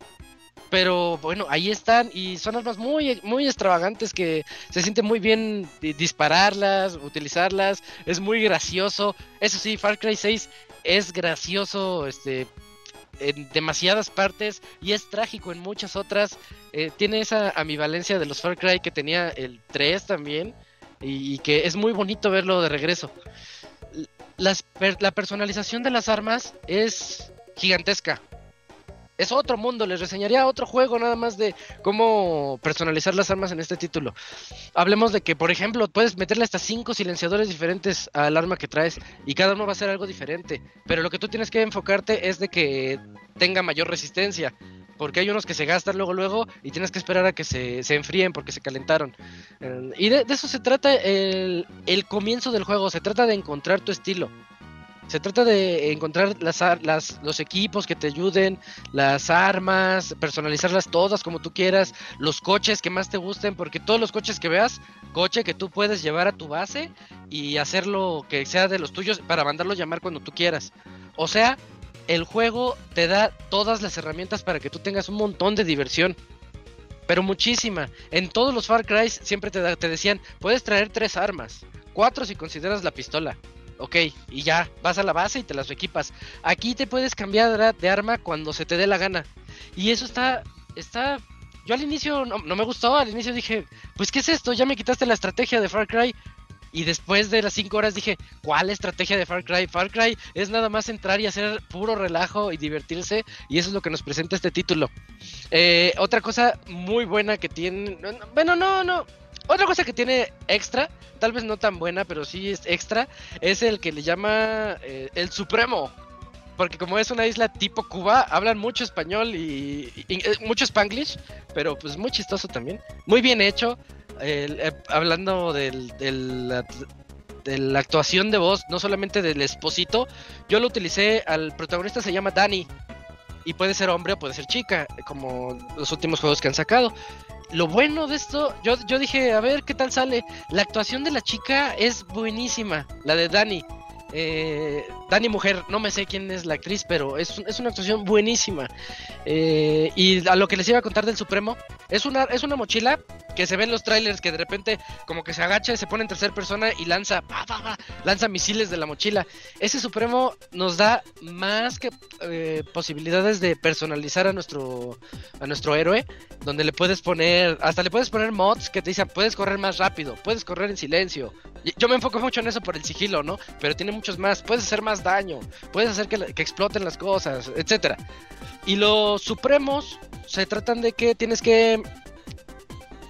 Pero bueno, ahí están y son armas muy, muy extravagantes que se siente muy bien dispararlas, utilizarlas. Es muy gracioso. Eso sí, Far Cry 6 es gracioso, este, en demasiadas partes y es trágico en muchas otras. Eh, tiene esa ambivalencia de los Far Cry que tenía el 3 también y, que es muy bonito verlo de regreso. Las, la personalización de las armas es gigantesca. Es otro mundo, les reseñaría otro juego nada más de cómo personalizar las armas en este título. Hablemos de que, por ejemplo, puedes meterle hasta cinco silenciadores diferentes al arma que traes y cada uno va a ser algo diferente. Pero lo que tú tienes que enfocarte es de que tenga mayor resistencia. Porque hay unos que se gastan luego, luego y tienes que esperar a que se, se enfríen porque se calentaron. Y de, de eso se trata el, el comienzo del juego, se trata de encontrar tu estilo. Se trata de encontrar las, las, los equipos que te ayuden, las armas, personalizarlas todas como tú quieras, los coches que más te gusten, porque todos los coches que veas, coche que tú puedes llevar a tu base y hacerlo que sea de los tuyos para mandarlo llamar cuando tú quieras. O sea, el juego te da todas las herramientas para que tú tengas un montón de diversión. Pero muchísima. En todos los Far Cry siempre te, te decían, puedes traer tres armas, cuatro si consideras la pistola ok, y ya, vas a la base y te las equipas. Aquí te puedes cambiar de arma cuando se te dé la gana. Y eso está, está, yo al inicio no, me gustó, al inicio dije, pues ¿qué es esto? Ya me quitaste la estrategia de Far Cry. Y después de las 5 horas dije, ¿cuál estrategia de Far Cry? Far Cry es nada más entrar y hacer puro relajo y divertirse. Y eso es lo que nos presenta este título. Eh, otra cosa muy buena que tiene... Bueno, no, no. Otra cosa que tiene extra, tal vez no tan buena, pero sí es extra, es el que le llama eh, el Supremo. Porque como es una isla tipo Cuba, hablan mucho español y, y mucho spanglish, pero pues muy chistoso también. Muy bien hecho. Eh, hablando del, del, de la actuación de voz, no solamente del esposito, yo lo utilicé, al protagonista se llama Danny. Y puede ser hombre o puede ser chica, como los últimos juegos que han sacado lo bueno de esto, yo, yo dije, a ver qué tal sale. La actuación de la chica es buenísima, la de Dani. Eh, Dani Mujer, no me sé quién es la actriz, pero es, es una actuación buenísima. Eh, y a lo que les iba a contar del Supremo, es una, es una mochila que se ve en los trailers que de repente como que se agacha se pone en tercera persona y lanza, lanza misiles de la mochila. Ese Supremo nos da más que eh, posibilidades de personalizar a nuestro, a nuestro héroe, donde le puedes poner, hasta le puedes poner mods que te dicen, puedes correr más rápido, puedes correr en silencio, Yo me enfoco mucho en eso por el sigilo, ¿no? Pero tiene muchos más. Puedes hacer más daño, puedes hacer que, exploten las cosas, etcétera. Y los supremos se tratan de que tienes que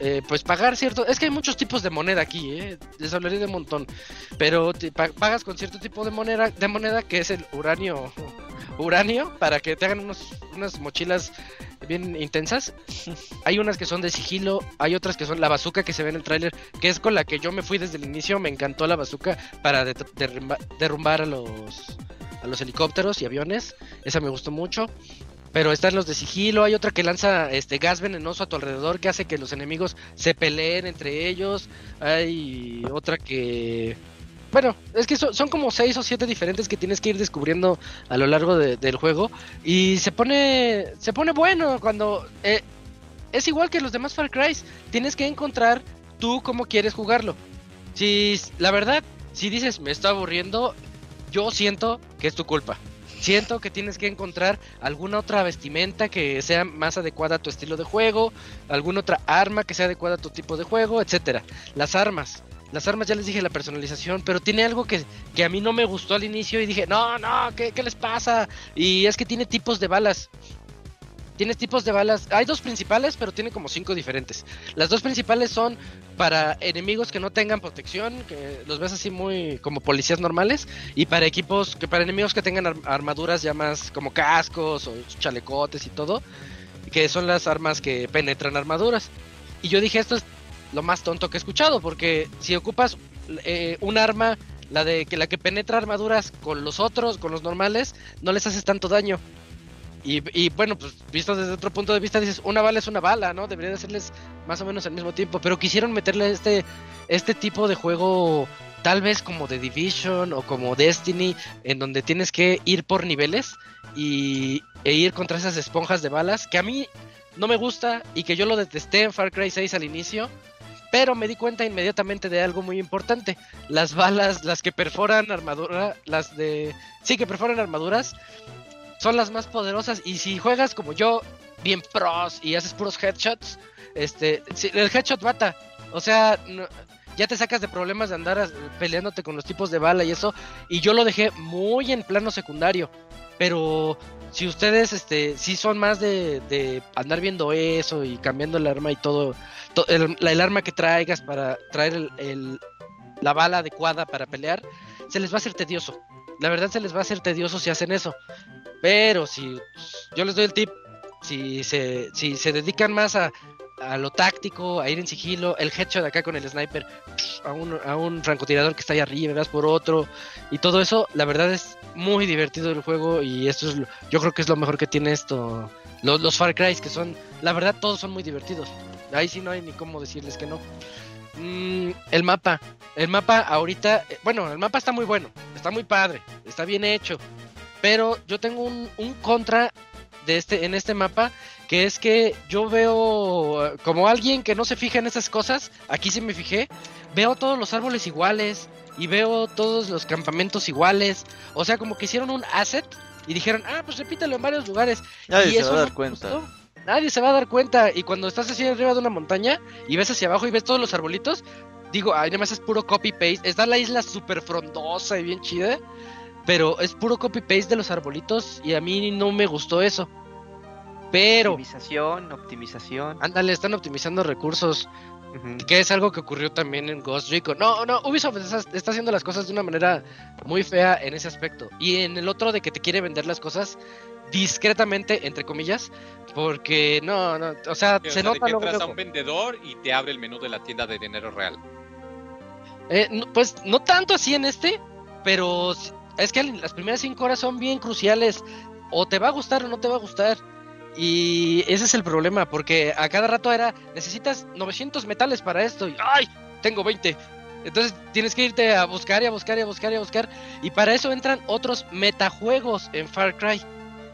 eh, pues pagar cierto. Es que hay muchos tipos de moneda aquí, ¿eh? Les hablaré de un montón. Pero te pa- pagas con cierto tipo de moneda, de moneda que es el uranio. <laughs> Uranio, para que te hagan unos, unas mochilas bien intensas. Hay unas que son de sigilo, hay otras que son la bazooka que se ve en el tráiler, que es con la que yo me fui desde el inicio. Me encantó la bazooka para de- derrumba- derrumbar a los, a los helicópteros y aviones. Esa me gustó mucho. Pero están los de sigilo, hay otra que lanza este gas venenoso a tu alrededor que hace que los enemigos se peleen entre ellos. Hay otra que bueno, es que son, son como seis o siete diferentes que tienes que ir descubriendo a lo largo de- del juego y se pone se pone bueno cuando eh, es igual que los demás Far Cry, tienes que encontrar tú cómo quieres jugarlo. Si la verdad, si dices me está aburriendo, yo siento que es tu culpa. Siento que tienes que encontrar alguna otra vestimenta que sea más adecuada a tu estilo de juego, alguna otra arma que sea adecuada a tu tipo de juego, etcétera. Las armas. Las armas ya les dije la personalización, pero tiene algo que, que a mí no me gustó al inicio y dije, no, no, ¿qué, qué les pasa? Y es que tiene tipos de balas. Tienes tipos de balas. Hay dos principales, pero tiene como cinco diferentes. Las dos principales son para enemigos que no tengan protección, que los ves así muy como policías normales, y para equipos, que para enemigos que tengan ar- armaduras ya más como cascos o chalecotes y todo, que son las armas que penetran armaduras. Y yo dije, esto es lo más tonto que he escuchado, porque si ocupas eh, un arma, la de que la que penetra armaduras con los otros, con los normales, no les haces tanto daño. Y, bueno, pues visto desde otro punto de vista, dices, una bala es una bala, ¿no? Debería de hacerles más o menos al mismo tiempo. Pero quisieron meterle este, este tipo de juego, tal vez como de Division o como Destiny, en donde tienes que ir por niveles y, e ir contra esas esponjas de balas, que a mí no me gusta y que yo lo detesté en Far Cry 6 al inicio. Pero me di cuenta inmediatamente de algo muy importante. Las balas, las que perforan armadura, las de... Sí, que perforan armaduras, son las más poderosas. Y si juegas como yo, bien pros y haces puros headshots, este, sí, el headshot mata. O sea, ya te sacas de problemas de andar as- peleándote con los tipos de bala y eso. Y yo lo dejé muy en plano secundario. Pero si ustedes, este, si son más de, de andar viendo eso y cambiando el arma y todo, to- el, el arma que traigas para traer el- el- la bala adecuada para pelear, se les va a hacer tedioso. La verdad se les va a hacer tedioso si hacen eso. Pero si yo les doy el tip, si se, si se dedican más a, a lo táctico, a ir en sigilo, el headshot acá con el sniper, a un, a un francotirador que está ahí arriba, vas por otro, y todo eso, la verdad es muy divertido el juego y esto es yo creo que es lo mejor que tiene esto. Los, los Far Cry que son, la verdad todos son muy divertidos. Ahí sí no hay ni cómo decirles que no. Mm, el mapa, el mapa ahorita, eh, bueno, el mapa está muy bueno, está muy padre, está bien hecho, pero yo tengo un, un contra de este en este mapa que es que yo veo como alguien que no se fija en esas cosas, aquí sí me fijé, veo todos los árboles iguales y veo todos los campamentos iguales, o sea, como que hicieron un asset y dijeron, "Ah, pues repítelo en varios lugares." Nadie y se eso va a dar cuenta. gustó. Nadie se va a dar cuenta. Y cuando estás así arriba de una montaña y ves hacia abajo y ves todos los arbolitos, digo, ay, nada más es puro copy-paste. Está la isla súper frondosa y bien chida, pero es puro copy-paste de los arbolitos y a mí no me gustó eso. Pero, Optimización, optimización. ándale, están optimizando recursos, que es algo que ocurrió también en Ghost Recon. No, no, Ubisoft está, está haciendo las cosas de una manera muy fea en ese aspecto. Y en el otro de que te quiere vender las cosas discretamente, entre comillas, porque no, no, o sea, O se sea, de nota que luego, entras a un vendedor y te abre el menú de la tienda de dinero real. Eh, no, pues no tanto así en este, pero es que las primeras cinco horas son bien cruciales. O te va a gustar o no te va a gustar. Y ese es el problema, porque a cada rato era, necesitas 900 metales para esto. Y, ¡ay! Tengo 20. Entonces tienes que irte a buscar y a buscar y a buscar y a buscar. Y para eso entran otros metajuegos en Far Cry.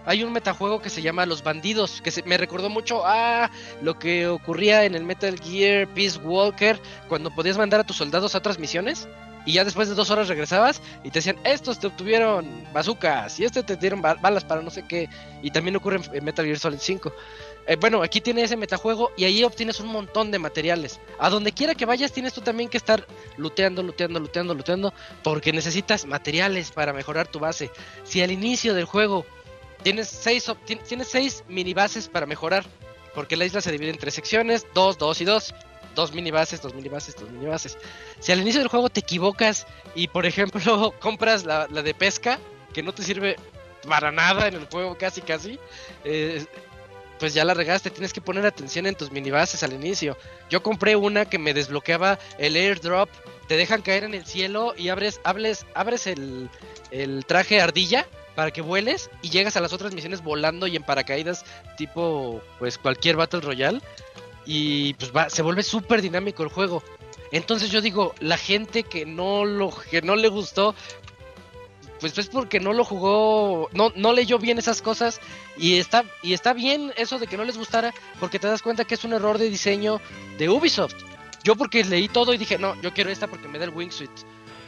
Hay un metajuego que se llama Los Bandidos, que se, me recordó mucho a lo que ocurría en el Metal Gear Peace Walker, cuando podías mandar a tus soldados a otras misiones Y ya después de dos horas regresabas y te decían, estos te obtuvieron bazucas y este te dieron ba- balas para no sé qué. Y también ocurre en- Metal Gear Solid 5. Eh, bueno, aquí tiene ese metajuego y ahí obtienes un montón de materiales. A donde quiera que vayas tienes tú también que estar looteando, looteando, looteando, looteando, porque necesitas materiales para mejorar tu base. Si al inicio del juego tienes seis, tienes seis mini bases para mejorar, porque la isla se divide en tres secciones, dos, dos y dos. Dos mini bases, dos mini bases, dos mini bases. Si al inicio del juego te equivocas y por ejemplo <laughs> compras la, la de pesca, que no te sirve para nada en el juego casi casi, eh, pues ya la regaste, tienes que poner atención en tus mini bases al inicio. Yo compré una que me desbloqueaba el airdrop, te dejan caer en el cielo y abres, abres, abres el, el traje ardilla para que vueles y llegas a las otras misiones volando y en paracaídas tipo pues cualquier Battle Royale y pues va, se vuelve súper dinámico el juego. Entonces yo digo, la gente que no lo que no le gustó pues es porque no lo jugó, no, no leyó bien esas cosas y está, y está bien eso de que no les gustara porque te das cuenta que es un error de diseño de Ubisoft. Yo porque leí todo y dije, no, yo quiero esta porque me da el wingsuit.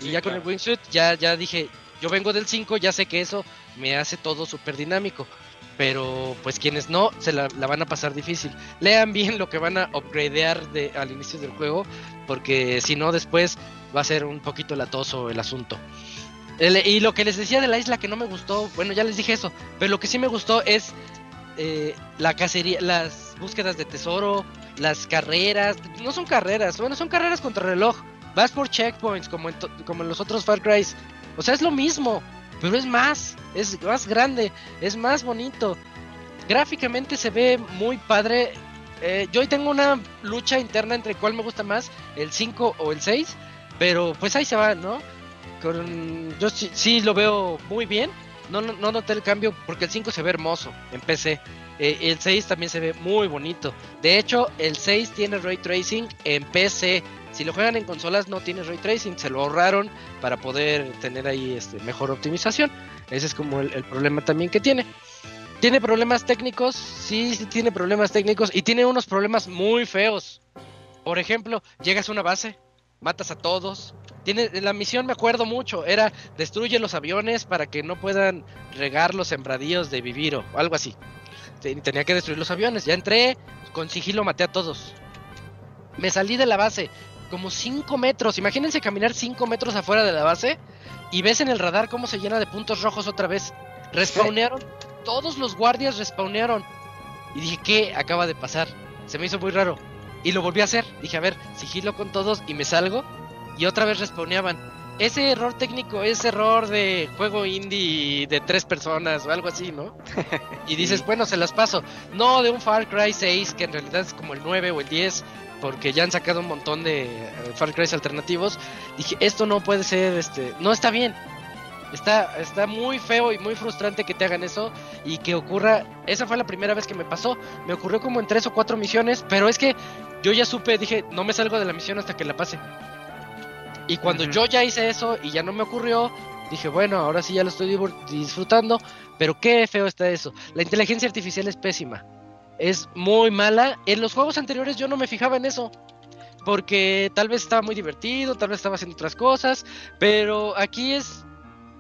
Y ya con el wingsuit ya, ya dije, yo vengo del 5, ya sé que eso me hace todo súper dinámico. Pero pues quienes no, se la, la van a pasar difícil. Lean bien lo que van a upgradear de, al inicio del juego, porque si no después va a ser un poquito latoso el asunto. Y lo que les decía de la isla que no me gustó, bueno, ya les dije eso, pero lo que sí me gustó es eh, la cacería, las búsquedas de tesoro, las carreras, no son carreras, bueno, son carreras contra reloj. Vas por checkpoints como en, como en los otros Far Cry. O sea, es lo mismo, pero es más, es más grande, es más bonito. Gráficamente se ve muy padre. Eh, yo hoy tengo una lucha interna entre cuál me gusta más, el 5 o el 6, pero pues ahí se va, ¿no? Con, yo sí, lo veo muy bien. No, no, no noté el cambio porque el 5 se ve hermoso en PC. Eh, el 6 también se ve muy bonito. De hecho, el 6 tiene ray tracing en PC. Si lo juegan en consolas no tiene ray tracing, se lo ahorraron para poder tener ahí este, mejor optimización. Ese es como el, problema también que tiene. ¿Tiene problemas técnicos? Sí, sí tiene problemas técnicos y tiene unos problemas muy feos. Por ejemplo, llegas a una base, matas a todos. Tiene, la misión me acuerdo mucho, era destruye los aviones para que no puedan regar los sembradíos de Viviro, o algo así. Te- Tenía que destruir los aviones. Ya entré, con sigilo maté a todos. Me salí de la base, como 5 metros. Imagínense caminar 5 metros afuera de la base y ves en el radar cómo se llena de puntos rojos otra vez. Respawnearon, todos los guardias respawnearon. Y dije, ¿qué acaba de pasar? Se me hizo muy raro. Y lo volví a hacer. Dije, a ver, sigilo con todos y me salgo. Y otra vez respawneaban. Ese error técnico es error de juego indie de tres personas o algo así, ¿no? <laughs> Y dices, bueno, se las paso. No de un Far Cry 6, que en realidad es como el 9 o el 10, porque ya han sacado un montón de eh, Far Cry alternativos. Dije, esto no puede ser, este, no está bien. Está, está muy feo y muy frustrante que te hagan eso y que ocurra. Esa fue la primera vez que me pasó. Me ocurrió como en tres o cuatro misiones, pero es que yo ya supe, dije, no me salgo de la misión hasta que la pase. Y cuando yo ya hice eso y ya no me ocurrió, dije, bueno, ahora sí ya lo estoy disfrutando, pero qué feo está eso. La inteligencia artificial es pésima. Es muy mala. En los juegos anteriores yo no me fijaba en eso. Porque tal vez estaba muy divertido, tal vez estaba haciendo otras cosas, pero aquí es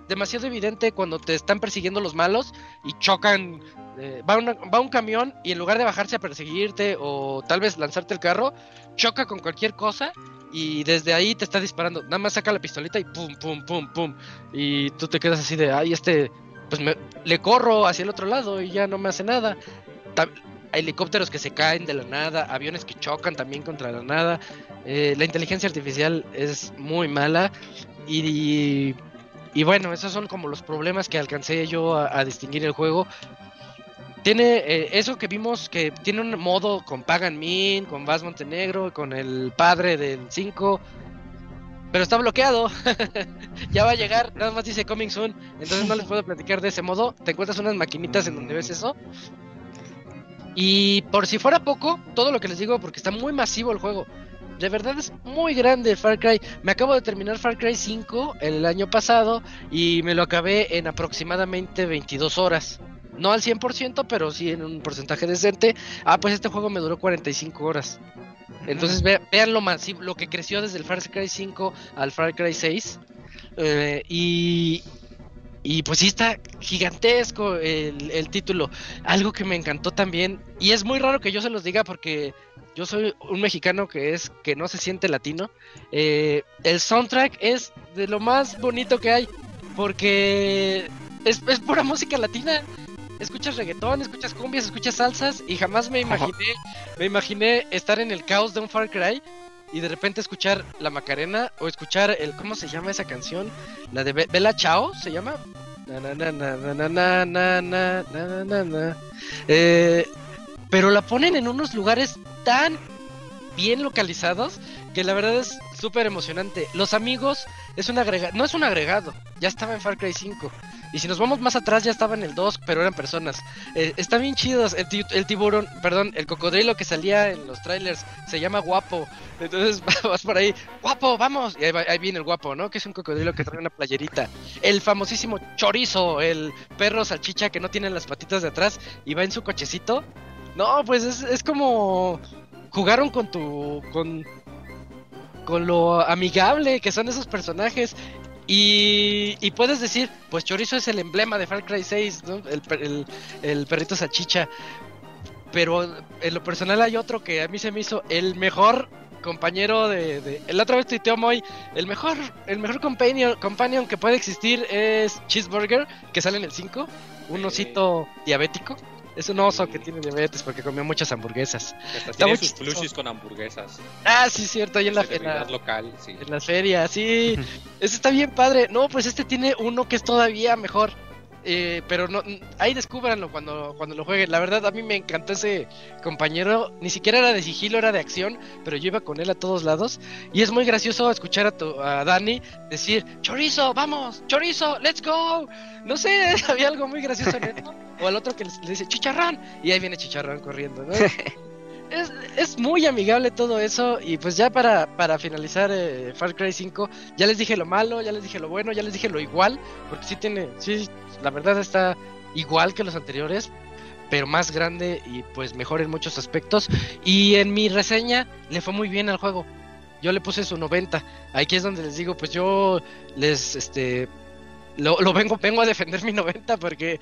demasiado evidente cuando te están persiguiendo los malos y chocan. eh, va, una- va un camión y en lugar de bajarse a perseguirte o tal vez lanzarte el carro, choca con cualquier cosa y desde ahí te está disparando. Nada más saca la pistolita y pum, pum, pum, pum. Y tú te quedas así de, ay, este, pues me, le corro hacia el otro lado y ya no me hace nada. Helicópteros que se caen de la nada, aviones que chocan también contra la nada. Eh, la inteligencia artificial es muy mala y, y bueno, esos son como los problemas que alcancé yo a, a distinguir el juego. Tiene eh, eso que vimos que tiene un modo con Pagan Min, con Vaz Montenegro, con el padre del 5. Pero está bloqueado. <laughs> ya va a llegar, nada más dice coming soon. Entonces no les puedo platicar de ese modo. Te encuentras unas maquinitas en donde ves eso. Y por si fuera poco, todo lo que les digo, porque está muy masivo el juego. De verdad es muy grande Far Cry. Me acabo de terminar Far Cry 5 el año pasado y me lo acabé en aproximadamente 22 horas. No al 100%, pero sí en un porcentaje decente. Ah, pues este juego me duró 45 horas. Entonces ve- vean lo masivo, lo que creció desde el Far Cry 5 al Far Cry 6. eh, y, y pues sí está gigantesco el, el título. Algo que me encantó también, y es muy raro que yo se los diga porque yo soy un mexicano que es que no se siente latino. eh, el soundtrack es de lo más bonito que hay porque es, es pura música latina. Escuchas reggaetón, escuchas cumbias, escuchas salsas y jamás me imaginé, me imaginé estar en el caos de un Far Cry y de repente escuchar la Macarena o escuchar el cómo se llama esa canción, la de Be Bella Chao se llama. Eh, pero la ponen en unos lugares tan bien localizados que la verdad es súper emocionante. Los amigos es un agregado, no es un agregado, ya estaba en Far Cry 5. Y si nos vamos más atrás ya estaba en el 2, pero eran personas. Eh, están bien chidos. El, el tiburón, perdón, el cocodrilo que salía en los trailers se llama guapo. Entonces <laughs> vas por ahí, guapo, vamos. Y ahí viene el guapo, ¿no? Que es un cocodrilo que trae una playerita. El famosísimo chorizo, el perro salchicha que no tiene las patitas de atrás y va en su cochecito. No, pues es, es como jugaron con tu con con lo amigable que son esos personajes y, y puedes decir, pues Chorizo es el emblema de Far Cry 6, ¿no? el, per- el, el perrito salchicha. Pero en lo personal hay otro que a mí se me hizo el mejor compañero de... de... La otra vez tuiteó Moy, el mejor, el mejor companion, companion que puede existir es Cheeseburger, que sale en el 5, un osito diabético. Es un oso que tiene diabetes porque comió muchas hamburguesas. Hasta Está tiene sus plushies con hamburguesas. Ah, sí, cierto, ahí en la, en la, local, sí. en la feria, sí. <laughs> Ese está bien padre. No, pues este tiene uno que es todavía mejor. Eh, pero no, ahí descúbranlo cuando, cuando lo jueguen. La verdad, a mí me encantó ese compañero. Ni siquiera era de sigilo, era de acción. Pero yo iba con él a todos lados. Y es muy gracioso escuchar a, tu, a Dani decir: Chorizo, vamos, chorizo, let's go. No sé, <laughs> había algo muy gracioso en esto. O al otro que le dice: Chicharrón. Y ahí viene Chicharrón corriendo, ¿no? <laughs> Es, es muy amigable todo eso y pues ya para, para finalizar eh, Far Cry 5 ya les dije lo malo, ya les dije lo bueno, ya les dije lo igual, porque sí tiene, sí, la verdad está igual que los anteriores, pero más grande y pues mejor en muchos aspectos y en mi reseña le fue muy bien al juego. Yo le puse su 90. Aquí es donde les digo, pues yo les este lo, lo vengo vengo a defender mi 90 porque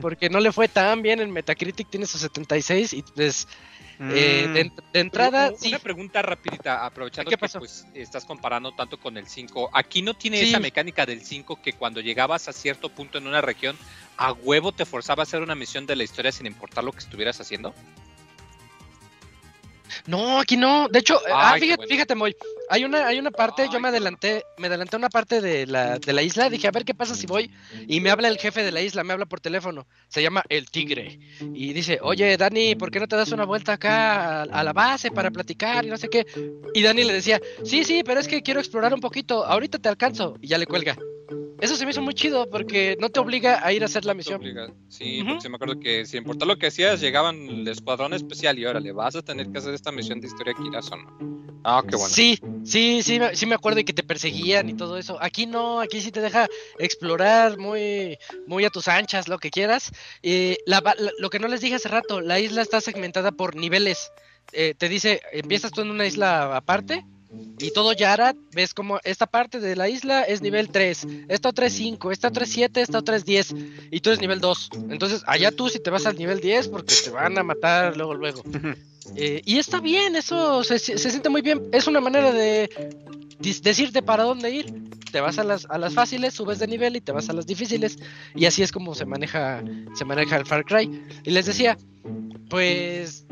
porque no le fue tan bien en Metacritic tiene su 76 y pues eh, de, de entrada, Una- sí. Una pregunta rapidita, aprovechando ¿Qué que pues estás comparando tanto con el 5. Aquí no tiene Sí. esa mecánica del 5 que cuando llegabas a cierto punto en una región, a huevo te forzaba a hacer una misión de la historia sin importar lo que estuvieras haciendo. No, aquí no. De hecho, ah, Ay, qué fíjate, bueno. fíjate, Moy. Hay una, hay una parte, Ay, yo me adelanté, me adelanté a una parte de la, de la isla, dije, a ver qué pasa si voy. Y me habla el jefe de la isla, me habla por teléfono. Se llama El Tigre. Y dice, oye, Dani, ¿por qué no te das una vuelta acá a, a la base para platicar y no sé qué? Y Dani le decía, sí, sí, pero es que quiero explorar un poquito, ahorita te alcanzo. Y ya le cuelga. Eso se me hizo muy chido porque no te obliga a ir a hacer la misión. Sí, porque sí me acuerdo que sin importar lo que hacías, llegaban el escuadrón especial y órale, vas a tener que hacer esta misión de historia quieras o no. Ah, qué bueno. Sí, sí, sí, me- sí me acuerdo y que te perseguían y todo eso. Aquí no, aquí sí te deja explorar muy, muy a tus anchas, lo que quieras. Eh, la la- lo que no les dije hace rato, la isla está segmentada por niveles. Eh, te dice, empiezas tú en una isla aparte y todo Yara, ves como esta parte de la isla es nivel 3, esta otra es 5, esta otra es 7, esta otra es 10 y tú eres nivel 2. Entonces, allá tú si te vas al nivel 10 porque te van a matar luego, luego. <laughs> Eh, y está bien, eso se, se siente muy bien. Es una manera de decirte para dónde ir. Te vas a las, a las fáciles, subes de nivel y te vas a las difíciles. Y así es como se maneja, se maneja el Far Cry. Y les decía, pues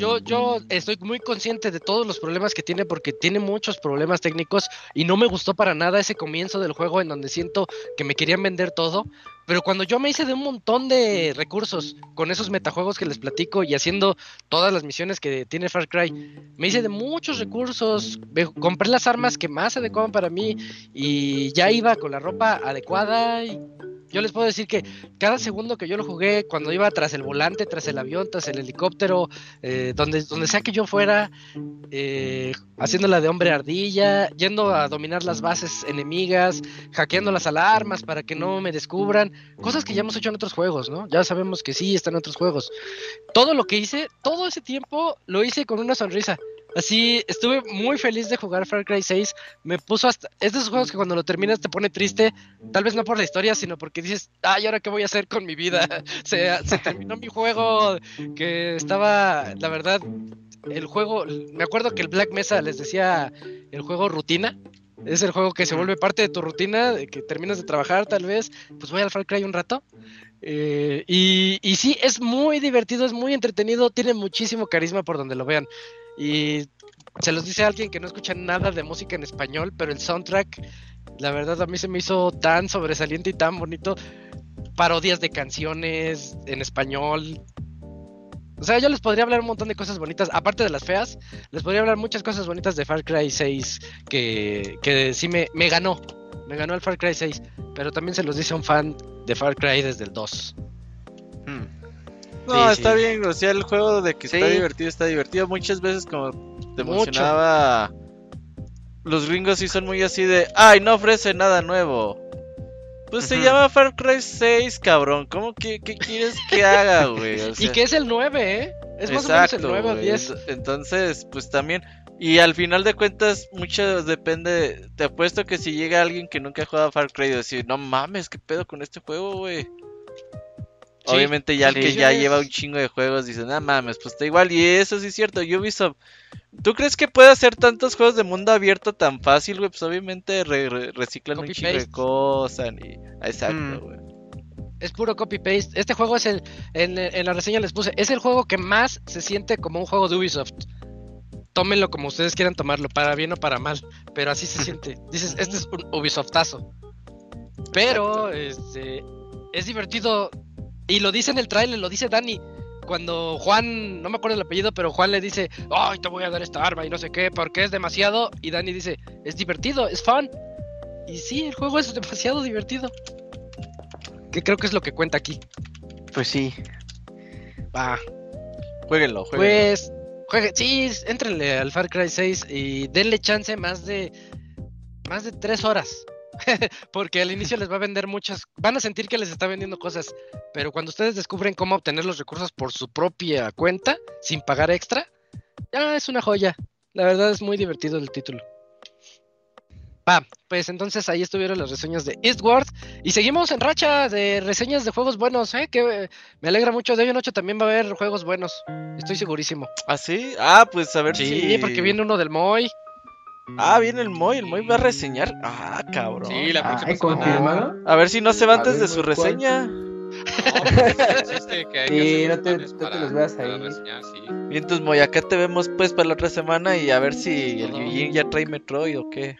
yo, yo estoy muy consciente de todos los problemas que tiene porque tiene muchos problemas técnicos y no me gustó para nada ese comienzo del juego en donde siento que me querían vender todo. Pero cuando yo me hice de un montón de recursos con esos metajuegos que les platico y haciendo todas las misiones que tiene Far Cry, me hice de muchos recursos, compré las armas que más se adecuaban para mí y ya iba con la ropa adecuada y yo les puedo decir que cada segundo que yo lo jugué, cuando iba tras el volante, tras el avión, tras el helicóptero, eh, donde, donde sea que yo fuera, eh, haciéndola de hombre ardilla, yendo a dominar las bases enemigas, hackeando las alarmas para que no me descubran, cosas que ya hemos hecho en otros juegos, ¿no? Ya sabemos que sí están en otros juegos. Todo lo que hice, todo ese tiempo lo hice con una sonrisa. Así, estuve muy feliz de jugar Far Cry 6. Me puso hasta. Es de esos juegos que cuando lo terminas te pone triste. Tal vez no por la historia, sino porque dices, ay, ¿ahora qué voy a hacer con mi vida? <laughs> Se, se terminó mi juego. Que estaba, la verdad, el juego. Me acuerdo que el Black Mesa les decía el juego rutina. Es el juego que se vuelve parte de tu rutina, que terminas de trabajar tal vez, pues voy al Far Cry un rato. Eh, y, y sí, es muy divertido, es muy entretenido, tiene muchísimo carisma por donde lo vean. Y se los dice alguien que no escucha nada de música en español, pero el soundtrack, la verdad a mí se me hizo tan sobresaliente y tan bonito. Parodias de canciones en español. O sea, yo les podría hablar un montón de cosas bonitas, aparte de las feas, les podría hablar muchas cosas bonitas de Far Cry 6 que, que sí me, me ganó. Me ganó el Far Cry 6, pero también se los dice un fan de Far Cry desde el 2. No, Sí, está sí. bien, o sea, el juego de que está divertido, está divertido. Muchas veces, como te Mucho. mencionaba, los gringos sí son muy así de, ay, no ofrece nada nuevo. Pues se llama Far Cry 6, cabrón. ¿Cómo que qué quieres que haga, <laughs> güey? O Y que es el 9, ¿eh? Es más o menos el exacto, 9 o güey. 10. Ent- Entonces, pues también. Y al final de cuentas, mucho depende. Te apuesto que si llega alguien que nunca ha jugado a Far Cry y decir, no mames, qué pedo con este juego, güey. Sí, Obviamente ya el que ya lleva un chingo de juegos dice, no mames, pues está igual. Y eso sí es cierto, Ubisoft. ¿Tú crees que puede hacer tantos juegos de mundo abierto tan fácil, güey? Pues obviamente re- re- reciclan un chingo de cosas. Y... Exacto, Mm. güey. Es puro copy-paste. Este juego es el. En, en la reseña les puse. Es el juego que más se siente como un juego de Ubisoft. Tómenlo como ustedes quieran tomarlo, para bien o para mal. Pero así se <laughs> siente. Dices, este es un Ubisoftazo. Pero este, es divertido. Y lo dice en el trailer, lo dice Dani. Cuando Juan, no me acuerdo el apellido, pero Juan le dice, ay, te voy a dar esta arma y no sé qué, porque es demasiado. Y Dani dice, es divertido, es fun. Y sí, el juego es <laughs> demasiado divertido. Que creo que es lo que cuenta aquí. Pues sí. Va. Jueguenlo, jueguenlo. Pues, juegue, sí, entrenle al Far Cry 6 y denle chance más de más de tres horas. <laughs> Porque al inicio les va a vender muchas, van a sentir que les está vendiendo cosas, pero cuando ustedes descubren cómo obtener los recursos por su propia cuenta, sin pagar extra, ya es una joya. La verdad es muy divertido el título. Va, pues entonces ahí estuvieron las reseñas de Eastward y seguimos en racha de reseñas de juegos buenos, ¿eh? que me alegra mucho. De hoy en noche también va a haber juegos buenos, estoy segurísimo. ¿Ah, sí? Ah, pues a ver Sí, si... porque viene uno del Moy. Ah, viene el Moy, el Moy va a reseñar. Ah, cabrón. Sí, la próxima Ay, semana. confirmado. A ver si no se va antes ver, de su reseña. Sí, no te- no los veas ahí. reseñar, sí. Y entonces, Moy, acá te vemos pues para la otra semana y a ver si el Yujin ya trae Metroid o qué.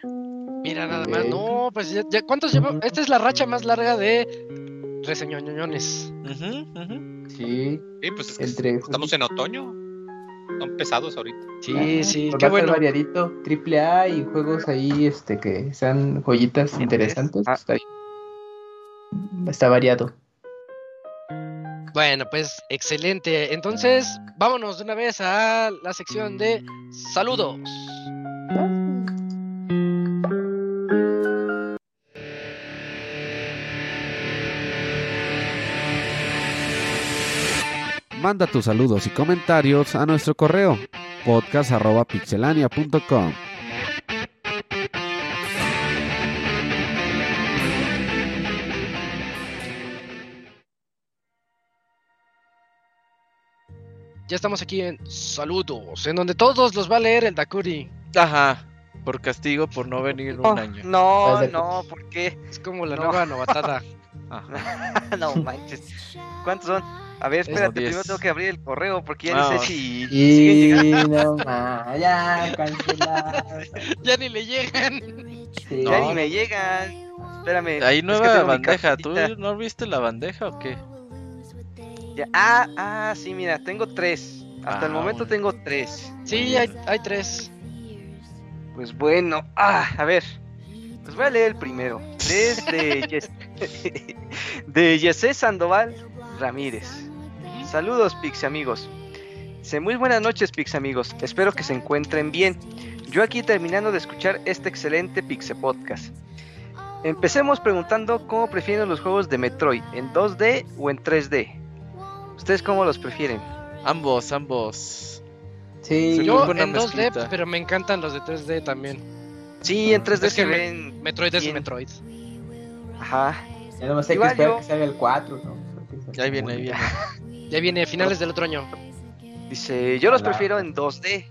Mira nada más. No, pues ya, ya- ¿cuántos lleva? Esta es la racha más larga de reseñoñoñones. Ujú. Sí, Sí, pues es que entre. estamos en otoño. Son pesados ahorita. Sí, sí, Pues qué bueno. variadito, triple A y juegos ahí este que sean joyitas interesantes. Ah. Está, está variado. Bueno, pues excelente. Entonces, vámonos de una vez a la sección de saludos. Manda tus saludos y comentarios a nuestro correo podcast.pixelania.com. Ya estamos aquí en saludos, en donde todos los va a leer el Dakuri. Ajá. Por castigo por no venir un No, año. no, no, ¿por qué? Es como la No. nueva novatada. <laughs> Ajá. <laughs> no manches. ¿Cuántos son? A ver, espérate, primero tengo que abrir el correo porque ya no sé si Y llegando. no <laughs> ya ni le llegan. Sí. Ya No. ni me llegan. Espérame. Hay es que nueva tengo mi bandeja. ¿Tú no viste la bandeja o qué? Ya- Ah, ah, sí, mira, tengo tres. Hasta el Ah, momento bueno. tengo tres. Sí, hay, hay tres. Pues bueno, ah, a ver. Pues voy a leer el primero. Desde <laughs> Yes- <laughs> de Yesé Sandoval Ramírez. Saludos, Pix amigos. Muy buenas noches, Pix amigos. Espero que se encuentren bien. Yo aquí terminando de escuchar este excelente Pixe Podcast. Empecemos preguntando cómo prefieren los juegos de Metroid, en 2D o en 3D. ¿Ustedes cómo los prefieren? Ambos, ambos. Sí, Yo en 2D, mezclita. pero me encantan los de 3D también. Sí, en 3D Es que se me- ven. Metroid es bien. Metroid. Ajá. ya nomás hay que Igual esperar yo- que salga el 4, ¿no? Ahí viene, ahí viene. Ya viene finales del otro año. Dice, yo los Ojalá. prefiero en 2D.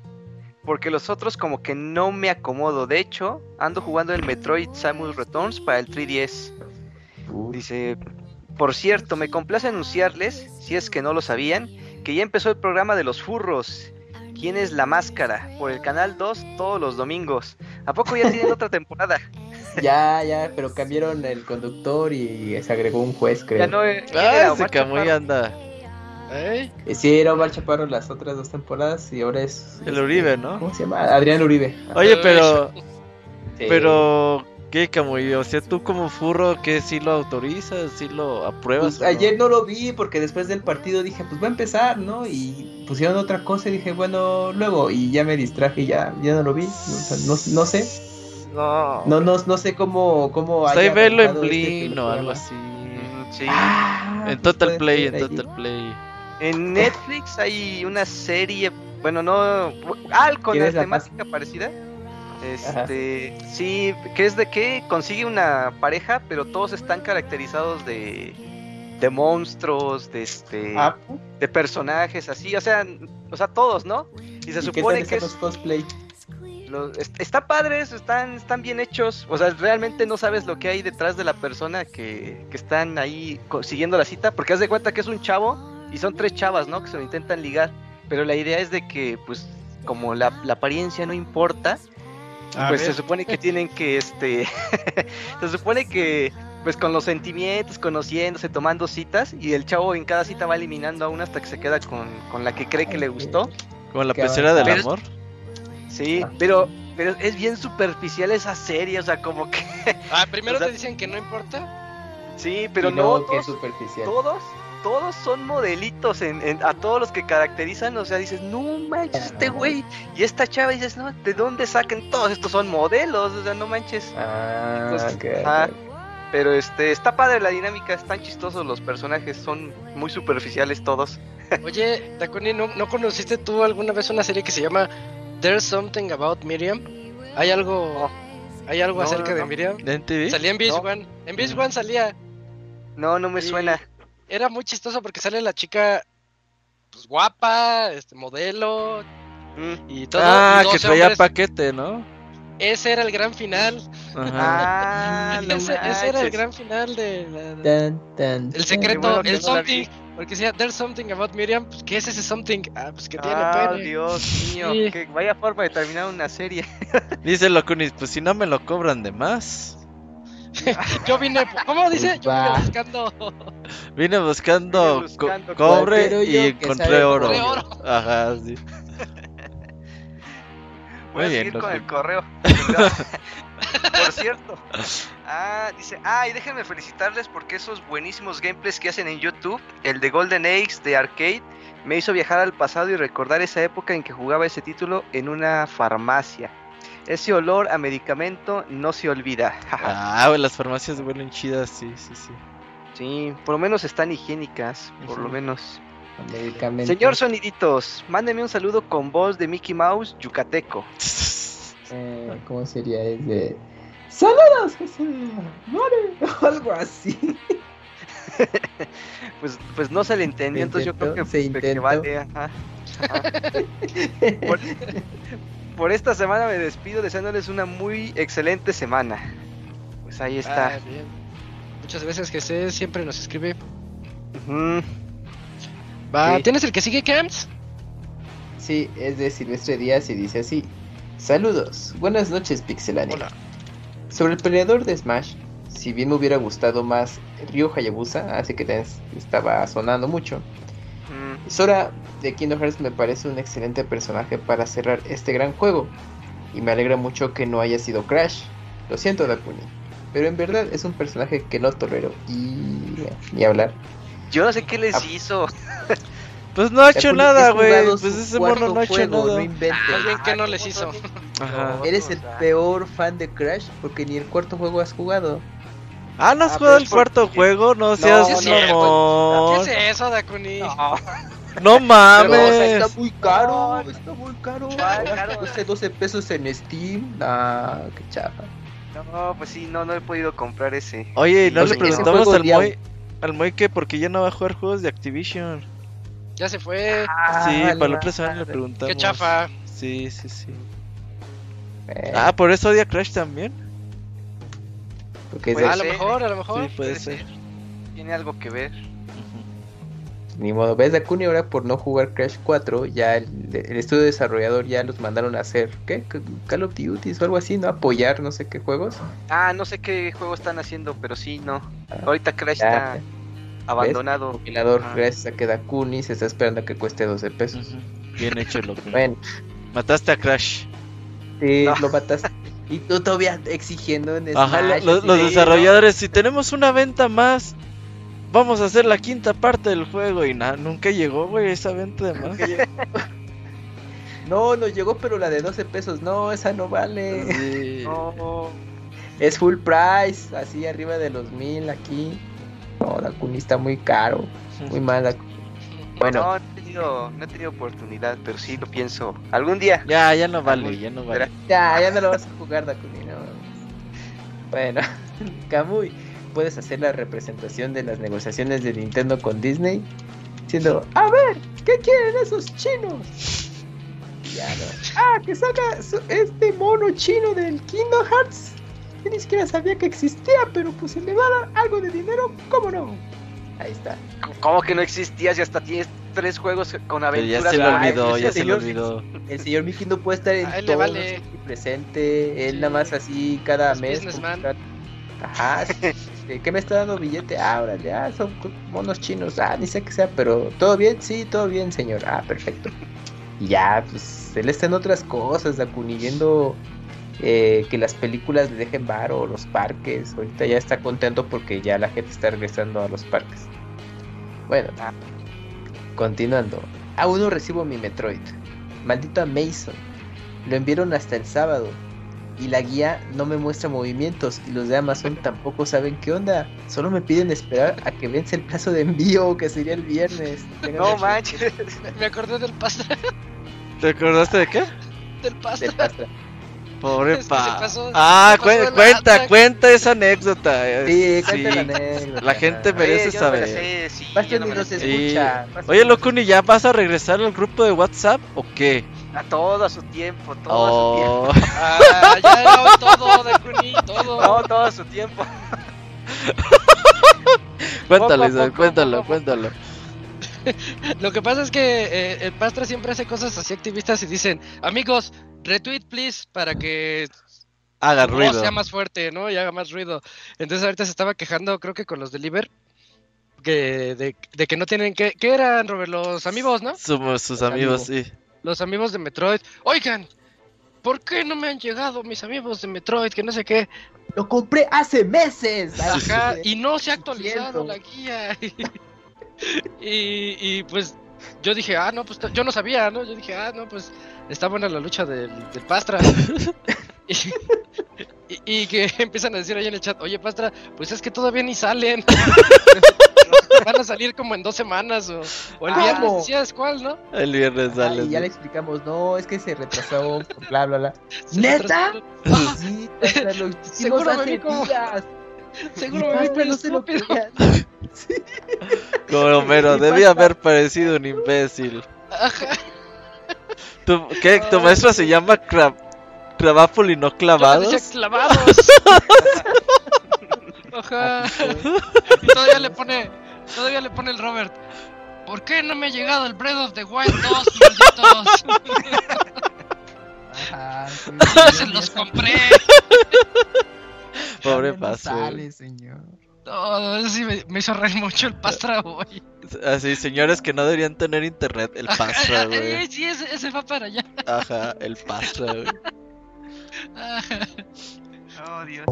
Porque los otros como que no me acomodo. De hecho, ando jugando el Metroid Samus Returns para el 3DS. Uf. Dice, por cierto, me complace anunciarles, si es que no lo sabían, que ya empezó el programa de los furros. ¿Quién es la máscara? Por el canal 2 todos los domingos. ¿A poco ya tienen otra temporada? <laughs> Ya, ya, pero cambiaron el conductor y se agregó un juez, creo. Ya no eh, ¿quién Ah, ese Camuy anda. ¿Eh? Eh, Sí, era Omar Chaparro las otras dos temporadas y ahora es... El Uribe, ¿no? ¿Cómo se llama? Adrián Uribe. Oye, Uy. pero, Sí. pero, ¿qué Camuy? O sea, tú como furro, ¿qué si lo autorizas? ¿Si lo apruebas? Pues, no? ayer no lo vi porque después del partido dije, pues va a empezar, ¿no? Y pusieron otra cosa y dije, bueno, luego, y ya me distraje y ya, ya no lo vi. O sea, no, no sé, No. no, no, no sé cómo, cómo haya velo en este Blin o algo así. Sí. Ah, En pues Total Play, en allí. Total Play. En Netflix hay una serie, bueno, no, ah, con ¿Quién la es la más- temática parecida. Este, sí, que es de que consigue una pareja, pero todos están caracterizados de de monstruos, de este, Ah, de personajes así, o sea, o sea, todos, ¿no? Y se ¿y qué supone que es, los cosplay? los- est- está padres, están, están bien hechos. O sea, realmente no sabes lo que hay detrás de la persona que, que están ahí siguiendo la cita, porque haz de cuenta que es un chavo y son tres chavas, ¿no? Que se lo intentan ligar. Pero la idea es de que, pues, como la, la apariencia no importa, A pues ver, se supone que tienen que, este, <laughs> se supone que, pues con los sentimientos, conociéndose, tomando citas, y el chavo en cada cita va eliminando a una hasta que se queda con, con la que cree que le gustó. Como la pecera del amor. Sí, Ah. pero, pero es bien superficial esa serie, o sea, como que, Ah, primero <laughs> O sea- te dicen que no importa. sí, pero Y no, todos, superficial. todos, todos son modelitos en, en- a todos los que caracterizan, o sea, dices, no manches, este güey, y esta chava, dices, no, ¿de dónde sacan todos estos son modelos? O sea, no manches. Ah, Pues, ok, ajá. ok. Pero este, está padre la dinámica, están chistosos los personajes, son muy superficiales todos. <laughs> Oye, Dakuni, ¿no, ¿no conociste tú alguna vez una serie que se llama There's Something About Miriam? ¿Hay algo, hay algo No, acerca no, de no. Miriam? ¿De MTV? Salía en Beast No. One. En Beast One salía. No, no me Y suena. Era muy chistoso porque sale la chica pues, guapa, este modelo Mm. y todo. Ah, que traía hombres. paquete, ¿no? Ese era el gran final. Ajá. Ah, <laughs> no ese, ese era el gran final de la- de- Tan, tan, el secreto, bueno el no something. Porque decía, there's something about Miriam. Pues, ¿qué es ese something? Ah, pues que tiene Ah, pene. Dios <laughs> mío, Sí. que vaya forma de terminar una serie. Dice Locunis, pues si no me lo cobran de más. <laughs> Yo vine, ¿cómo dice? Yo vine buscando. Vine buscando, Vine buscando co- cobre y encontré oro. Ajá, sí. <laughs> Voy a Muy bien, seguir con el correo. <laughs> Por cierto. Ah, dice, ah, y déjenme felicitarles porque esos buenísimos gameplays que hacen en YouTube, el de Golden Eggs de Arcade, me hizo viajar al pasado y recordar esa época en que jugaba ese título en una farmacia. Ese olor a medicamento no se olvida. Ah, güey, las farmacias huelen chidas, sí, sí, sí. Sí, por lo menos están higiénicas, por lo menos. Señor Soniditos, mándeme un saludo con voz de Mickey Mouse, yucateco. Eh, ¿Cómo sería? Es de. ¡Saludos, José! ¡Vale! O <laughs> algo así. <laughs> Pues, pues no se le entendió, entonces yo creo que, se que- vale. ajá. Ajá. <laughs> Por, por esta semana me despido deseándoles una muy excelente semana. Pues ahí está. Ah, bien. Muchas gracias, Jesse. Siempre nos escribe. Va, Sí. ¿Tienes el que sigue, Camps? Sí, es de Silvestre Díaz y dice así: Saludos, buenas noches, Pixelania. Hola. Sobre el peleador de Smash, si bien me hubiera gustado más Ryo Hayabusa, así que estaba sonando mucho, Sora de Kingdom Hearts me parece un excelente personaje para cerrar este gran juego. Y me alegra mucho que no haya sido Crash. Lo siento, Dakuni. Pero en verdad es un personaje que no tolero. Y. ni hablar. Yo no sé qué les Ah. hizo. <laughs> Pues no ha hecho nada, güey. Pues ese cuarto mono no ha hecho juego, nada. No inventes. Bien, ¿qué no les hizo? Ajá. Eres el peor fan de Crash porque ni el cuarto juego has jugado. Ah, ¿no has Ah, jugado pero el cuarto porque- juego? No seas sí es cierto. mamón. ¿Qué es eso, Dakuni? No, <laughs> No Pero, o sea, mames. está muy caro, No. está muy caro. Cuesta 12 pesos en Steam. Ah, qué chafa. No, pues sí, no, no he podido comprar ese. Oye, ¿y no le preguntamos al. Moy, al Moy que por qué ya no va a jugar juegos de Activision? Ya se fue. sí, vale, para la otra semana le preguntamos. Qué chafa. Sí, sí, sí. Eh, Ah, por eso odia Crash también. porque es Puede a lo mejor, a lo mejor. Sí, puede ser. Tiene algo que ver. Ni modo, ves Dakuni ahora por no jugar Crash 4, ya el, el estudio desarrollador ya los mandaron a hacer, ¿qué? Call of Duty o algo así, ¿no? Apoyar no sé qué juegos. Ah, no sé qué juego están haciendo, pero sí, no. Ah, Ahorita Crash ya, está abandonado. compilador, Ah. gracias a que Dakuni se está esperando a que cueste 12 pesos. Bien hecho, loco. Bueno, Mataste a Crash. sí, No. lo mataste. Y tú todavía exigiendo en Ajá, Smash, los de, desarrolladores, si tenemos una venta más, vamos a hacer la quinta parte del juego. Y nada, nunca llegó, güey, esa venta de más. No, no llegó, pero la de 12 pesos, no, esa no vale. Sí. No, Es full price, así arriba de los mil aquí. No, Dakuni está muy caro, muy mal. Dakuni. Bueno, no, no he tenido, no he tenido oportunidad, pero sí lo pienso. Algún día. Ya, ya no vale, ya no vale. ya, ya no lo vas a jugar, Dakuni, no. Bueno, <laughs> Kamui, puedes hacer la representación de las negociaciones de Nintendo con Disney diciendo, a ver, ¿qué quieren esos chinos? Ya no. Ah, que saca su- este mono chino del Kingdom Hearts. Yo ni siquiera sabía que existía, pero pues si le va a dar algo de dinero, ¿cómo no? Ahí está. ¿Cómo que no existías? Y hasta tienes tres juegos con Pero ya aventuras. se Ay, olvidó, ya se señor- olvidó. El señor Mickey no puede estar en todo vale. presente. Él Sí. nada más así cada Es mes. Ajá. sí. ¿Qué me está dando billete? Ah, órale, ah, son monos chinos. Ah, ni sé qué sea, pero ¿todo bien? Sí, todo bien, señor. Ah, perfecto. Y ya, pues él está en otras cosas, viendo eh, que las películas le dejen varo, los parques. Ahorita ya está contento porque ya la gente está regresando a los parques. Bueno, Ah. continuando. Aún no recibo mi Metroid. Maldito Mason. Lo enviaron hasta el sábado. Y la guía no me muestra movimientos. Y los de Amazon tampoco saben qué onda. Solo me piden esperar a que vence el plazo de envío, que sería el viernes. Tengan No manches. Me acordé del pastra. ¿Te acordaste de qué? Del pasta. Pobre Es que se pa. pasó- ah, cuenta, cuenta esa anécdota. eh, Sí, sí. cuenta la anécdota. La gente merece Oye, saber. sé, sí, Pasta yo no ni me la nos sé. escucha. Sí. Pasta Oye, ni- Locuni, ¿ya vas a regresar al grupo de WhatsApp o qué? A todo a su tiempo, todo a su tiempo. Oh, <laughs> Ah, ya era todo de Kuni, todo. No, todo a su tiempo. <laughs> cuéntalo, Poco cuéntalo, poco cuéntalo. <laughs> Lo que pasa es que eh, el Pastra siempre hace cosas así activistas y dicen, amigos, retweet please para que Haga ruido. sea más fuerte, ¿no? Y haga más ruido. Entonces ahorita se estaba quejando, creo que con los Deliver, que de, de que no tienen que... ¿Qué eran, Robert? Los amigos, ¿no? Somos sus Los amigos, sí. Los amigos de Metroid. Oigan, ¿por qué no me han llegado mis amigos de Metroid? Que no sé qué. Lo compré hace meses. Ajá, y no se ha actualizado la guía. <laughs> y, y, pues yo dije, ah, no, pues yo no sabía, ¿no? Yo dije, ah, no, pues está buena la lucha del, del Pastra. <laughs> y, y- y que <laughs> empiezan a decir ahí en el chat, oye, Pastra, pues es que todavía ni salen. <laughs> Van a salir como en dos semanas o, o el ¿Cómo? viernes, decías cuál, ¿no? El viernes Ah, sale. y ya le explicamos, no, es que se retrasó, bla, bla, bla. Se ¿Neta? Sí, Pastra, lo hicimos Seguro me hace vi como- días. Seguro me Pastra no se lo estúpido. creía. Como Homero, debía haber parecido un imbécil. Ajá. ¿Tu, ¿Qué? ¿Tu maestro se llama Crab, Crabapple y no clavados? clavados. <laughs> Ajá. Y todavía le pone, todavía le pone el Robert. ¿Por qué no me ha llegado el Breath of the Wild 2, malditos? Ajá, sí, Ya <laughs> se los compré. Pobre no paso. sale, señor. No, eso sí me, me hizo reír mucho el Pastra hoy. Así, señores que no deberían tener internet. El Pastra, güey. Sí, ese, ese va para allá. Ajá, el Pastra, güey. Oh, Dios.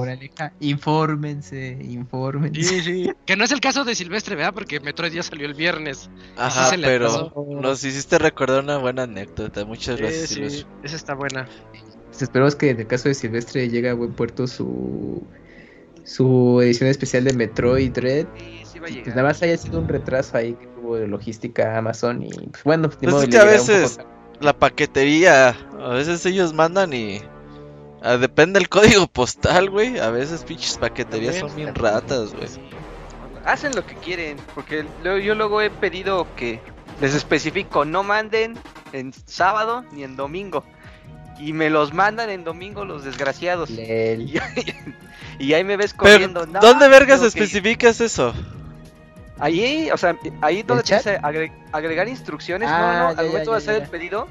Infórmense, infórmense. Sí, sí. Que no es el caso de Silvestre, ¿verdad? Porque Metroid ya salió el viernes. Ajá, pero nos hiciste recordar una buena anécdota. Muchas gracias, Silvestre. sí, esa está buena. Pues esperemos que en el caso de Silvestre llegue a buen puerto su su edición especial de Metroid Dread. Sí, sí va a Y pues nada más haya sido un retraso ahí que tuvo de logística Amazon y pues, bueno, Pues modo, es que a veces-. La paquetería, a veces ellos mandan y... ah, depende del código postal, güey. A veces pinches paqueterías son bien ratas, güey. Hacen lo que quieren, porque yo luego he pedido que les especifico, no manden en sábado ni en domingo. Y me los mandan en domingo los desgraciados. Lel. Y, <laughs> y ahí me ves Pero, corriendo. no, ¿dónde vergas especificas eso? Ahí, o sea, ahí donde te dice agre- agregar instrucciones, Ah, no, no, ya, al ya, momento de ya, hacer ya. el pedido,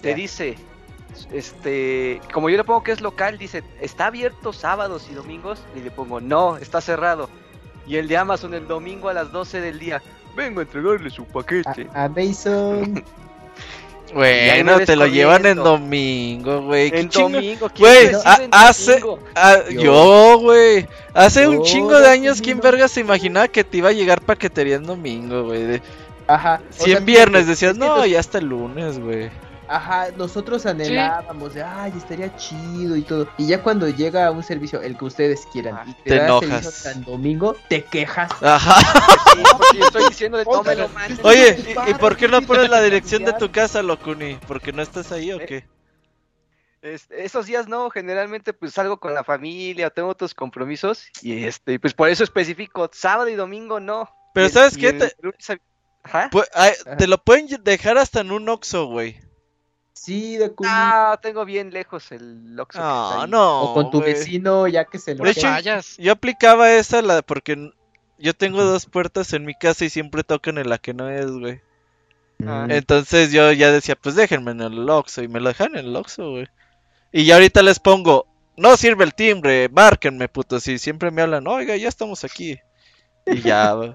te Ya. dice, este, como yo le pongo que es local, dice, ¿está abierto sábados y domingos? Y le pongo, no, está cerrado. Y el de Amazon el domingo a las 12 del día, vengo a entregarle su paquete. A, a Mason. <laughs> Bueno, te lo llevan en domingo, güey. ¿Qué en chingo- domingo, ¿quién Güey, a- hace- Yo. güey. Hace un chingo de años, ¿quién digo. vergas se imaginaba que te iba a llegar paquetería en domingo, güey? De- Ajá. o Si sea, en viernes es decías, no, ya hasta el lunes, güey. Ajá, nosotros anhelábamos de, ay, estaría chido y todo. Y ya cuando llega un servicio, el que ustedes quieran, Ah, y te da enojas. el domingo, te quejas. Ajá. Sí, porque yo estoy diciendo de no me lo mandes. Oye, ¿y, y por qué no pones la dirección de tu casa, Locuni? ¿Porque no estás ahí o Eh, qué? Este, esos días no, generalmente pues salgo con la familia, tengo otros compromisos y este, pues por eso especifico, sábado y domingo no. Pero Y el- ¿sabes y qué? el Te- lunes a- Ajá. Pu- ay, Ajá. te lo pueden dejar hasta en un Oxxo, güey. Sí, de cu- Ah, tengo bien lejos el Oxxo No, ahí. no. O con tu vecino, ya que se lo De hecho, vayas. Yo aplicaba esa la porque yo tengo dos puertas en mi casa y siempre tocan en la que no es, güey. Ah. Entonces yo ya decía, pues déjenme en el Oxxo y me lo dejan en el Oxxo, güey. Y ya ahorita les pongo, no sirve el timbre, márquenme, putos. Y siempre me hablan, oiga, ya estamos aquí. Y ya, <laughs> güey.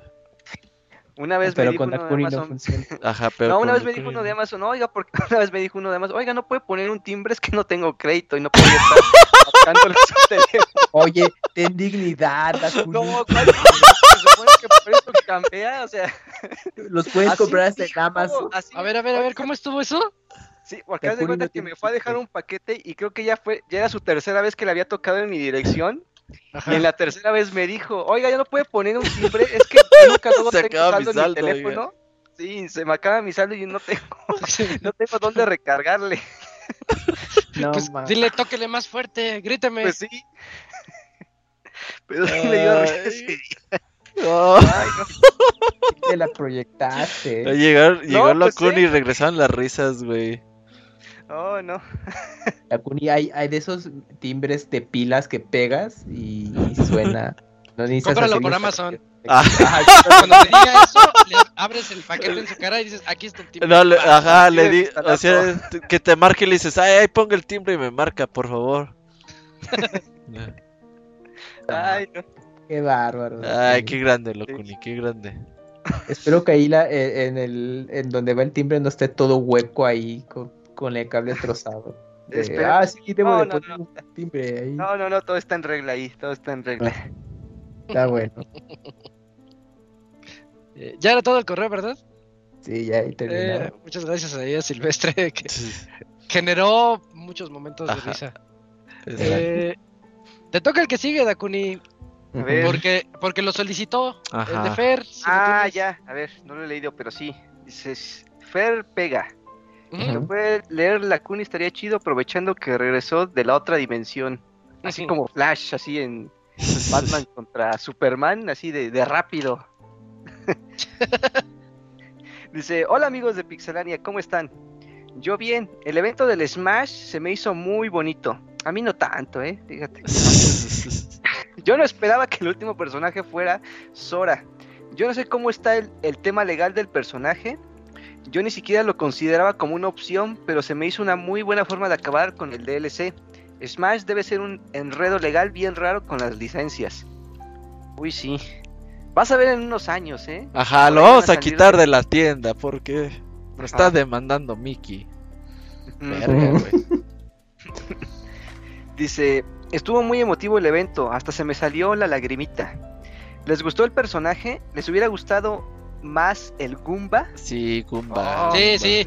Una vez me dijo con uno de no Amazon. funciona. <laughs> ajá, pero. No, una vez me dijo uno no. de Amazon, oiga, porque <laughs> una vez me dijo uno de Amazon, oiga, no puede poner un timbre, es que no tengo crédito y no puedo estar marcándole su <laughs> teléfono. Oye, ten dignidad. No, ¿cuál timbre? Se supone que por eso campea, o sea. Los puedes así comprar hasta en Amazon. así A ver, a ver, a ver, ¿cómo estuvo eso? Sí, porque haz de cuenta no que me fue a dejar un paquete y creo que ya fue, ya era su tercera vez que le había tocado en mi dirección. Ajá. Y en la tercera vez me dijo, oiga, ya no puede poner un timbre, es que <laughs> nunca luego Se tengo mi saldo en mi saldo, teléfono. Sí, se me acaba mi saldo y no tengo, <laughs> no tengo dónde recargarle. <laughs> No, pues dile, tóquele más fuerte, gríteme. Pues sí. Pero sí me dio risa Ay. ese día. Oh. Ay, no. te la proyectaste. Llegar, llegó pues Locuni sí. y regresaron las risas, güey. Oh, no. Hay, hay de esos timbres de pilas que pegas y, y suena. No necesitas Cómpralo por Amazon. Ah, Cuando te diga eso, le abres el paquete en su cara y dices, aquí está el timbre. no, le- ajá, le di, o sea, que te marque y le dices, ay, ahí ponga el timbre y me marca, por favor. <laughs> Ay, no. Qué bárbaro. Ay, qué grande, Locuni, qué grande. Espero que ahí la, eh, en el en donde va el timbre no esté todo hueco ahí con, con el cable trozado. <laughs> De, ah, sí, debo No, de no, poner no. un timbre ahí. No, no, no, todo está en regla ahí, todo está en regla. <laughs> Está bueno. <laughs> Eh, Ya era todo el correo, ¿verdad? Sí, ya ahí Eh, terminamos. muchas gracias a ella, Silvestre, que generó muchos momentos de risa. Exacto. Eh, te toca el que sigue, Dakuni, a ver. porque, porque lo solicitó el de. Fer. si Ah, ya, a ver, no lo he leído, pero sí. Dices, Fer pega. Puede leer la Cuni, estaría chido aprovechando que regresó de la otra dimensión. Así como Flash, así en <laughs> Batman contra Superman, así de, de rápido. <laughs> Dice, hola amigos de Pixelania, ¿cómo están? Yo bien, el evento del Smash se me hizo muy bonito. A mí no tanto, eh, fíjate. <laughs> Yo no esperaba que el último personaje fuera Sora. Yo no sé cómo está el, el tema legal del personaje. Yo ni siquiera lo consideraba como una opción, pero se me hizo una muy buena forma de acabar con el DLC. Smash debe ser un enredo legal bien raro con las licencias. Uy, sí. Vas a ver en unos años, ¿eh? Ajá, lo vamos a quitar de- de la tienda porque nos está Ah. demandando Mickey. Verga, güey. <laughs> Dice, estuvo muy emotivo el evento, hasta se me salió la lagrimita. ¿Les gustó el personaje? ¿Les hubiera gustado más el Goomba? Sí, Goomba. Oh, Sí, sí.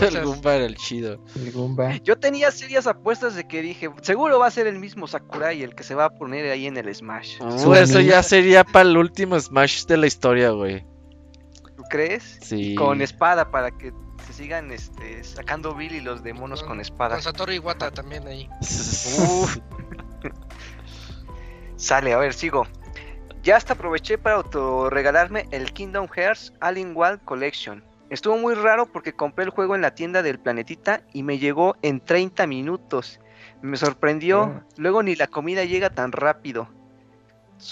El <laughs> Goomba era el chido. El Goomba. Yo tenía serias apuestas de que dije, seguro va a ser el mismo Sakurai el que se va a poner ahí en el Smash. Uh, eso ya sería para el último Smash de la historia, güey. ¿tú crees? Sí. Con espada para que se sigan este, sacando Billy los demonios con espada. Con Satoru Iwata también ahí. <laughs> Uf. <laughs> Sale, a ver, sigo. Ya hasta aproveché para autorregalarme el Kingdom Hearts Alien Wild Collection. Estuvo muy raro porque compré el juego en la tienda del planetita y me llegó en 30 minutos. Me sorprendió. Ah. Luego ni la comida llega tan rápido.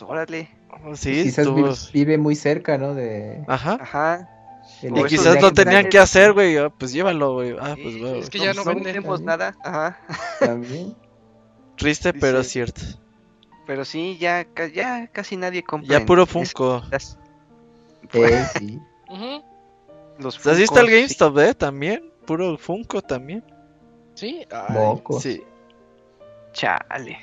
Órale. Sí, quizás vi- vive muy cerca, ¿no? De, Ajá. Ajá. Y quizás viajes tenían que hacer, güey. ah, Pues llévalo, güey. Ah, pues güey. es que ya no no venden. tenemos nada. Ajá. También. Triste, pero dice- cierto. Pero sí, ya, ca- ya casi nadie compra. Ya puro Funko. esas- Eh, sí. <laughs> Los O sea, así está el Funkos, sí. GameStop, ¿eh? También. Puro Funko también. Sí. Ay, Moco. Sí. Chale.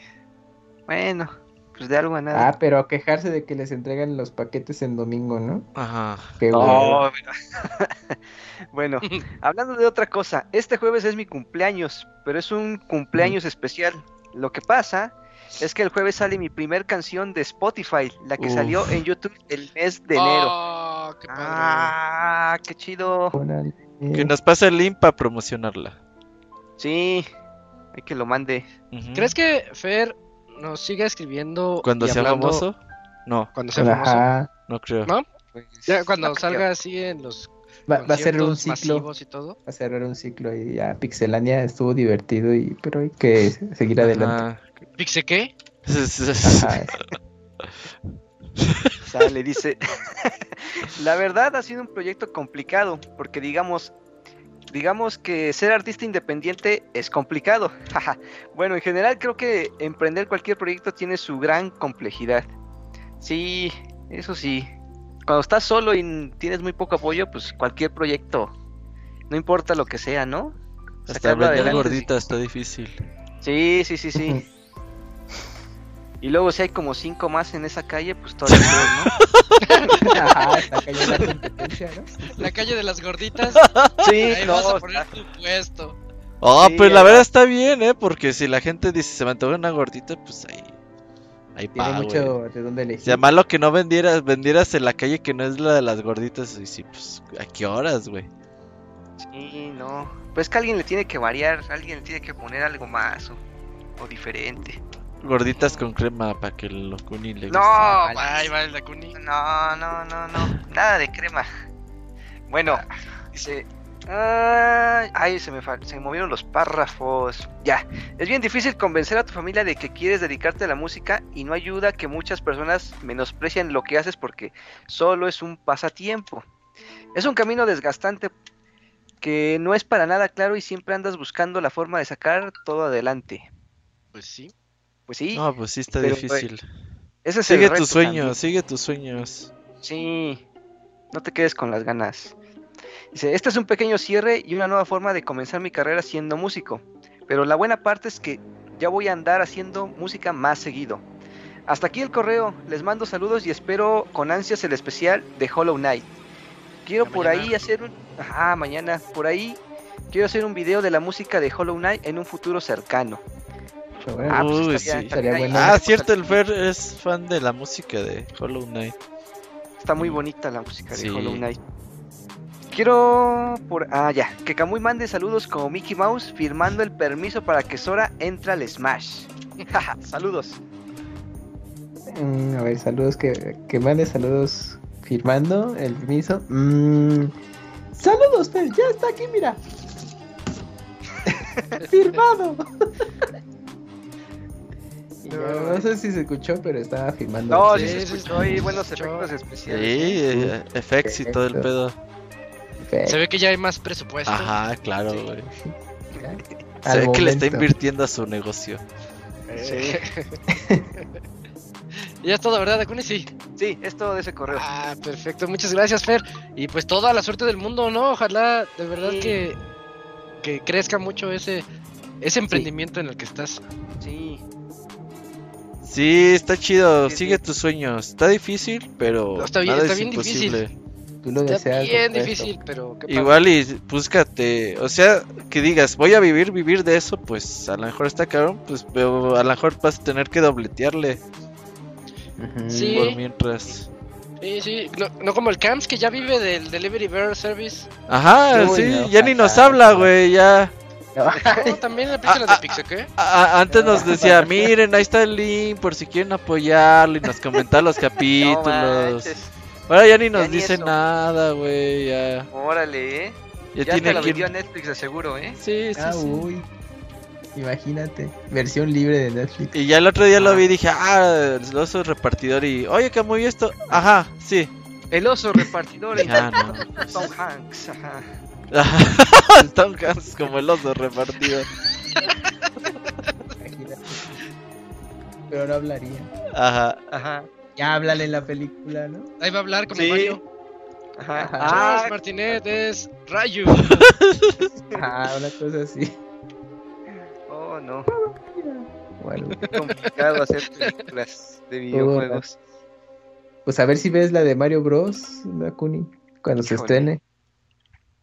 Bueno, pues de algo a nada. Ah, pero a quejarse de que les entregan los paquetes en domingo, ¿no? Ajá. Qué mira. <laughs> bueno, <laughs> hablando de otra cosa, este jueves es mi cumpleaños, pero es un cumpleaños especial. Lo que pasa es que el jueves sale mi primer canción de Spotify, la que Uf. salió en YouTube el mes de enero. Oh, qué padre. Ah, qué chido. Que nos pase el link para promocionarla. Sí, hay que lo mande. ¿Crees que Fer nos siga escribiendo Cuando y sea hablando- famoso? No, Cuando sea famoso. Ajá. no creo. ¿No? Pues, Ya cuando no creo. salga así en los Va, va a cerrar un ciclo. y todo. Va a cerrar un ciclo y ya Pixelania estuvo divertido y pero hay que seguir adelante. ¿Pixe qué? <laughs> Sale, dice. <laughs> la verdad ha sido un proyecto complicado, porque digamos, digamos que ser artista independiente es complicado. <laughs> bueno, en general creo que emprender cualquier proyecto tiene su gran complejidad. Sí, eso sí. Cuando estás solo y tienes muy poco apoyo, pues cualquier proyecto, no importa lo que sea, ¿no? Hasta gordita está difícil. Sí, sí, sí, sí. Y luego si hay como cinco más en esa calle, pues todavía peor, ¿no? <laughs> Ajá, está la competencia, ¿no? La calle de las gorditas. Sí, Ahí no, vas a está- poner tu puesto. Oh, Sí, pues la verdad está bien, ¿eh? Porque si la gente dice se me antoja una gordita, pues ahí. Ahí Tiene mucho de dónde elegir. Si malo que no vendieras, vendieras en la calle que no es la de las gorditas, y sí, pues, ¿a qué horas, güey? Sí, no. Pues que alguien le tiene que variar, alguien le tiene que poner algo más o, o diferente. Gorditas con crema para que el Locuni le guste. No, Ay, va el Dakuni. no, no, no, no. Nada de crema. Bueno, dice. Ay, ay, se me, se me movieron los párrafos. Ya, es bien difícil convencer a tu familia de que quieres dedicarte a la música y no ayuda que muchas personas menosprecian lo que haces porque solo es un pasatiempo. Es un camino desgastante que no es para nada claro y siempre andas buscando la forma de sacar todo adelante. Pues sí. Pues sí, No, pues sí está Pero, difícil. ese es el Sigue tus sueños, también. sigue tus sueños. Sí, no te quedes con las ganas. Dice, este es un pequeño cierre y una nueva forma de comenzar mi carrera siendo músico. Pero la buena parte es que ya voy a andar haciendo música más seguido. Hasta aquí el correo, les mando saludos y espero con ansias el especial de Hollow Knight. Quiero por mañana. ahí hacer un... Ajá, mañana. Por ahí quiero hacer un video de la música de Hollow Knight en un futuro cercano. Órale. Ah, pues Uy, estaría- sí. estaría ahí. Bueno. Ah, cierto, el Fer es fan de la música de Hollow Knight. Está muy bonita la música de. Hollow Knight. Quiero por ah ya, que Kamui mande saludos como Mickey Mouse firmando el permiso para que Sora entre al Smash. <laughs> Jaja, saludos. Mm, a ver, saludos que, que mande saludos firmando el permiso. Mm, saludos, Fer, ya está aquí, mira. <laughs> Firmado. <laughs> Ya, no sé si se escuchó, pero estaba firmando. No, Sí, sí, se sí, escuchó sí, buenos efectos Sí, especiales. eh, effects y todo el pedo. Perfecto. Se ve que ya hay más presupuesto. Ajá, claro, Sí. güey. Al <laughs> Se ve que le está invirtiendo a su negocio. Eh. <laughs> y es todo, ¿verdad, Dakuni? Sí. Sí, es todo de ese correo. Ah, perfecto. Muchas gracias, Fer. Y pues toda la suerte del mundo, ¿no? Ojalá de verdad Sí. que, que crezca mucho ese, ese emprendimiento en el que estás. Sí. Sí, está chido, Sí, sigue sí. tus sueños. Está difícil, pero No, está bien- nada está es bien imposible. Tú lo Está deseas. bien difícil, pero qué. Igual y búscate, o sea, que digas, voy a vivir, vivir de eso, pues a lo mejor está cabrón, pues pero a lo mejor vas a tener que dobletearle. Sí. por mientras. Sí, sí, no, no como el Camps que ya vive del Delivery Bear Service. Ajá, Uy, sí, no, ya ni nos habla, güey, ya. No, también la pizza Ah, de Pixel, ¿qué? A- a- antes nos decía, <laughs> miren, ahí está el link por si quieren apoyarlo y nos comenta los <laughs> capítulos. Ahora ya ni nos Ya ni dice eso. nada, güey, ya. Órale, eh. Ya, Ya, tiene te lo quien- vendió a Netflix de seguro, eh. Sí, sí, Ah, sí. uy. Imagínate. Versión libre de Netflix. Y ya el otro día lo Ah. vi y dije, ah, el oso repartidor y, oye, que muy esto. Ajá, sí. El oso repartidor. Ah, no. Tom Hanks. Ajá. El <laughs> Tom Hanks como el oso. Imagínate. Pero no hablaría. Ajá. Ajá. Ya háblale en la película, ¿no? Ahí va a hablar como Sí. Mario. Ajá. Ajá. Charles Ah, Martinet es Rayu. <laughs> Ah, una cosa así. oh, no. Bueno, Qué complicado hacer películas de videojuegos. pues a ver si ves la de Mario Bros, Dakuni, cuando se estrene.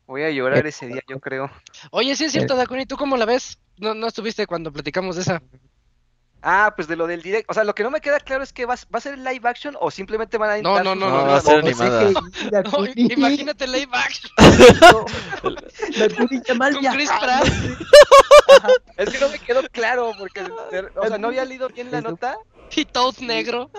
Voy a llorar ese día, yo creo. Oye, sí es cierto, Dakuni, ¿tú cómo la ves? No, no estuviste cuando platicamos de esa. Ah, pues de lo del direct. O sea, lo que no me queda claro es que va, va a ser live action o simplemente van a No, no, no, no, va a ser animada. Imagínate live action <laughs> <laughs> Dakuni ya mal con Chris. Pratt Es que no me quedó claro porque, o sea, no había leído bien la nota. y Toad negro.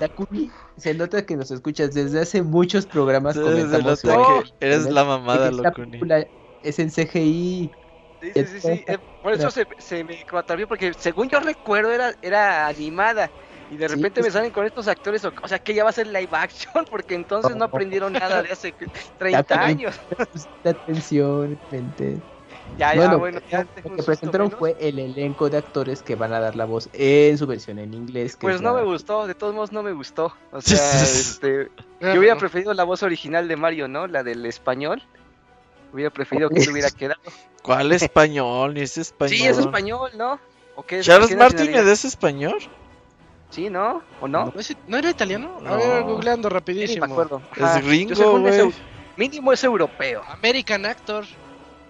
Dakuni, se nota que nos escuchas desde hace muchos programas. Se- se comentamos nota que eres la mamada, Locuni. es en CGI. Sí, sí, sí, sí. eh, por eso se, se me contravió porque según yo recuerdo era, era animada. Y de Sí, repente pues- me salen con estos actores, o, o sea, que ya va a ser live action, <laughs> porque entonces no aprendieron nada de hace <laughs> 30 también. años. <laughs> Atención, mente. Ya, ya, Bueno, bueno, ya Lo tengo un que presentaron menos. fue el elenco de actores que van a dar la voz en su versión en inglés. que Pues es no la- me gustó, de todos modos no me gustó. O sea, este, yo hubiera preferido la voz original de Mario, ¿no? La del español. Hubiera preferido que se hubiera quedado. ¿Cuál español? Ni es español. Sí, es español, ¿no? ¿O qué es? Charles ¿Qué Martínez es español. Sí, ¿no? ¿O no? ¿No, es- no era italiano? A ver, googleando Sí, rapidísimo. me acuerdo. Es gringo, güey. mínimo es europeo. American Actor.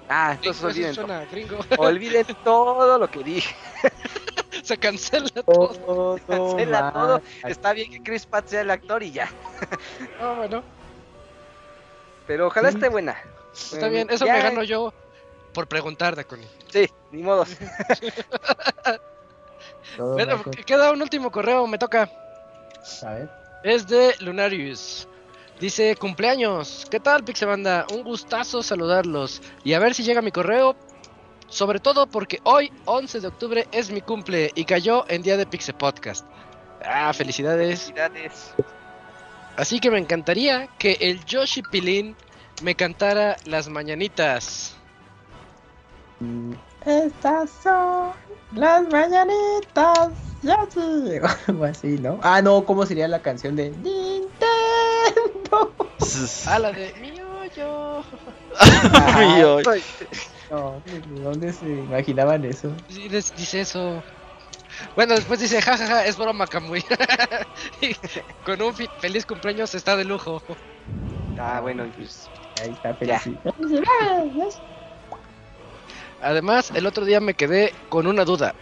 Ah, entonces Eso olviden, suena gringo. <laughs> olviden todo lo que dije. <laughs> Se cancela todo. Todo Cancela todo. Está bien que Chris Pratt sea el actor y ya. <laughs> Ah, bueno, Pero ojalá esté buena. está Eh, bien. Eso ya- me gano yo por preguntar, Dakuni. Sí, ni modo. Con- queda un último correo, me toca. A ver. Es de Lunarius. Dice, cumpleaños. ¿Qué tal, Pixebanda? Un gustazo saludarlos. Y a ver si llega mi correo. Sobre todo porque hoy, 11 de octubre, es mi cumple y cayó en día de Pixe Podcast. Ah, felicidades. Felicidades. Así que me encantaría que el Yoshi Pilín me cantara las mañanitas. Estas son las mañanitas. <laughs> O así, ¿no? Ah, no, ¿cómo sería la canción de Nintendo? <laughs> <laughs> Ah, la de mi hoyo. Mío. Ay, No, ¿de dónde se imaginaban eso? Sí, dice eso. Bueno, después dice, jajaja, es broma, Kamui. <laughs> Y Con un feliz cumpleaños está de lujo. Ah, bueno, pues. Ahí está, Ya. felicidades. Además, el otro día me quedé con una duda.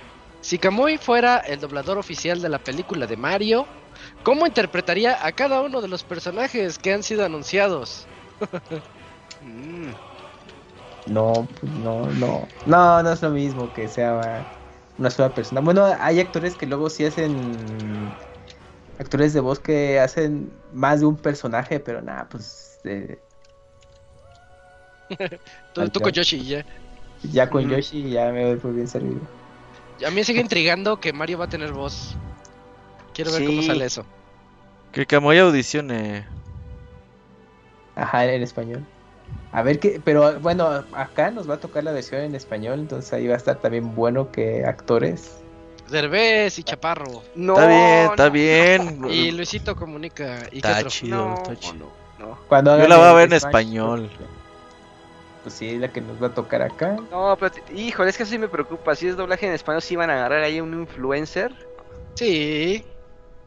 Si Kamui fuera el doblador oficial de la película de Mario, ¿cómo interpretaría a cada uno de los personajes que han sido anunciados? mm, <laughs> No, pues no, no. No, no es lo mismo que sea una sola persona. Bueno, hay actores que luego sí hacen. Actores de voz que hacen más de un personaje, pero nada, pues. eh, <laughs> Tú, tú con Yoshi ya. ya con. Yoshi ya me doy por bien servido. A mí me sigue intrigando que Mario va a tener voz. Quiero ver cómo sale eso. Que Camoy audicione. Ajá, en español. A ver qué, pero bueno, acá nos va a tocar la versión en español, entonces ahí va a estar también bueno que actores. Derbez y Chaparro. No. está bien, está no, bien. <laughs> Y Luisito comunica. ¿Y qué Está otro? chido, No, está chido. no, no. Cuando Yo la voy a ver en español. Pues sí, la que nos va a tocar acá. No, pero híjole, es que sí me preocupa. Si es doblaje en español, sí van a agarrar ahí un influencer. Sí.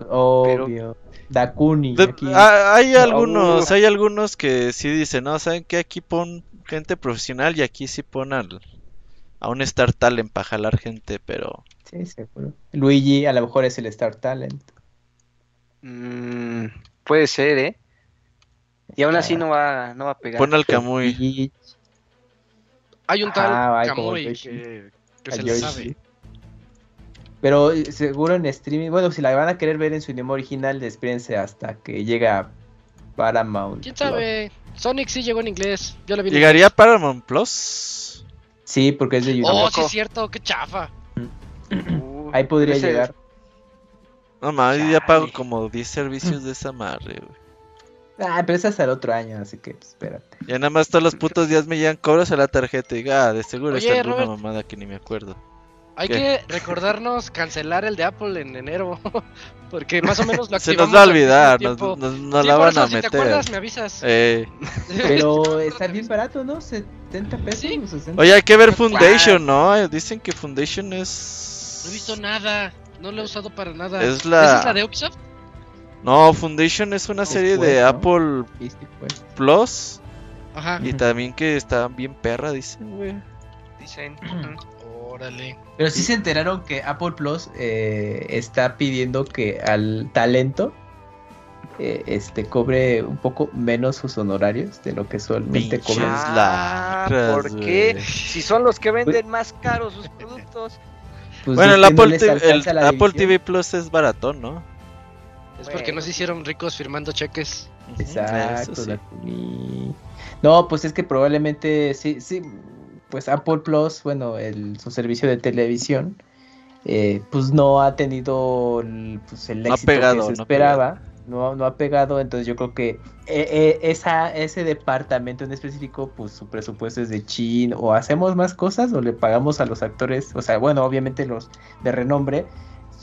Obvio. Dakuni. De- aquí. ah, hay algunos, hay algunos que sí dicen, no, saben que aquí pon gente profesional y aquí sí pon al, a un Star Talent para jalar gente, pero Sí, seguro. Luigi a lo mejor es el Star Talent. Mm, puede ser, ¿eh? Y aún así Ah. no va, no va a pegar. Pon al Kamui. Hay un tal Kamui Yoshi. que, se le sabe. Pero eh, seguro en streaming, bueno, si la van a querer ver en su idioma original, espérense hasta que llegue a Paramount. ¿Quién Plus. sabe? Sonic sí llegó en inglés. Yo la vi en ¿Llegaría Paramount Plus? Sí, porque es de inglés. YouTube. Oh, sí es cierto, qué chafa. Uh, Ahí podría llegar. No mames, ya pago como 10 servicios de esa madre, güey. Ah, pero es hasta el otro año, así que pues, espérate. Ya nada más todos los putos días me llegan cobros a la tarjeta y ah, de seguro Oye, está alguna Robert. mamada que ni me acuerdo. Hay ¿Qué? que recordarnos cancelar el de Apple en enero. <laughs> Porque más o menos lo <laughs> Se activamos nos va a al olvidar, nos, nos- nos Sí, la van eso, a si te meter. acuerdas, me avisas. Eh, Pero <laughs> está bien barato, ¿no? 70 pesos. Sí. o 60. Oye, hay que ver Foundation, ¿no? Eh, Dicen que Foundation es... No he visto nada. No lo he usado para nada. Es la- ¿Esa es la de Ubisoft? No, Foundation es una serie pues, de ¿no? Apple pues. Plus Ajá. y también que está bien perra, dicen, güey. Dicen. <clears throat> Órale. Pero sí se enteraron que Apple Plus eh, está pidiendo que al talento eh, este cobre un poco menos sus honorarios de lo que usualmente Pinches cobran. Ah, ¿por qué? Si son los que venden más caros sus productos. <laughs> Pues Bueno, el no Apple, TV, el Apple. TV Plus es baratón, ¿no? Es porque no se hicieron ricos firmando cheques. Exacto, sí. la. No, pues es que probablemente sí, sí, pues Apple Plus, bueno, el, su servicio de televisión, eh, pues no ha tenido el, pues, el No ha éxito pegado, que se no ha esperaba, no, no ha pegado, entonces yo creo que eh, eh, esa, ese departamento en específico, pues su presupuesto es de chin, o hacemos más cosas o le pagamos a los actores, o sea, bueno, obviamente los de renombre,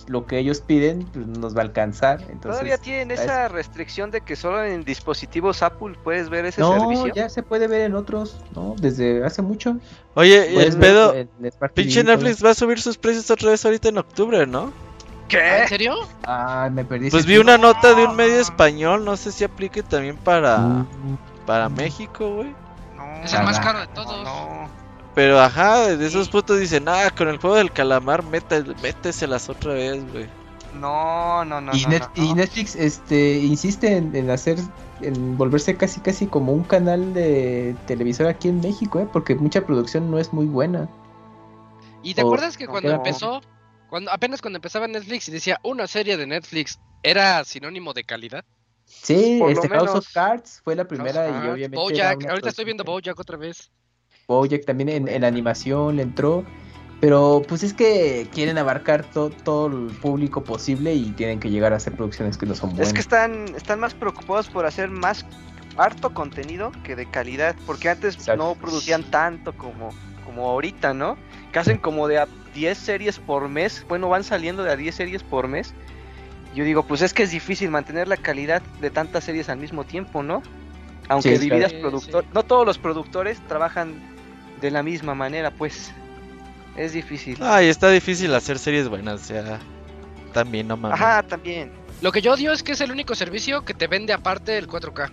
lo que ellos piden pues, no nos va a alcanzar, entonces... Todavía tienen es- esa restricción de que solo en dispositivos Apple puedes ver ese No, servicio. ya se puede ver en otros, ¿no? Desde hace mucho. Oye, y el pedo, en Smart TV pinche. Netflix va a subir sus precios otra vez ahorita en octubre, ¿no? ¿Ah, ¿Qué? ¿En serio? Ah, me perdí. Pues vi una nota de un medio español, no sé si aplique también para, Mm, para México, güey. No, Es el más Ah, caro de todos. no. Pero ajá, de esos putos dicen, ah, con el juego del calamar, mete, méteselas otra vez, güey. No, no, no. y, no, Net- no, y no. Netflix este insiste en, en hacer en volverse casi casi como un canal de televisor aquí en México, ¿eh? porque mucha producción no es muy buena. ¿Y te O- acuerdas que cuando empezó, cuando apenas cuando empezaba Netflix y decía una serie de Netflix era sinónimo de calidad? Sí, Por lo este House menos. of Cards fue la primera y Cards, obviamente Bojack, ahorita estoy viendo Bojack otra vez. Bojack también en, en animación le entró. Pero pues es que quieren abarcar to- todo el público posible y tienen que llegar a hacer producciones que no son buenas. Es que están, están más preocupados por hacer más harto contenido que de calidad, porque antes Exacto. no producían tanto como, como ahorita, ¿no? Que hacen como de a 10 series por mes, bueno, van saliendo de a 10 series por mes. Yo digo, pues es que es difícil mantener la calidad de tantas series al mismo tiempo, ¿no? Aunque Sí, dividas claro. productor, Sí, sí. no todos los productores trabajan de la misma manera, pues es difícil. Ay, está difícil hacer series buenas, o sea, también no mames. Ajá, también. Lo que yo odio es que es el único servicio que te vende aparte el 4K.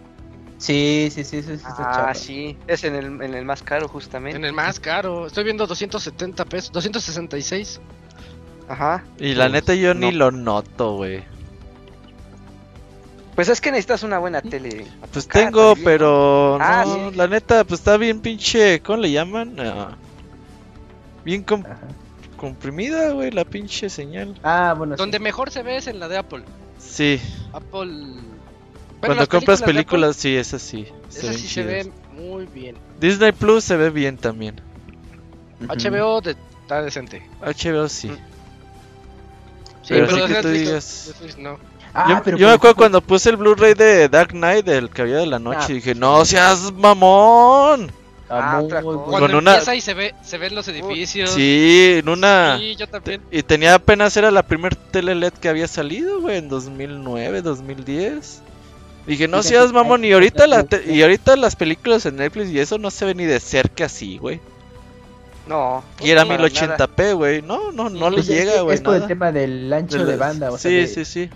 Sí, sí, sí, sí está Ah, sí, es en el, en el más caro justamente. En el más caro. Estoy viendo 270 pesos, 266. Ajá. Y la neta yo ni No. lo noto, güey. Pues es que necesitas una buena tele. Pues tengo, también. pero Ah, no, sí. la neta, pues está bien pinche, ¿cómo le llaman? Ah, bien com- Ajá. comprimida, güey, la pinche señal. Ah, bueno. sí. Donde mejor se ve es en la de Apple. Sí, Apple. Bueno, cuando compras películas, sí, es así. Ven sí se ven muy bien. Disney Plus se ve bien también. HBO de- está decente. HBO sí. Mm. Sí, Pero pero, así que tú Netflix- dias- Netflix no. Ah, yo pero yo me por acuerdo ejemplo- cuando puse el Blu-ray de Dark Knight del Caballero de la Noche Ah, y dije, no seas mamón. Ah, güey. Cuando Con una- empieza y se ve, se ven los edificios. Sí, en una... Sí, yo también. Y tenía apenas era la primer tele LED que había salido, güey, en 2009, 2010. Dije, no seas mamón, y ahorita, la te- y ahorita las películas en Netflix y eso no se ve ni de cerca así, güey. No. Y era para 1080p, güey. No, no, no le es que llega, güey. Es por el tema del ancho De banda, o sea, sí, de- sí, sí.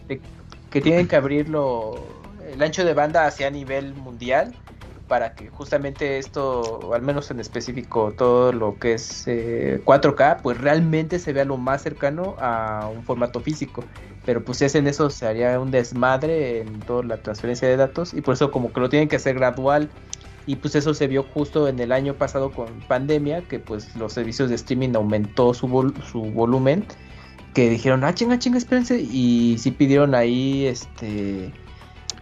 que tienen que abrirlo el ancho de banda hacia nivel mundial para que justamente esto, al menos en específico todo lo que es eh, 4K, pues realmente se vea lo más cercano a un formato físico. pero pues si hacen eso se haría un desmadre en toda la transferencia de datos y por eso como que lo tienen que hacer gradual y pues eso se vio justo en el año pasado con pandemia que pues los servicios de streaming aumentó su, vol- su volumen que dijeron ah chinga chinga espérense y sí pidieron ahí este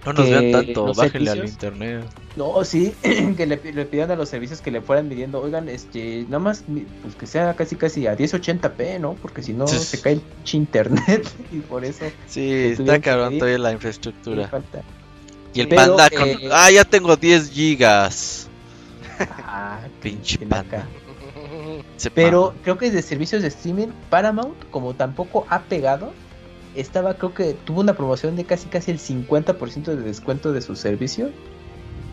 No nos vean tanto, bájenle al internet. no, sí, <clears throat> que le, le pidieron a los servicios que le fueran midiendo, oigan, este, nada más, pues que sea casi casi a 1080p, ¿no? Porque si no se cae el internet <laughs> y por eso Sí, está cabrón todavía la infraestructura. falta. Y el Pero, panda con... eh, Ah, ya tengo 10 gigas. Ah, <laughs> Pinche panda. Pero mama. creo que de servicios de streaming, Paramount, como tampoco ha pegado, estaba, creo que tuvo una promoción de casi casi el 50% de descuento de su servicio,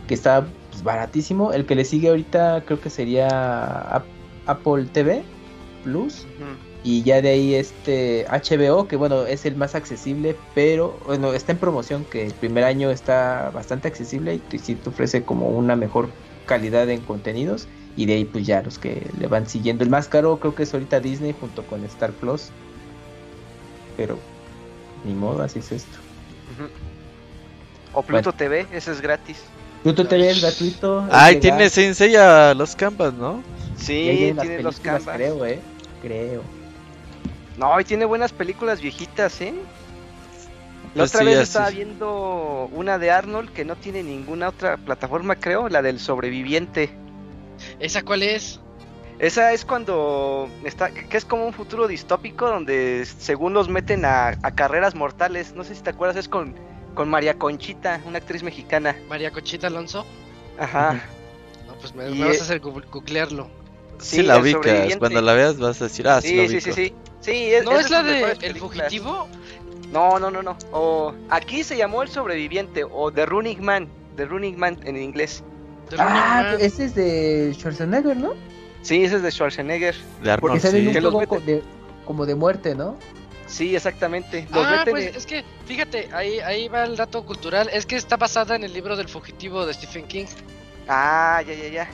que está pues, baratísimo. El que le sigue ahorita creo que sería Ap- Apple TV Plus. Y ya de ahí este HBO, que bueno, es el más accesible, pero bueno, está en promoción, que el primer año está bastante accesible y sí te ofrece como una mejor calidad en contenidos. Y de ahí pues ya los que le van siguiendo. El más caro creo que es ahorita Disney junto con Star Plus. Pero ni modo, así es esto. O Pluto TV, ese es gratis. Pluto TV es gratuito. Ay, tiene Sensei a los canvas, ¿no? Sí, tiene los canvas. creo, eh. Creo. No, y tiene buenas películas viejitas, ¿eh? La otra sí, vez estaba es. viendo una de Arnold que no tiene ninguna otra plataforma, creo, la del sobreviviente. ¿Esa cuál es? Esa es cuando está, que es como un futuro distópico donde según los meten a, a carreras mortales. No sé si te acuerdas, es con, con María Conchita, una actriz mexicana. María Conchita Alonso. Ajá. No, pues me, vas a hacer gu- googlearlo. Sí, Sí, la ubicas. Cuando la veas vas a decir, ah, sí, Sí, la sí, ubico. sí, sí. Sí, es, ¿No es la de El. Fugitivo? No, no, no, no. O, aquí se llamó El Sobreviviente o The Running Man. The Running Man en inglés. The Ah, Man. ese es de Schwarzenegger, ¿no? Sí, ese es de Schwarzenegger. De Porque Arnold, sale en sí. un de, como de muerte, ¿no? Sí, exactamente. Los Ah, meten pues en- es que, fíjate, ahí, ahí va el dato cultural. Es que está basada en el libro del fugitivo de Stephen King. Ah, ya, ya, ya.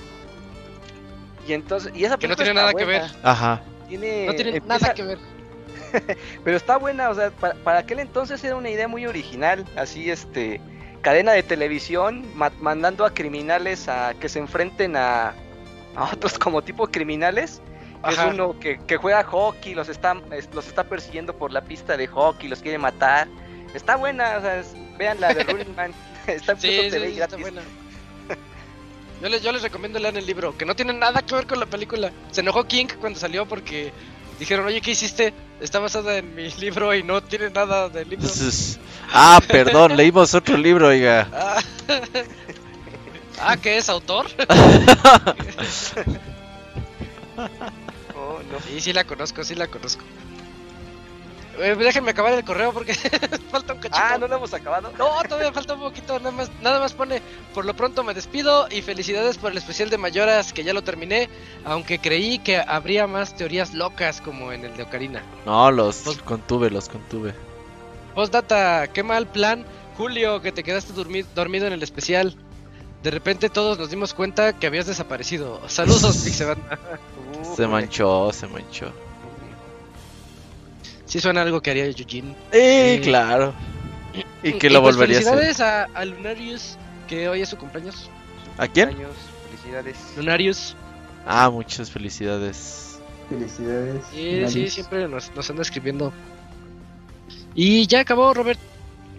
Y entonces, y esa Que no película tiene nada que ver. Ajá. Tiene, No tiene empieza- nada que ver. <laughs> Pero está buena, o sea, para, para aquel entonces era una idea muy original, así este, cadena de televisión ma- mandando a criminales a que se enfrenten a, a otros como tipo criminales. Es uno que, que juega hockey, los está, es- los está persiguiendo por la pista de hockey, los quiere matar. Está buena, o sea, es- vean la de <laughs> Running Man. <laughs> Está en Sí, sí, está buena. Yo les, yo les recomiendo leer el libro, que no tiene nada que ver con la película. Se enojó King cuando salió porque dijeron, oye, ¿qué hiciste? Está basada en mi <laughs> libro y no tiene nada del libro. Ah, perdón, <laughs> leímos otro libro, oiga. Ah, Ah, ¿qué es autor? Oh, <laughs> no. Sí, sí la conozco, sí la conozco. Eh, déjenme acabar el correo porque <laughs> falta un cachito. Ah, no lo hemos acabado. No, todavía falta un poquito, nada más, nada más pone, por lo pronto me despido y felicidades por el especial de Mayoras que ya lo terminé, aunque creí que habría más teorías locas como en el de Ocarina. No, los Pues- contuve, los contuve. Postdata, qué mal plan, Julio, que te quedaste dormi- dormido en el especial. De repente todos nos dimos cuenta que habías desaparecido. Saludos, <laughs> Pixebanda. Se manchó, se manchó. Sí suena algo que haría Eugene. Eh, Eh, claro. Y que Y lo pues volvería a hacer. Felicidades a, a Lunarius, que hoy es su cumpleaños. ¿A quién? Felicidades. Lunarius. Ah, muchas felicidades. Felicidades. Sí, sí, siempre nos, nos anda escribiendo. Y ya acabó, Robert.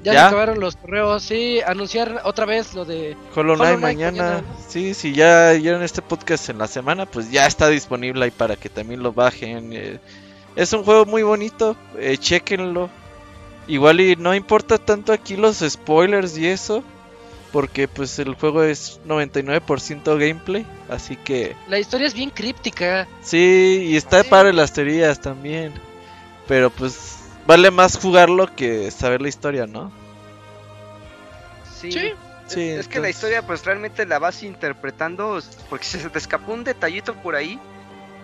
Ya, ¿Ya? se acabaron los correos. Sí, anunciar otra vez lo de. Hollow Knight mañana. mañana. Sí, si ya oyeron este podcast en la semana, pues ya está disponible ahí para que también lo bajen. eh. Es un juego muy bonito, eh, chequenlo. Igual y no importa tanto aquí los spoilers y eso, porque pues el juego es 99% gameplay, así que La historia es bien críptica. sí, y está Sí. para las teorías también. Pero pues vale más jugarlo que saber la historia, ¿no? Sí. Sí. Es, Sí, es que la historia pues realmente la vas interpretando porque si se te escapó un detallito por ahí,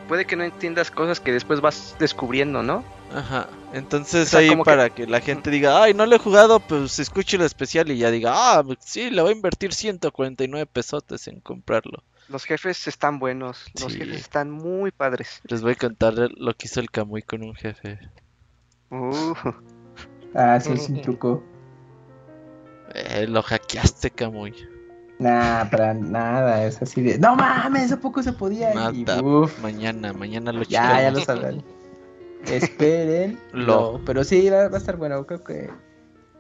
puede que no entiendas cosas que después vas descubriendo, ¿no? Ajá, entonces O sea, ahí como para que... la gente diga, ay, no lo he jugado, pues escuche el especial y ya diga, ah, sí, le voy a invertir 149 pesotes en comprarlo. Los jefes están buenos, los Sí. jefes están muy padres. Les voy a contar lo que hizo el Kamui con un jefe. Uh, Ah, sí, es <laughs> un truco. Eh, lo hackeaste, Camuy. Nah, para nada, es así de. ¡No mames! ¿A poco se podía? Y, Nada. uf, Mañana, mañana lo ya, ya lo sabrán. Esperen. <laughs> Lo. Pero sí, va, va a estar bueno. Creo que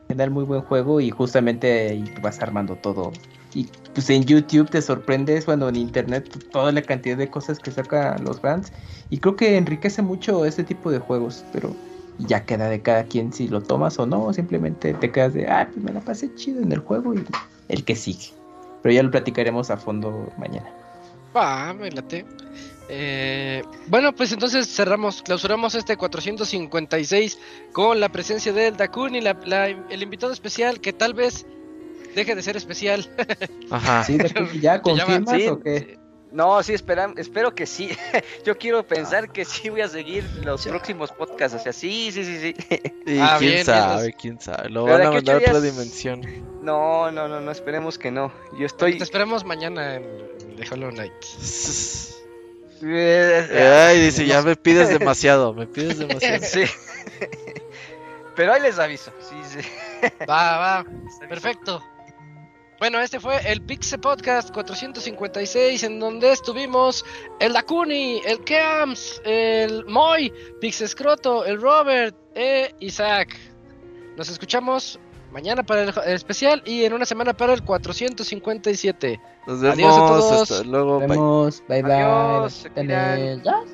general muy buen juego y justamente vas armando todo. Y pues en YouTube te sorprendes, bueno, en internet, toda la cantidad de cosas que sacan los fans. Y creo que enriquece mucho este tipo de juegos, pero ya queda de cada quien si lo tomas o no. Simplemente te quedas de, ah, pues me la pasé chido en el juego y el que sigue. Pero ya lo platicaremos a fondo mañana. Va, me late. Eh, bueno, pues entonces cerramos, clausuramos este 456 con la presencia del Dakun y la- la- el invitado especial que tal vez deje de ser especial. Ajá. ¿Sí? ¿De qué- ¿Ya <laughs> confirmas sí, o qué? No, sí, espera, espero que sí. <laughs> Yo quiero pensar que sí voy a seguir los próximos podcasts. O sea, sí, sí, sí, sí. <laughs> Y Ah, quién bien, sabe, bien, quién sabe. Lo Pero van a mandar a otra días- dimensión. No, no, no, no, esperemos que no. Yo estoy. Te esperamos mañana en de Hollow Knight. <laughs> Ay, dice, ya me pides demasiado, me pides demasiado. Sí. Pero ahí les aviso. Sí, sí. Va, va, perfecto. Bueno, este fue el Pixel Podcast 456, en donde estuvimos el Dakuni, el Keams, el Moy, Pixescroto, el Robert e Isaac. Nos escuchamos mañana para el, especial y en una semana para el 457. Nos vemos, Adiós a todos. hasta luego, Nos bye. vemos. Bye bye. Adiós,